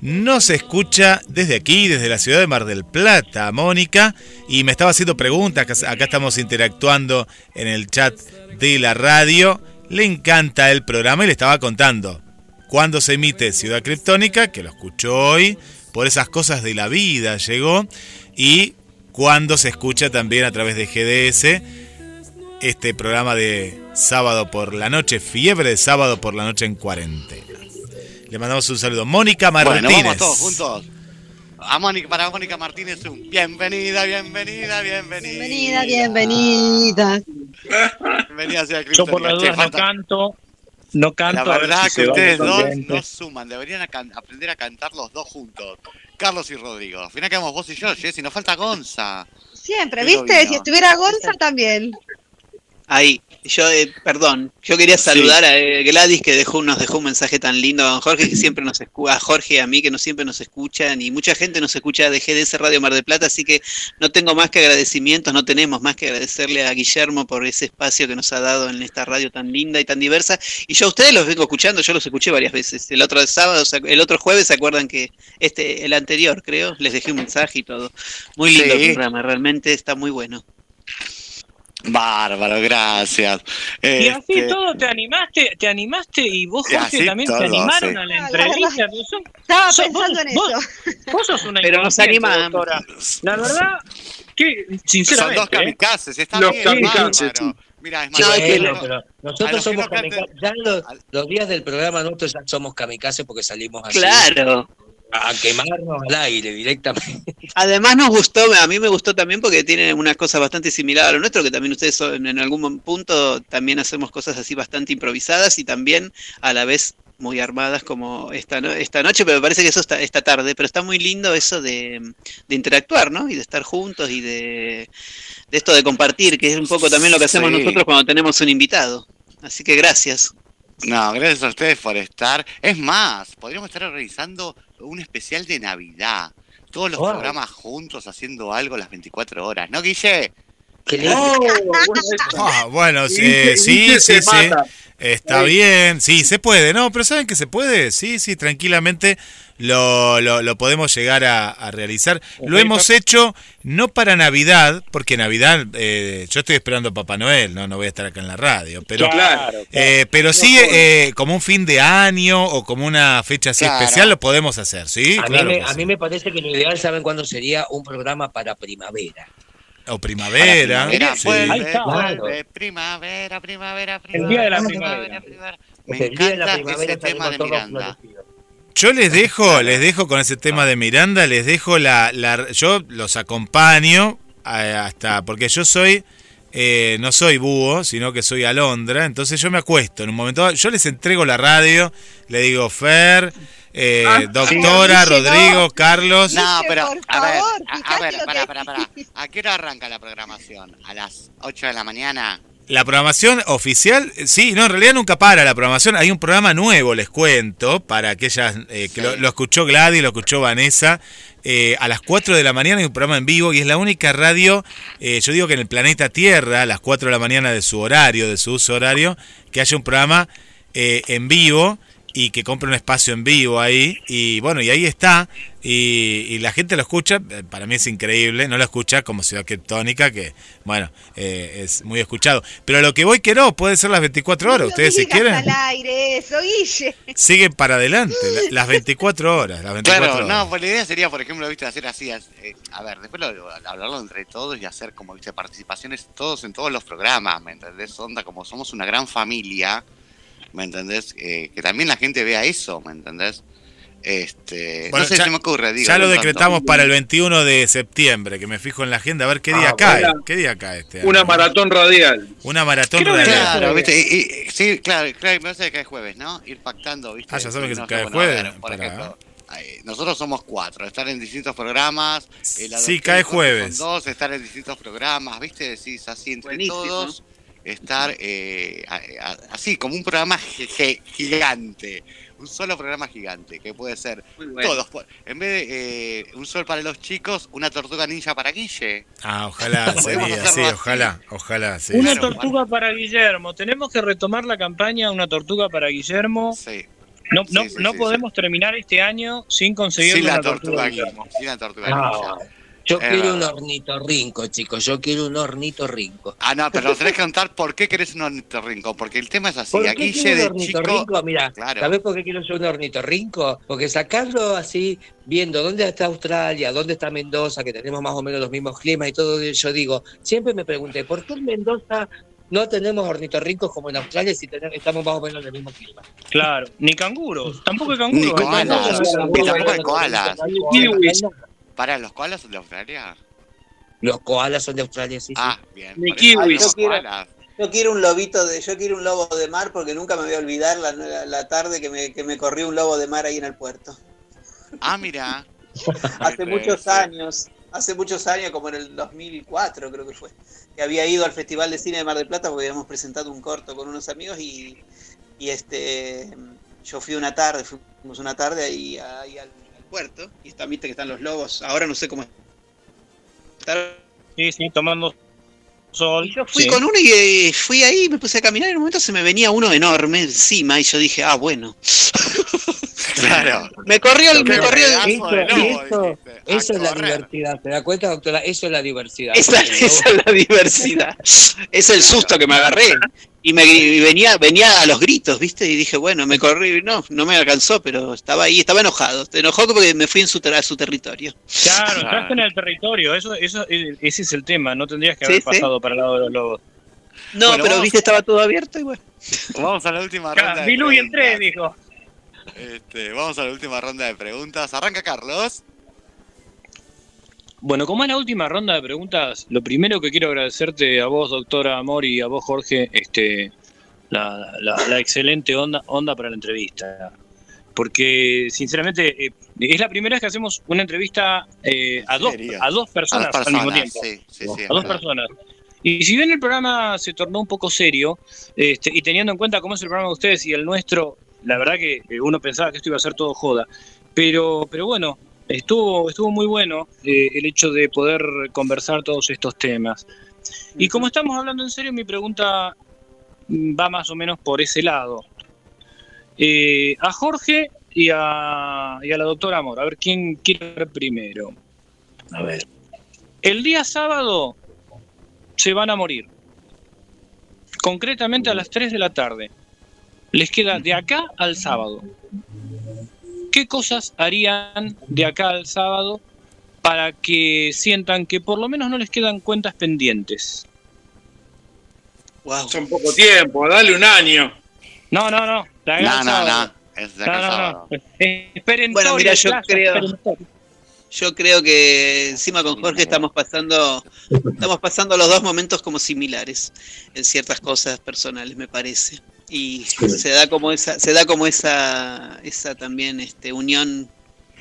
nos escucha desde aquí, desde la ciudad de Mar del Plata, Mónica, y me estaba haciendo preguntas, acá- estamos interactuando en el chat de la radio, le encanta el programa y le estaba contando cuando se emite Ciudad Criptónica, que lo escuchó hoy, por esas cosas de la vida llegó, y cuando se escucha también a través de GDS este programa de sábado por la noche, fiebre de sábado por la noche en cuarentena. Le mandamos un saludo. Mónica Martínez. Bueno, vamos todos juntos. A Mónica, para Mónica Martínez un bienvenida, bienvenida, bienvenida. Bienvenida, bienvenida. Bienvenida a Ciudad Yo por Che, dudas no falta- canto, no canto. La a ver verdad si que ustedes dos no suman, deberían a aprender a cantar los dos juntos. Carlos y Rodrigo. Al final quedamos vos y yo, Jessy, nos falta Gonza. Siempre, Pero ¿viste? vino. Si estuviera Gonza también. Ahí, yo, eh, perdón, yo quería saludar a eh, Gladys que dejó, nos dejó un mensaje tan lindo, a don Jorge que siempre nos escucha, a Jorge y a mí que no siempre nos escuchan y mucha gente nos escucha de GDS Radio Mar del Plata, así que no tengo más que agradecimientos, no tenemos más que agradecerle a Guillermo por ese espacio que nos ha dado en esta radio tan linda y tan diversa. Y yo a ustedes los vengo escuchando, yo los escuché varias veces. El otro sábado, el otro jueves, ¿se acuerdan que este, el anterior, creo, les dejé un mensaje y todo. Muy lindo Sí. el programa, realmente está muy bueno. Bárbaro, gracias. Y así Este, todo te animaste, te animaste y vos, Jorge, así también todo, te animaron sí. a la entrevista. son- Estaba sos- pensando vos- en vos- eso. Vos sos una Pero nos animamos. La verdad, que son sinceramente. dos ¿eh? kamikazes, está Los bien, kamikazes, es más, No, es no, pero nosotros somos kamikazes. Ya los, los días del programa nuestros ya somos kamikazes porque salimos así. Claro. A quemarnos al aire directamente. Además nos gustó, a mí me gustó también porque tienen unas cosas bastante similares a lo nuestro, que también ustedes son- en algún punto también hacemos cosas así bastante improvisadas y también a la vez muy armadas como esta, no- esta noche, pero me parece que eso está esta tarde, pero está muy lindo eso de, de interactuar, ¿no? Y de estar juntos y de, de esto de compartir, que es un poco también lo que hacemos Sí. nosotros cuando tenemos un invitado. Así que gracias. No, gracias a ustedes por estar. Es más, podríamos estar realizando un especial de Navidad. Todos los programas juntos haciendo algo las 24 horas, ¿no, Guille? Ah, bueno, sí, Guille- sí, Guille sí, se sí. mata. Está bien, sí, se puede, ¿no? Pero ¿saben que se puede? Sí, sí, tranquilamente lo, lo, lo podemos llegar a, a realizar. Lo hemos hecho no para Navidad, porque Navidad, eh, yo estoy esperando a Papá Noel, ¿no? No voy a estar acá en la radio, pero, Claro, eh, pero sí eh, como un fin de año o como una fecha así Claro. especial lo podemos hacer, ¿sí? a, claro mí me, a sí. mí me parece que lo ideal, ¿saben cuándo sería? Un programa para primavera. O primavera, Primavera, sí. vuelve, vuelve, primavera, primavera, primavera. El día de la primavera, primavera. Me Es el día de la primavera ese tema de. Yo les dejo, les dejo con ese tema de Miranda, les dejo la, la- yo los acompaño eh, hasta, porque yo soy, eh, no soy búho, sino que soy alondra, entonces yo me acuesto en un momento, dado, yo les entrego la radio, le digo Fer, eh, Ah, doctora, sí. Rodrigo, Carlos. No, pero a ver, a, ver, pará, que- pará, pará. ¿A qué hora arranca la programación? ¿A las 8 de la mañana? La programación oficial, eh, sí, no, en realidad nunca para la programación. Hay un programa nuevo, les cuento, para aquellas eh, que lo, lo escuchó Gladys, lo escuchó Vanessa. eh, a las 4 de la mañana hay un programa en vivo y es la única radio, eh, yo digo que en el planeta Tierra, a las 4 de la mañana de su horario, de su uso horario, que haya un programa eh, en vivo y que compre un espacio en vivo ahí. Y bueno, y ahí está. Y, y la gente lo escucha, eh, para mí es increíble, no lo escucha como Ciudad Criptónica, que bueno, eh, es muy escuchado. Pero lo que voy que no, puede ser las 24 horas, ustedes si quieren, al aire eso, Guille. siguen para adelante, la- las 24 horas, las 24 Claro, horas. no, pues la idea sería, por ejemplo, viste, hacer así, eh, a ver, después lo- lo- hablarlo entre todos y hacer como, viste, participaciones todos en todos los programas, ¿me entendés? Onda, como somos una gran familia, ¿me entendés? Eh, que también la gente vea eso, ¿me entendés? Este, Bueno, no sé, ya- se me ocurre, digo. ya lo decretamos para el 21 de septiembre, que me fijo en la agenda a ver qué día Ah, cae. ¿Qué día cae este año? Una maratón radial. Una maratón radial. Claro, viste, y, y- sí, claro, claro, me parece que cae jueves, ¿no? Ir pactando, viste. Ah, ya saben que no, cae bueno, jueves, ver, por para- ejemplo, nosotros somos cuatro, estar en distintos programas. eh, la Sí, cae jueves. Son dos, estar en distintos programas, viste, decís así entre Buenísimo. todos, estar eh, a- a- así, como un programa gi- gi- gigante. Un solo programa gigante, que puede ser bueno. todos. En vez de eh, un sol para los chicos, una tortuga ninja para Guille. Ah, ojalá sería, sí, así. ojalá, ojalá, sí. Una tortuga para Guillermo. Tenemos que retomar la campaña Una tortuga para Guillermo. Sí. No, no, no sí, podemos terminar este año sin conseguir Sin la una tortuga tortuga. Guille, Guillermo. sin la tortuga Ah, ninja. Yo Es quiero un ornitorrinco, chicos. Yo quiero un ornitorrinco. Ah, no, pero nos tenés que contar por qué querés un ornitorrinco, porque el tema es así. ¿Por qué Aquí quiero de un chico. ornitorrinco? Mira, Claro. ¿sabés por qué quiero ser un ornitorrinco? Porque sacarlo así, viendo dónde está Australia, dónde está Mendoza, que tenemos más o menos los mismos climas y todo, yo digo, siempre me pregunté, ¿por qué en Mendoza no tenemos ornitorrincos como en Australia si tenemos- estamos más o menos en el mismo clima? Claro, ni canguros. Tampoco hay Ni canguros. koalas. Entonces, Y tampoco hay koalas. Para, ¿los koalas son de Australia? Los koalas son de Australia, sí. sí. Ah, bien. Ni kiwis. los Yo quiero- koalas. Yo quiero un lobito de, yo quiero un lobo de mar porque nunca me voy a olvidar la, la- la tarde que me, que me corrió un lobo de mar ahí en el puerto. Ah, mira. Hace Sí, muchos sí. años, hace muchos años, como en el 2004 creo que fue, que había ido al Festival de Cine de Mar del Plata porque habíamos presentado un corto con unos amigos y, y este yo fui una tarde, fuimos una tarde ahí, ahí al puerto y está, viste que están los lobos, ahora no sé cómo estar. Sí, sí, tomando sol. Yo fui Sí. con uno y eh, fui ahí, me puse a caminar y en un momento se me venía uno enorme encima y yo dije, ah, bueno. Claro. Me corrió el, me corrió el, Eso, lobo, eso, es la diversidad, ¿te das cuenta, doctora? Eso es la diversidad. Esa, esa es la diversidad. Es el susto que me agarré. Y me y venía, venía a los gritos, ¿viste? Y dije, bueno, me corrí, no, no me alcanzó, pero estaba ahí, estaba enojado. Se enojó porque me fui en su, a su territorio. Claro, entraste en el territorio. Eso, eso, eh, ese es el tema. No tendrías que haber sí. pasado para el lado de los lobos. No, Bueno, pero vamos- viste, estaba todo abierto y bueno. Vamos a la última ronda. Claro, vi y entré, dijo. Este, vamos a la última ronda de preguntas. Arranca Carlos. Bueno, como es la última ronda de preguntas, lo primero que quiero agradecerte a vos, doctora Amor, y a vos, Jorge, este, la, la- la excelente onda, onda para la entrevista. Porque, sinceramente, eh, es la primera vez que hacemos una entrevista eh, a, dos, a dos personas, A al mismo tiempo. sí, sí, sí, es a dos personas. Y si bien el programa se tornó un poco serio, este, y teniendo en cuenta cómo es el programa de ustedes y el nuestro, la verdad que uno pensaba que esto iba a ser todo joda. Pero, pero bueno, estuvo, estuvo muy bueno eh, el hecho de poder conversar todos estos temas. Y como estamos hablando en serio, mi pregunta va más o menos por ese lado. Eh, a Jorge y a, y a la doctora Amor, a ver quién quiere hablar primero. A ver. El día sábado se van a morir. Concretamente a las 3 de la tarde. Les queda de acá al sábado. ¿Qué cosas harían de acá al sábado para que sientan que por lo menos no les quedan cuentas pendientes? Son poco tiempo, dale un año. No, no, no. de acá No, al no, sábado. no. Es de acá no, sábado. no. Esperen Bueno, mira, yo Plaza, creo- esperen- Yo creo que encima con Jorge estamos pasando, estamos pasando los dos momentos como similares en ciertas cosas personales, me parece. Y se da como esa, se da como esa, esa también este, unión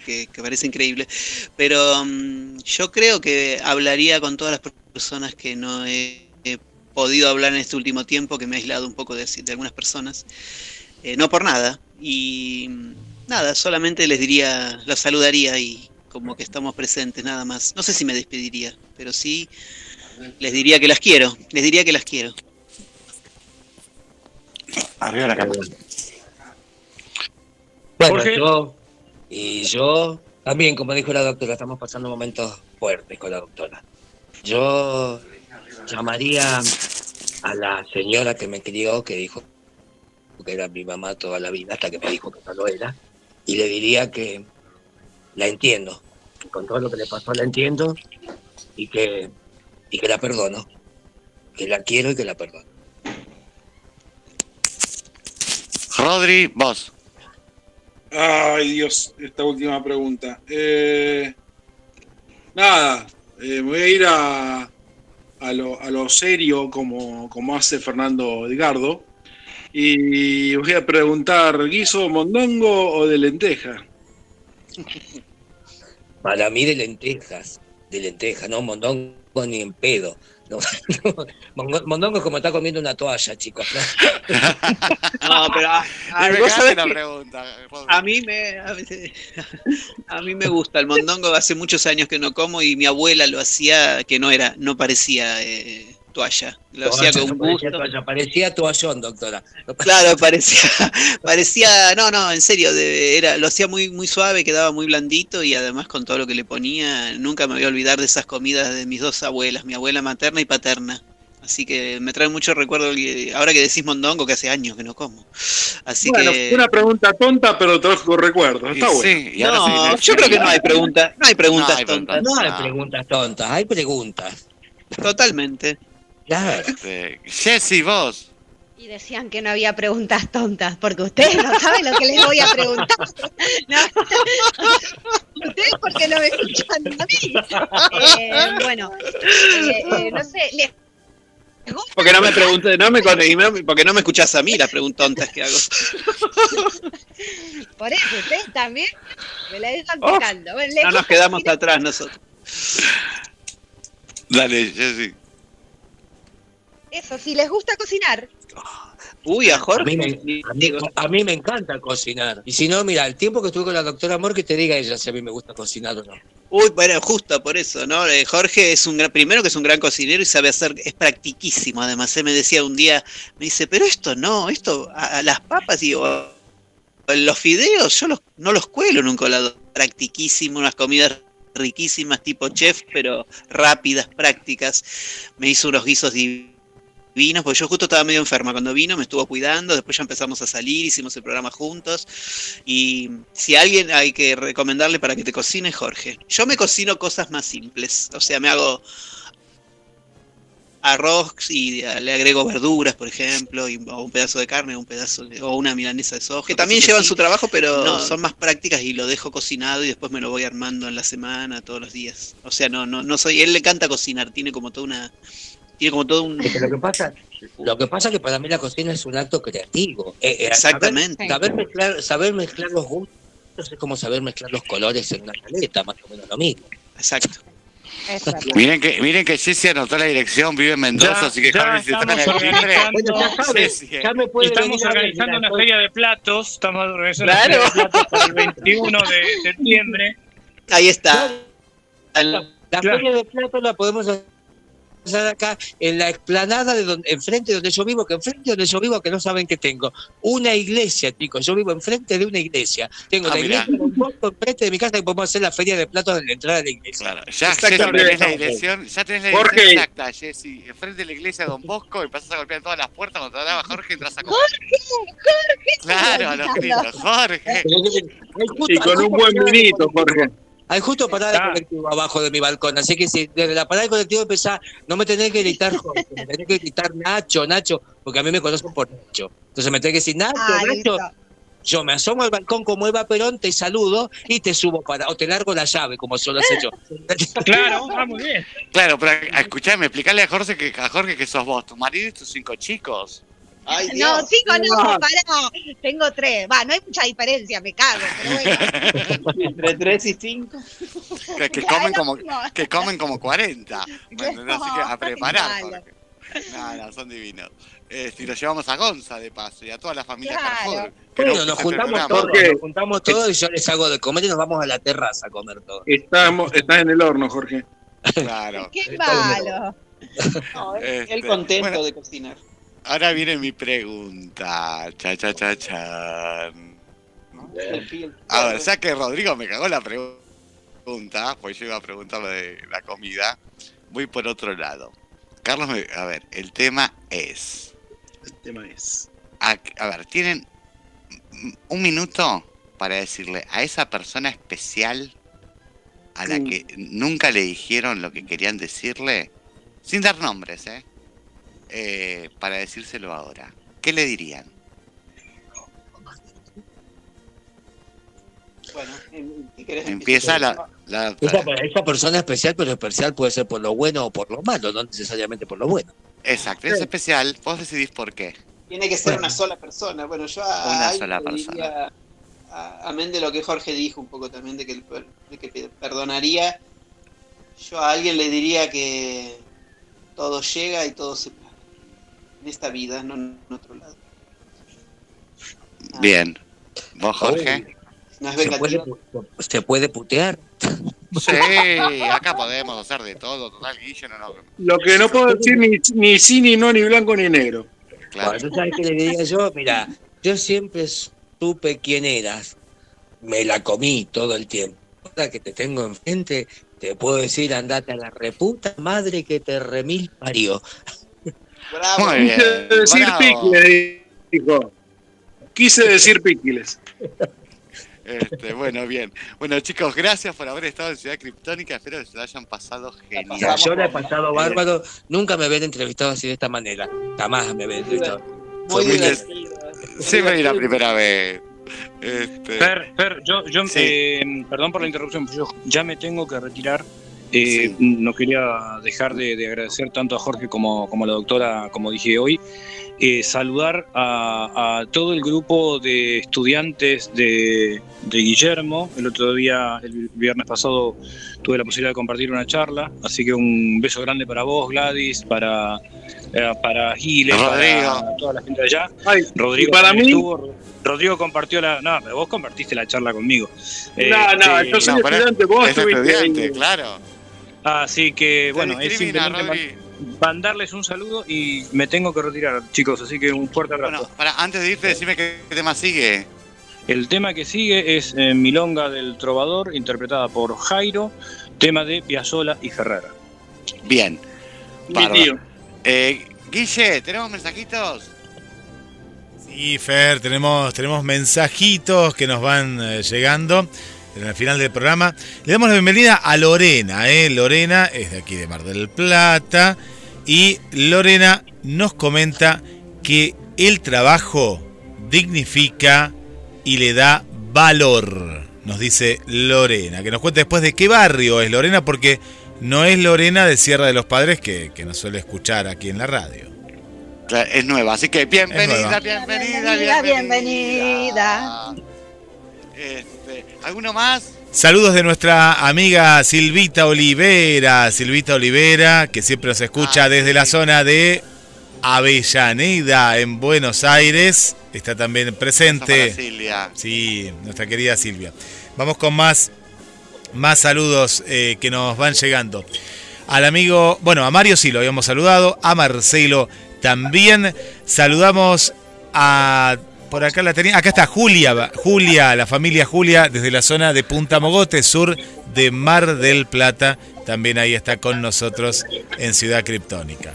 que, que parece increíble. Pero mm, yo creo que hablaría con todas las personas que no he, he podido hablar en este último tiempo, que me he aislado un poco de, de algunas personas. Eh, no por nada. Y mm, nada, solamente les diría, los saludaría y como que estamos presentes, nada más. No sé si me despediría, pero sí les diría que las quiero, les diría que las quiero. Arriba la cama. Bueno, Jorge. yo y yo también, como dijo la doctora, estamos pasando momentos fuertes con la doctora. Yo llamaría a la señora que me crió, que dijo que era mi mamá toda la vida, hasta que me dijo que no lo era, y le diría que la entiendo, que con todo lo que le pasó la entiendo y que, y que la perdono, que la quiero y que la perdono. Rodri, vos. Ay, Dios, esta última pregunta. Eh, nada, eh, me voy a ir a, a, lo, a lo serio como, como hace Fernando Edgardo. Y voy a preguntar, ¿guiso mondongo o de lenteja? Para mí de lentejas, de lentejas, no mondongo ni en pedo. No, no, mondongo es como estar comiendo una toalla, chicos. ¿no? No, pero a, a- me la pregunta, a mí me a, a mí me gusta el mondongo, hace muchos años que no como y mi abuela lo hacía que no era, no parecía eh, toalla, lo hacía con no gusto. parecía toalla, parecía toallón, doctora. Claro, parecía, parecía, no, no, en serio, de- era, lo hacía muy, muy suave, quedaba muy blandito y además con todo lo que le ponía, nunca me voy a olvidar de esas comidas de mis dos abuelas, mi abuela materna y paterna. Así que me trae mucho recuerdo, ahora que decís mondongo, que hace años que no como. Así bueno, que... una pregunta tonta, pero trajo recuerdos. Está bueno. sí, y ahora No, sí, yo creo que no hay preguntas, no hay preguntas No hay tontas. preguntas. No hay preguntas tontas, hay preguntas. Totalmente. Claro. Este, Jessy, vos. Y decían que no había preguntas tontas, porque ustedes no saben lo que les voy a preguntar. No. Ustedes porque no me escuchan a mí. Eh, bueno, eh, eh, no sé, les Porque no me preguntes, no me, porque no me escuchás a mí las preguntas tontas que hago. por eso ustedes también me la dejan Oh, picando. Bueno, les No nos quedamos atrás nosotros. Dale, Jessy. Eso, si les gusta cocinar, Uy, a A Jorge. mí, me, a, mí, a mí me encanta cocinar. Y si no, mira, el tiempo que estuve con la doctora Amor, que te diga ella si a mí me gusta cocinar o no. Uy, bueno, justo por eso, ¿no? Eh, Jorge es un gran, primero que es un gran cocinero y sabe hacer, es practiquísimo. Además, él me decía un día, me dice, pero esto no, esto, a, a las papas y los fideos, yo los, no los cuelo en un colador. Practiquísimo, unas comidas riquísimas tipo chef, pero rápidas, prácticas. Me hizo unos guisos divinos, porque yo justo estaba medio enferma cuando vino, me estuvo cuidando, después ya empezamos a salir, hicimos el programa juntos. Y si a alguien hay que recomendarle para que te cocine, Jorge. Yo me cocino cosas más simples, o sea, me hago arroz y le agrego verduras, por ejemplo, y, o un pedazo de carne, un pedazo de- o una milanesa de soja. Que también llevan su trabajo, pero no, son más prácticas y lo dejo cocinado y después me lo voy armando en la semana, todos los días. O sea, no, no, no soy, él le encanta cocinar, tiene como toda una, tiene como todo un. Lo que pasa, lo que pasa es que para mí la cocina es un acto creativo. Eh, eh, Exactamente. Saber, saber mezclar, saber mezclar los gustos es como saber mezclar los colores en una paleta, más o menos lo mismo. Exacto. Miren que, miren que Jessy anotó la dirección, vive en Mendoza, Ya- así que ya estamos organizando- Jessy, eh. Estamos organizando una feria de platos, estamos organizando Claro. una feria de platos para el 21 de septiembre. Ahí está. La feria de plato la podemos hacer acá en la explanada de donde, enfrente de donde yo vivo, que enfrente de donde yo vivo, que no saben que tengo. Una iglesia, chicos. Yo vivo enfrente de una iglesia. Tengo Ah, mirá. iglesia enfrente de mi casa y podemos hacer la feria de platos en la entrada de la iglesia. Ya, ya Exactamente. tenés la dirección, ya tenés la Jorge. dirección exacta, Jessy. Enfrente de la iglesia de Don Bosco y pasás a golpear todas las puertas cuando te hablaba Jorge entras a comer. Claro, a los gritos, Jorge. Y con un buen vinito, Jorge. Hay justo parada de colectivo abajo de mi balcón, así que si desde la parada de colectivo empezás, no me tenés que gritar Jorge, me tenés que gritar Nacho, Nacho, porque a mí me conocen por Nacho. Entonces me tenés que decir Nacho, Ah, Nacho. listo. Yo me asomo al balcón como Eva Perón, te saludo y te subo para, o te largo la llave, como solo has hecho. Claro, ah, muy bien. Claro, pero escuchame, explicarle a Jorge que a Jorge que sos vos, tu marido y tus cinco chicos. No, chicos, no, pará. Tengo tres. Va, no hay mucha diferencia, me cago. Pero bueno. Entre 3 y 5. Que, que comen como que comen como 40. ¿me entendés? Así que a preparar. No, no, son divinos. Eh, si lo llevamos a Gonza de paso y a toda la familia Claro. Carrefour. Bueno, no nos juntamos todos, nos juntamos todos y yo les hago de comer y nos vamos a la terraza a comer todo. Estamos, estás en el horno, Jorge. Claro. Qué malo. Este, Él contento bueno, de cocinar. Ahora viene mi pregunta. Cha, cha, cha, chan. A ver, ya que Rodrigo me cagó la pregunta, pues yo iba a preguntar lo de la comida, voy por otro lado. Carlos, me- a ver, el tema es... El tema es... A, a ver, tienen un minuto para decirle a esa persona especial a la Mm. que nunca le dijeron lo que querían decirle, sin dar nombres, ¿eh? Eh, para decírselo ahora. ¿Qué le dirían? Bueno, ¿qué querés Empieza la... la- Esa, esa persona especial, pero especial puede ser por lo bueno o por lo malo, no necesariamente por lo bueno. Exacto, es especial, vos decidís por qué. Tiene que ser una sola persona. Bueno, yo a, Una a sola persona. diría, a- amén de lo que Jorge dijo un poco también, de que, de que pe- perdonaría, yo a alguien le diría que todo llega y todo se. En esta vida, no en otro lado. Bien. ¿Vos, Jorge? No es ¿Se puede, ¿Se puede putear? Sí, acá podemos hacer de todo, total, Guille, no, no. Lo que no puedo decir ni, ni sí, ni no, ni blanco, ni negro. Claro. Bueno, ¿tú sabes qué le diría yo? Mira, yo siempre supe quién eras. Me la comí todo el tiempo. Ahora que te tengo enfrente, te puedo decir, andate a la reputa madre que te remil parió. Bravo. Muy bien. Quise decir bravo. piquiles, dijo. Quise decir piquiles. Este, bueno, bien. Bueno, chicos, gracias por haber estado en Ciudad Criptónica. Espero que se la hayan pasado genial. Yo la he pasado bárbaro. Nunca me ven entrevistado así de esta manera. Jamás me ven entrevistado. Muy Fuiste- divertido. Sí, me di la primera vez. Este, Per, Per, yo, yo Sí. eh, perdón por la interrupción, pero yo ya me tengo que retirar. Eh, Sí. No quería dejar de, de agradecer tanto a Jorge como, como a la doctora, como dije hoy. Eh, saludar a, a todo el grupo de estudiantes de, de Guillermo. El otro día, el viernes pasado, tuve la posibilidad de compartir una charla. Así que un beso grande para vos, Gladys, para, eh, para Giles, Rodrigo. para toda la gente de allá. Ay, Rodrigo y para mí, estuvo. Rodrigo compartió la. No, pero vos compartiste la charla conmigo. no, no, Este, yo soy no, estudiante, vos es estudiante, ahí. claro. Así que, bueno, es simplemente mandarles un saludo y me tengo que retirar, chicos. Así que un fuerte abrazo. Bueno, para, antes de irte, decime qué tema sigue. El tema que sigue es eh, Milonga del Trovador, interpretada por Jairo, tema de Piazzola y Ferrera. Bien. Tío. Eh, Guille, ¿tenemos mensajitos? Sí, Fer, tenemos, tenemos mensajitos que nos van eh, llegando en el final del programa. Le damos la bienvenida a Lorena, ¿eh? Lorena es de aquí de Mar del Plata Y Lorena nos comenta que el trabajo dignifica y le da valor. Nos dice Lorena, que nos cuente después de qué barrio es Lorena, porque no es Lorena de Sierra de los Padres que, que nos suele escuchar aquí en la radio. Es nueva, así que bienvenida, nueva. bienvenida, Bienvenida, bienvenida. bienvenida. ¿Alguno más? Saludos de nuestra amiga Silvita Olivera, Silvita Olivera, que siempre nos escucha desde la zona de Avellaneda, en Buenos Aires. Está también presente. Silvia. Sí, nuestra querida Silvia. Vamos con más, más saludos eh, que nos van llegando. Al amigo, bueno, a Mario sí lo habíamos saludado, a Marcelo también. Saludamos a, por acá la tenía, acá está Julia, Julia, la familia Julia, desde la zona de Punta Mogote, sur de Mar del Plata. También ahí está con nosotros en Ciudad Criptónica.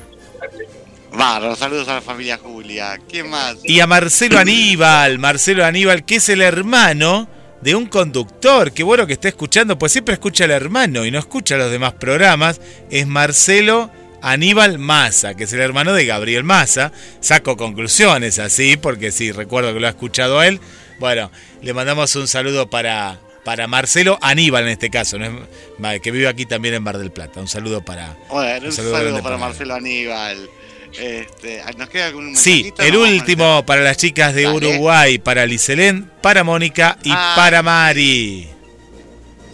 Bárbaro, saludos a la familia Julia. ¿Quién más? Y a Marcelo Aníbal, Marcelo Aníbal, que es el hermano de un conductor. Qué bueno que está escuchando, pues siempre escucha al hermano y no escucha los demás programas. Es Marcelo Aníbal Massa, que es el hermano de Gabriel Massa. Saco conclusiones así, porque sí, recuerdo que lo ha escuchado a él. Bueno, le mandamos un saludo para, para Marcelo Aníbal en este caso, ¿no es- que vive aquí también en Bar del Plata. Un saludo para... Bueno, un saludo para. Marcelo Aníbal. Este, ¿Nos queda algún Sí, el último para las chicas de Dale. Uruguay, para Liselén, para Mónica y Ah. para Mari.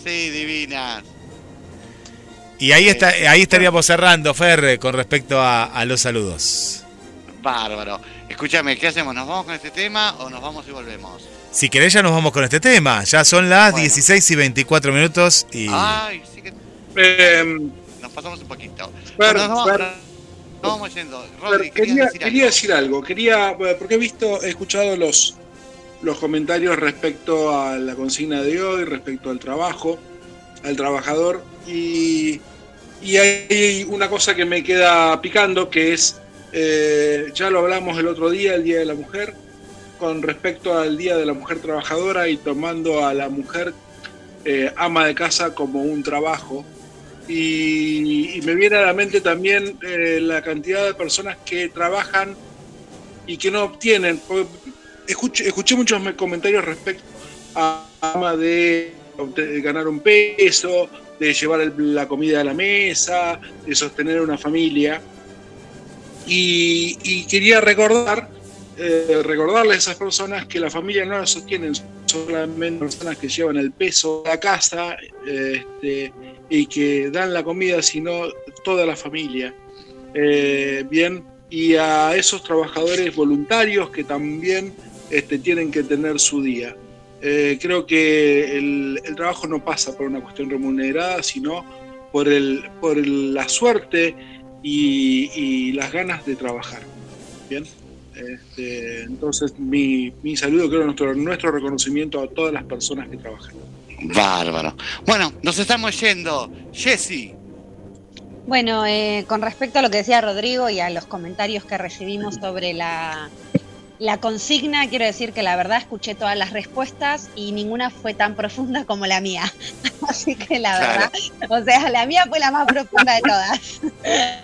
Sí, divinas. Y ahí está, ahí estaríamos cerrando, Fer, con respecto a, a los saludos. Bárbaro. Escúchame, ¿qué hacemos? ¿Nos vamos con este tema o nos vamos y volvemos? Si querés ya nos vamos con este tema. Ya son las 16 y 24 minutos y... Ay, sí que Eh, nos pasamos un poquito. Fer, Bueno, nos vamos, Fer, nos vamos yendo. Rodri, ¿querías quería, decir quería algo? decir algo, quería, eh, porque he visto, he escuchado los, los comentarios respecto a la consigna de hoy, respecto al trabajo, al trabajador, y, y hay una cosa que me queda picando, que es, eh, ya lo hablamos el otro día, el Día de la Mujer, con respecto al Día de la Mujer Trabajadora y tomando a la mujer eh, ama de casa como un trabajo. Y, y me viene a la mente también eh, la cantidad de personas que trabajan y que no obtienen. Escuché, escuché muchos me- comentarios respecto a ama de ganar un peso, de llevar la comida a la mesa, de sostener una familia. Y, y quería recordar, eh, recordarle a esas personas que la familia no la sostienen solamente personas que llevan el peso a la casa este, y que dan la comida, sino toda la familia. Eh, bien, y a esos trabajadores voluntarios que también este, tienen que tener su día. Eh, creo que el, el trabajo no pasa por una cuestión remunerada, sino por, el, por el- la suerte y, y las ganas de trabajar. Bien, Este, entonces mi, mi saludo, creo, nuestro, nuestro reconocimiento a todas las personas que trabajan. Bárbaro. Bueno, nos estamos yendo. Jessy. Bueno, eh, con respecto a lo que decía Rodrigo y a los comentarios que recibimos sobre la, la consigna, quiero decir que la verdad escuché todas las respuestas y ninguna fue tan profunda como la mía. Así que la Claro. verdad, o sea, la mía fue la más profunda de todas.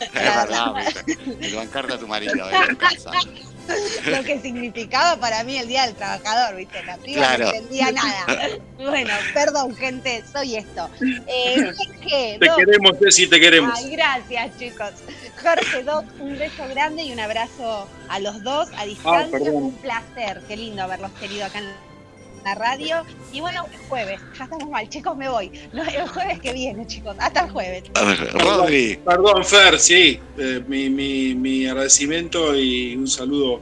Es verdad, viste. El bancarte a tu marido eh, lo que significaba para mí el Día del Trabajador, ¿viste? La piba Claro. no entendía nada. Bueno, perdón, gente, soy esto. Eh, Te queremos, Ceci, te queremos. Ay, gracias, chicos. Jorge, Doc, un beso grande y un abrazo a los dos a distancia. perdón. un placer, qué lindo haberlos tenido acá en la radio. Y bueno, el jueves, ya estamos mal, chicos, me voy. No, el jueves que viene, chicos, hasta el jueves. Rodri. Perdón, Fer, sí. eh, mi, mi, mi agradecimiento y un saludo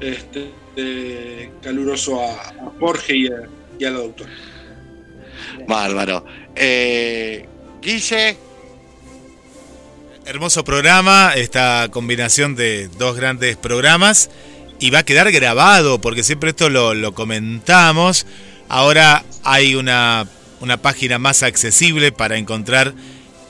este, eh, caluroso a, a Jorge y a, y a la doctora. Bárbaro. Eh, Guille. Hermoso programa, esta combinación de dos grandes programas. Y va a quedar grabado, porque siempre esto lo, comentamos. Ahora hay una, una página más accesible para encontrar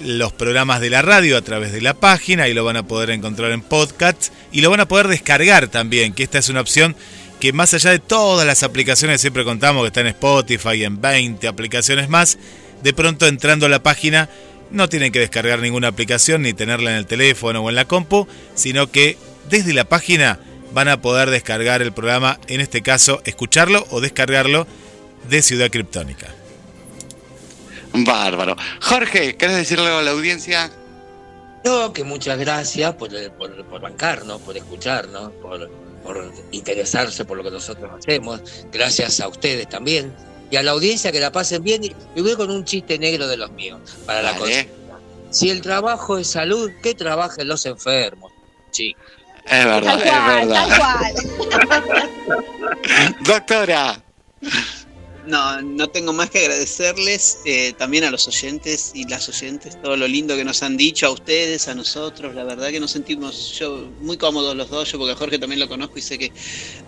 los programas de la radio a través de la página y lo van a poder encontrar en podcast y lo van a poder descargar también, que esta es una opción que más allá de todas las aplicaciones, siempre contamos que está en Spotify en 20 aplicaciones más, de pronto entrando a la página no tienen que descargar ninguna aplicación ni tenerla en el teléfono o en la compu, sino que desde la página van a poder descargar el programa, en este caso escucharlo o descargarlo de Ciudad Criptónica. Bárbaro. Jorge, ¿querés decirle algo a la audiencia? No, que muchas gracias por, por, por bancarnos, por escucharnos, por, por interesarse por lo que nosotros hacemos. Gracias a ustedes también. Y a la audiencia que la pasen bien. Y y voy con un chiste negro de los míos para la consigna. Si el trabajo es salud, que trabajen los enfermos. Sí. Es verdad, es verdad. Doctora. No, no tengo más que agradecerles eh, también a los oyentes y las oyentes todo lo lindo que nos han dicho, a ustedes, a nosotros. La verdad que nos sentimos yo muy cómodos los dos, yo porque a Jorge también lo conozco y sé que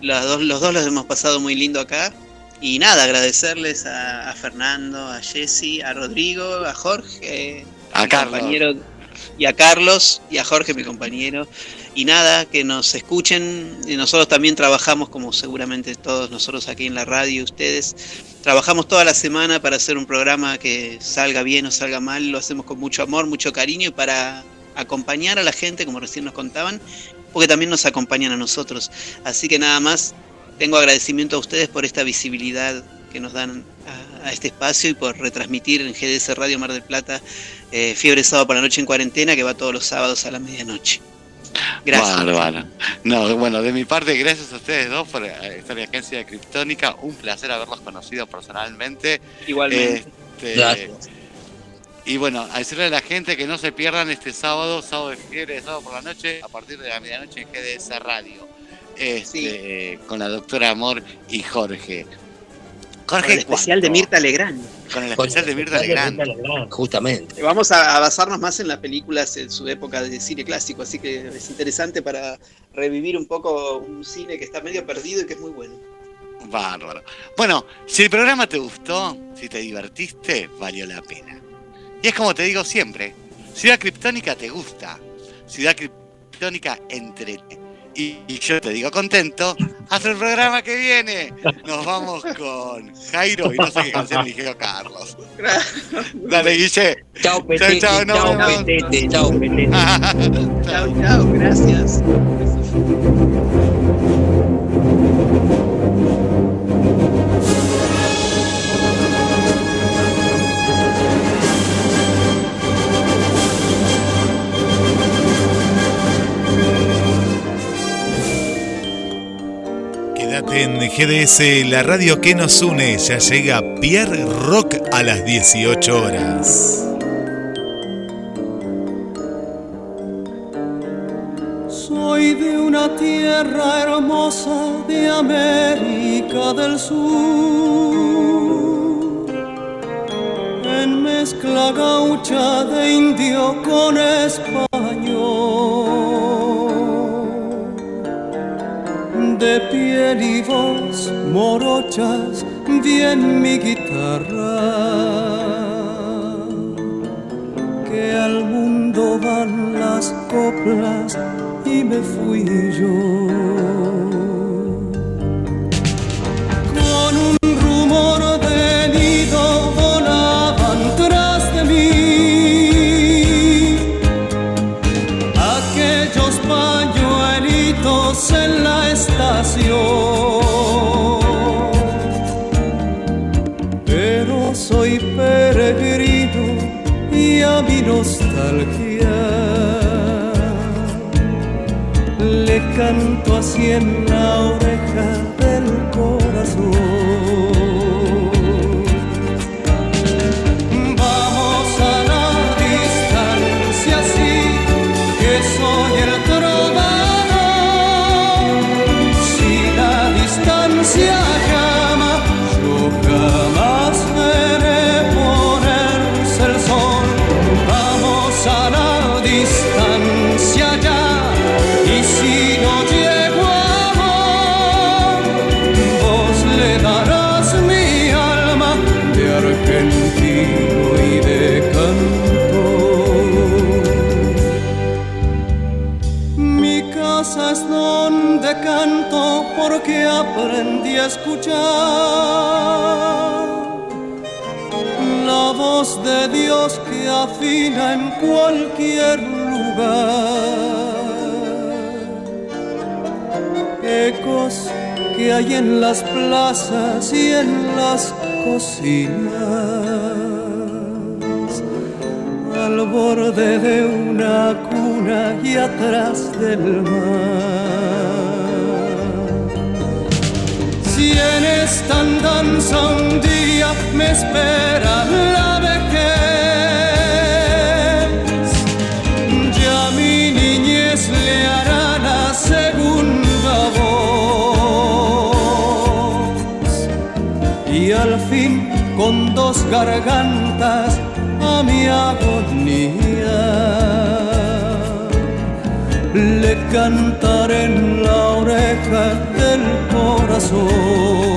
los dos los, dos los hemos pasado muy lindo acá. Y nada, agradecerles a, a Fernando, a Jesse, a Rodrigo, a Jorge, A Carlos. compañero, y a Carlos y a Jorge, mi compañero. Y nada, que nos escuchen. Nosotros también trabajamos, como seguramente todos nosotros aquí en la radio, ustedes. Trabajamos toda la semana para hacer un programa que salga bien o salga mal. Lo hacemos con mucho amor, mucho cariño y para acompañar a la gente, como recién nos contaban, porque también nos acompañan a nosotros. Así que nada más, tengo agradecimiento a ustedes por esta visibilidad que nos dan a, a este espacio y por retransmitir en GDS Radio Mar del Plata eh, Fiebre Sábado por la Noche en Cuarentena, que va todos los sábados a la medianoche. Gracias. Bárbaro. No, bueno, de mi parte, gracias a ustedes dos por eh, estar en la agencia de Criptónica. Un placer haberlos conocido personalmente. Igualmente. Este, Gracias. Y bueno, a decirle a la gente que no se pierdan este sábado, sábado de fiebre de sábado por la noche, a partir de la medianoche en GDS Radio. Este, Con la doctora Amor y Jorge. Con el especial de Mirta Legrand. Con el especial de Mirta Legrand. Justamente. Vamos a, basarnos más en las películas en su época de cine clásico, así que es interesante para revivir un poco un cine que está medio perdido y que es muy bueno. Bárbaro. Bueno, si el programa te gustó, si te divertiste, valió la pena. Y es como te digo siempre, Ciudad Criptónica te gusta, Ciudad Criptónica entrete. Y, y yo te digo contento, hasta el programa que viene. Nos vamos con Jairo y no sé qué canción eligió Carlos. Dale, Guille. Chao, petete, chao, chao, vemos. petete, chao, petete. Chao, chao, gracias. Quédate en GDS, la radio que nos une. Ya llega Pierre Rock a las 18 horas. Soy de una tierra hermosa de América del Sur, en mezcla gaucha de indio con español, piel y voz morochas, bien mi guitarra que al mundo van las coplas y me fui yo. Canto así en la voz de Dios que afina en cualquier lugar. Ecos que hay en las plazas y en las cocinas. Al borde de una cuna y atrás del mar. Si en andanza un día me espera la vejez, ya mi niñez le hará la segunda voz. Y al fin, con dos gargantas, a mi agonía le cantaré en la oreja corazón.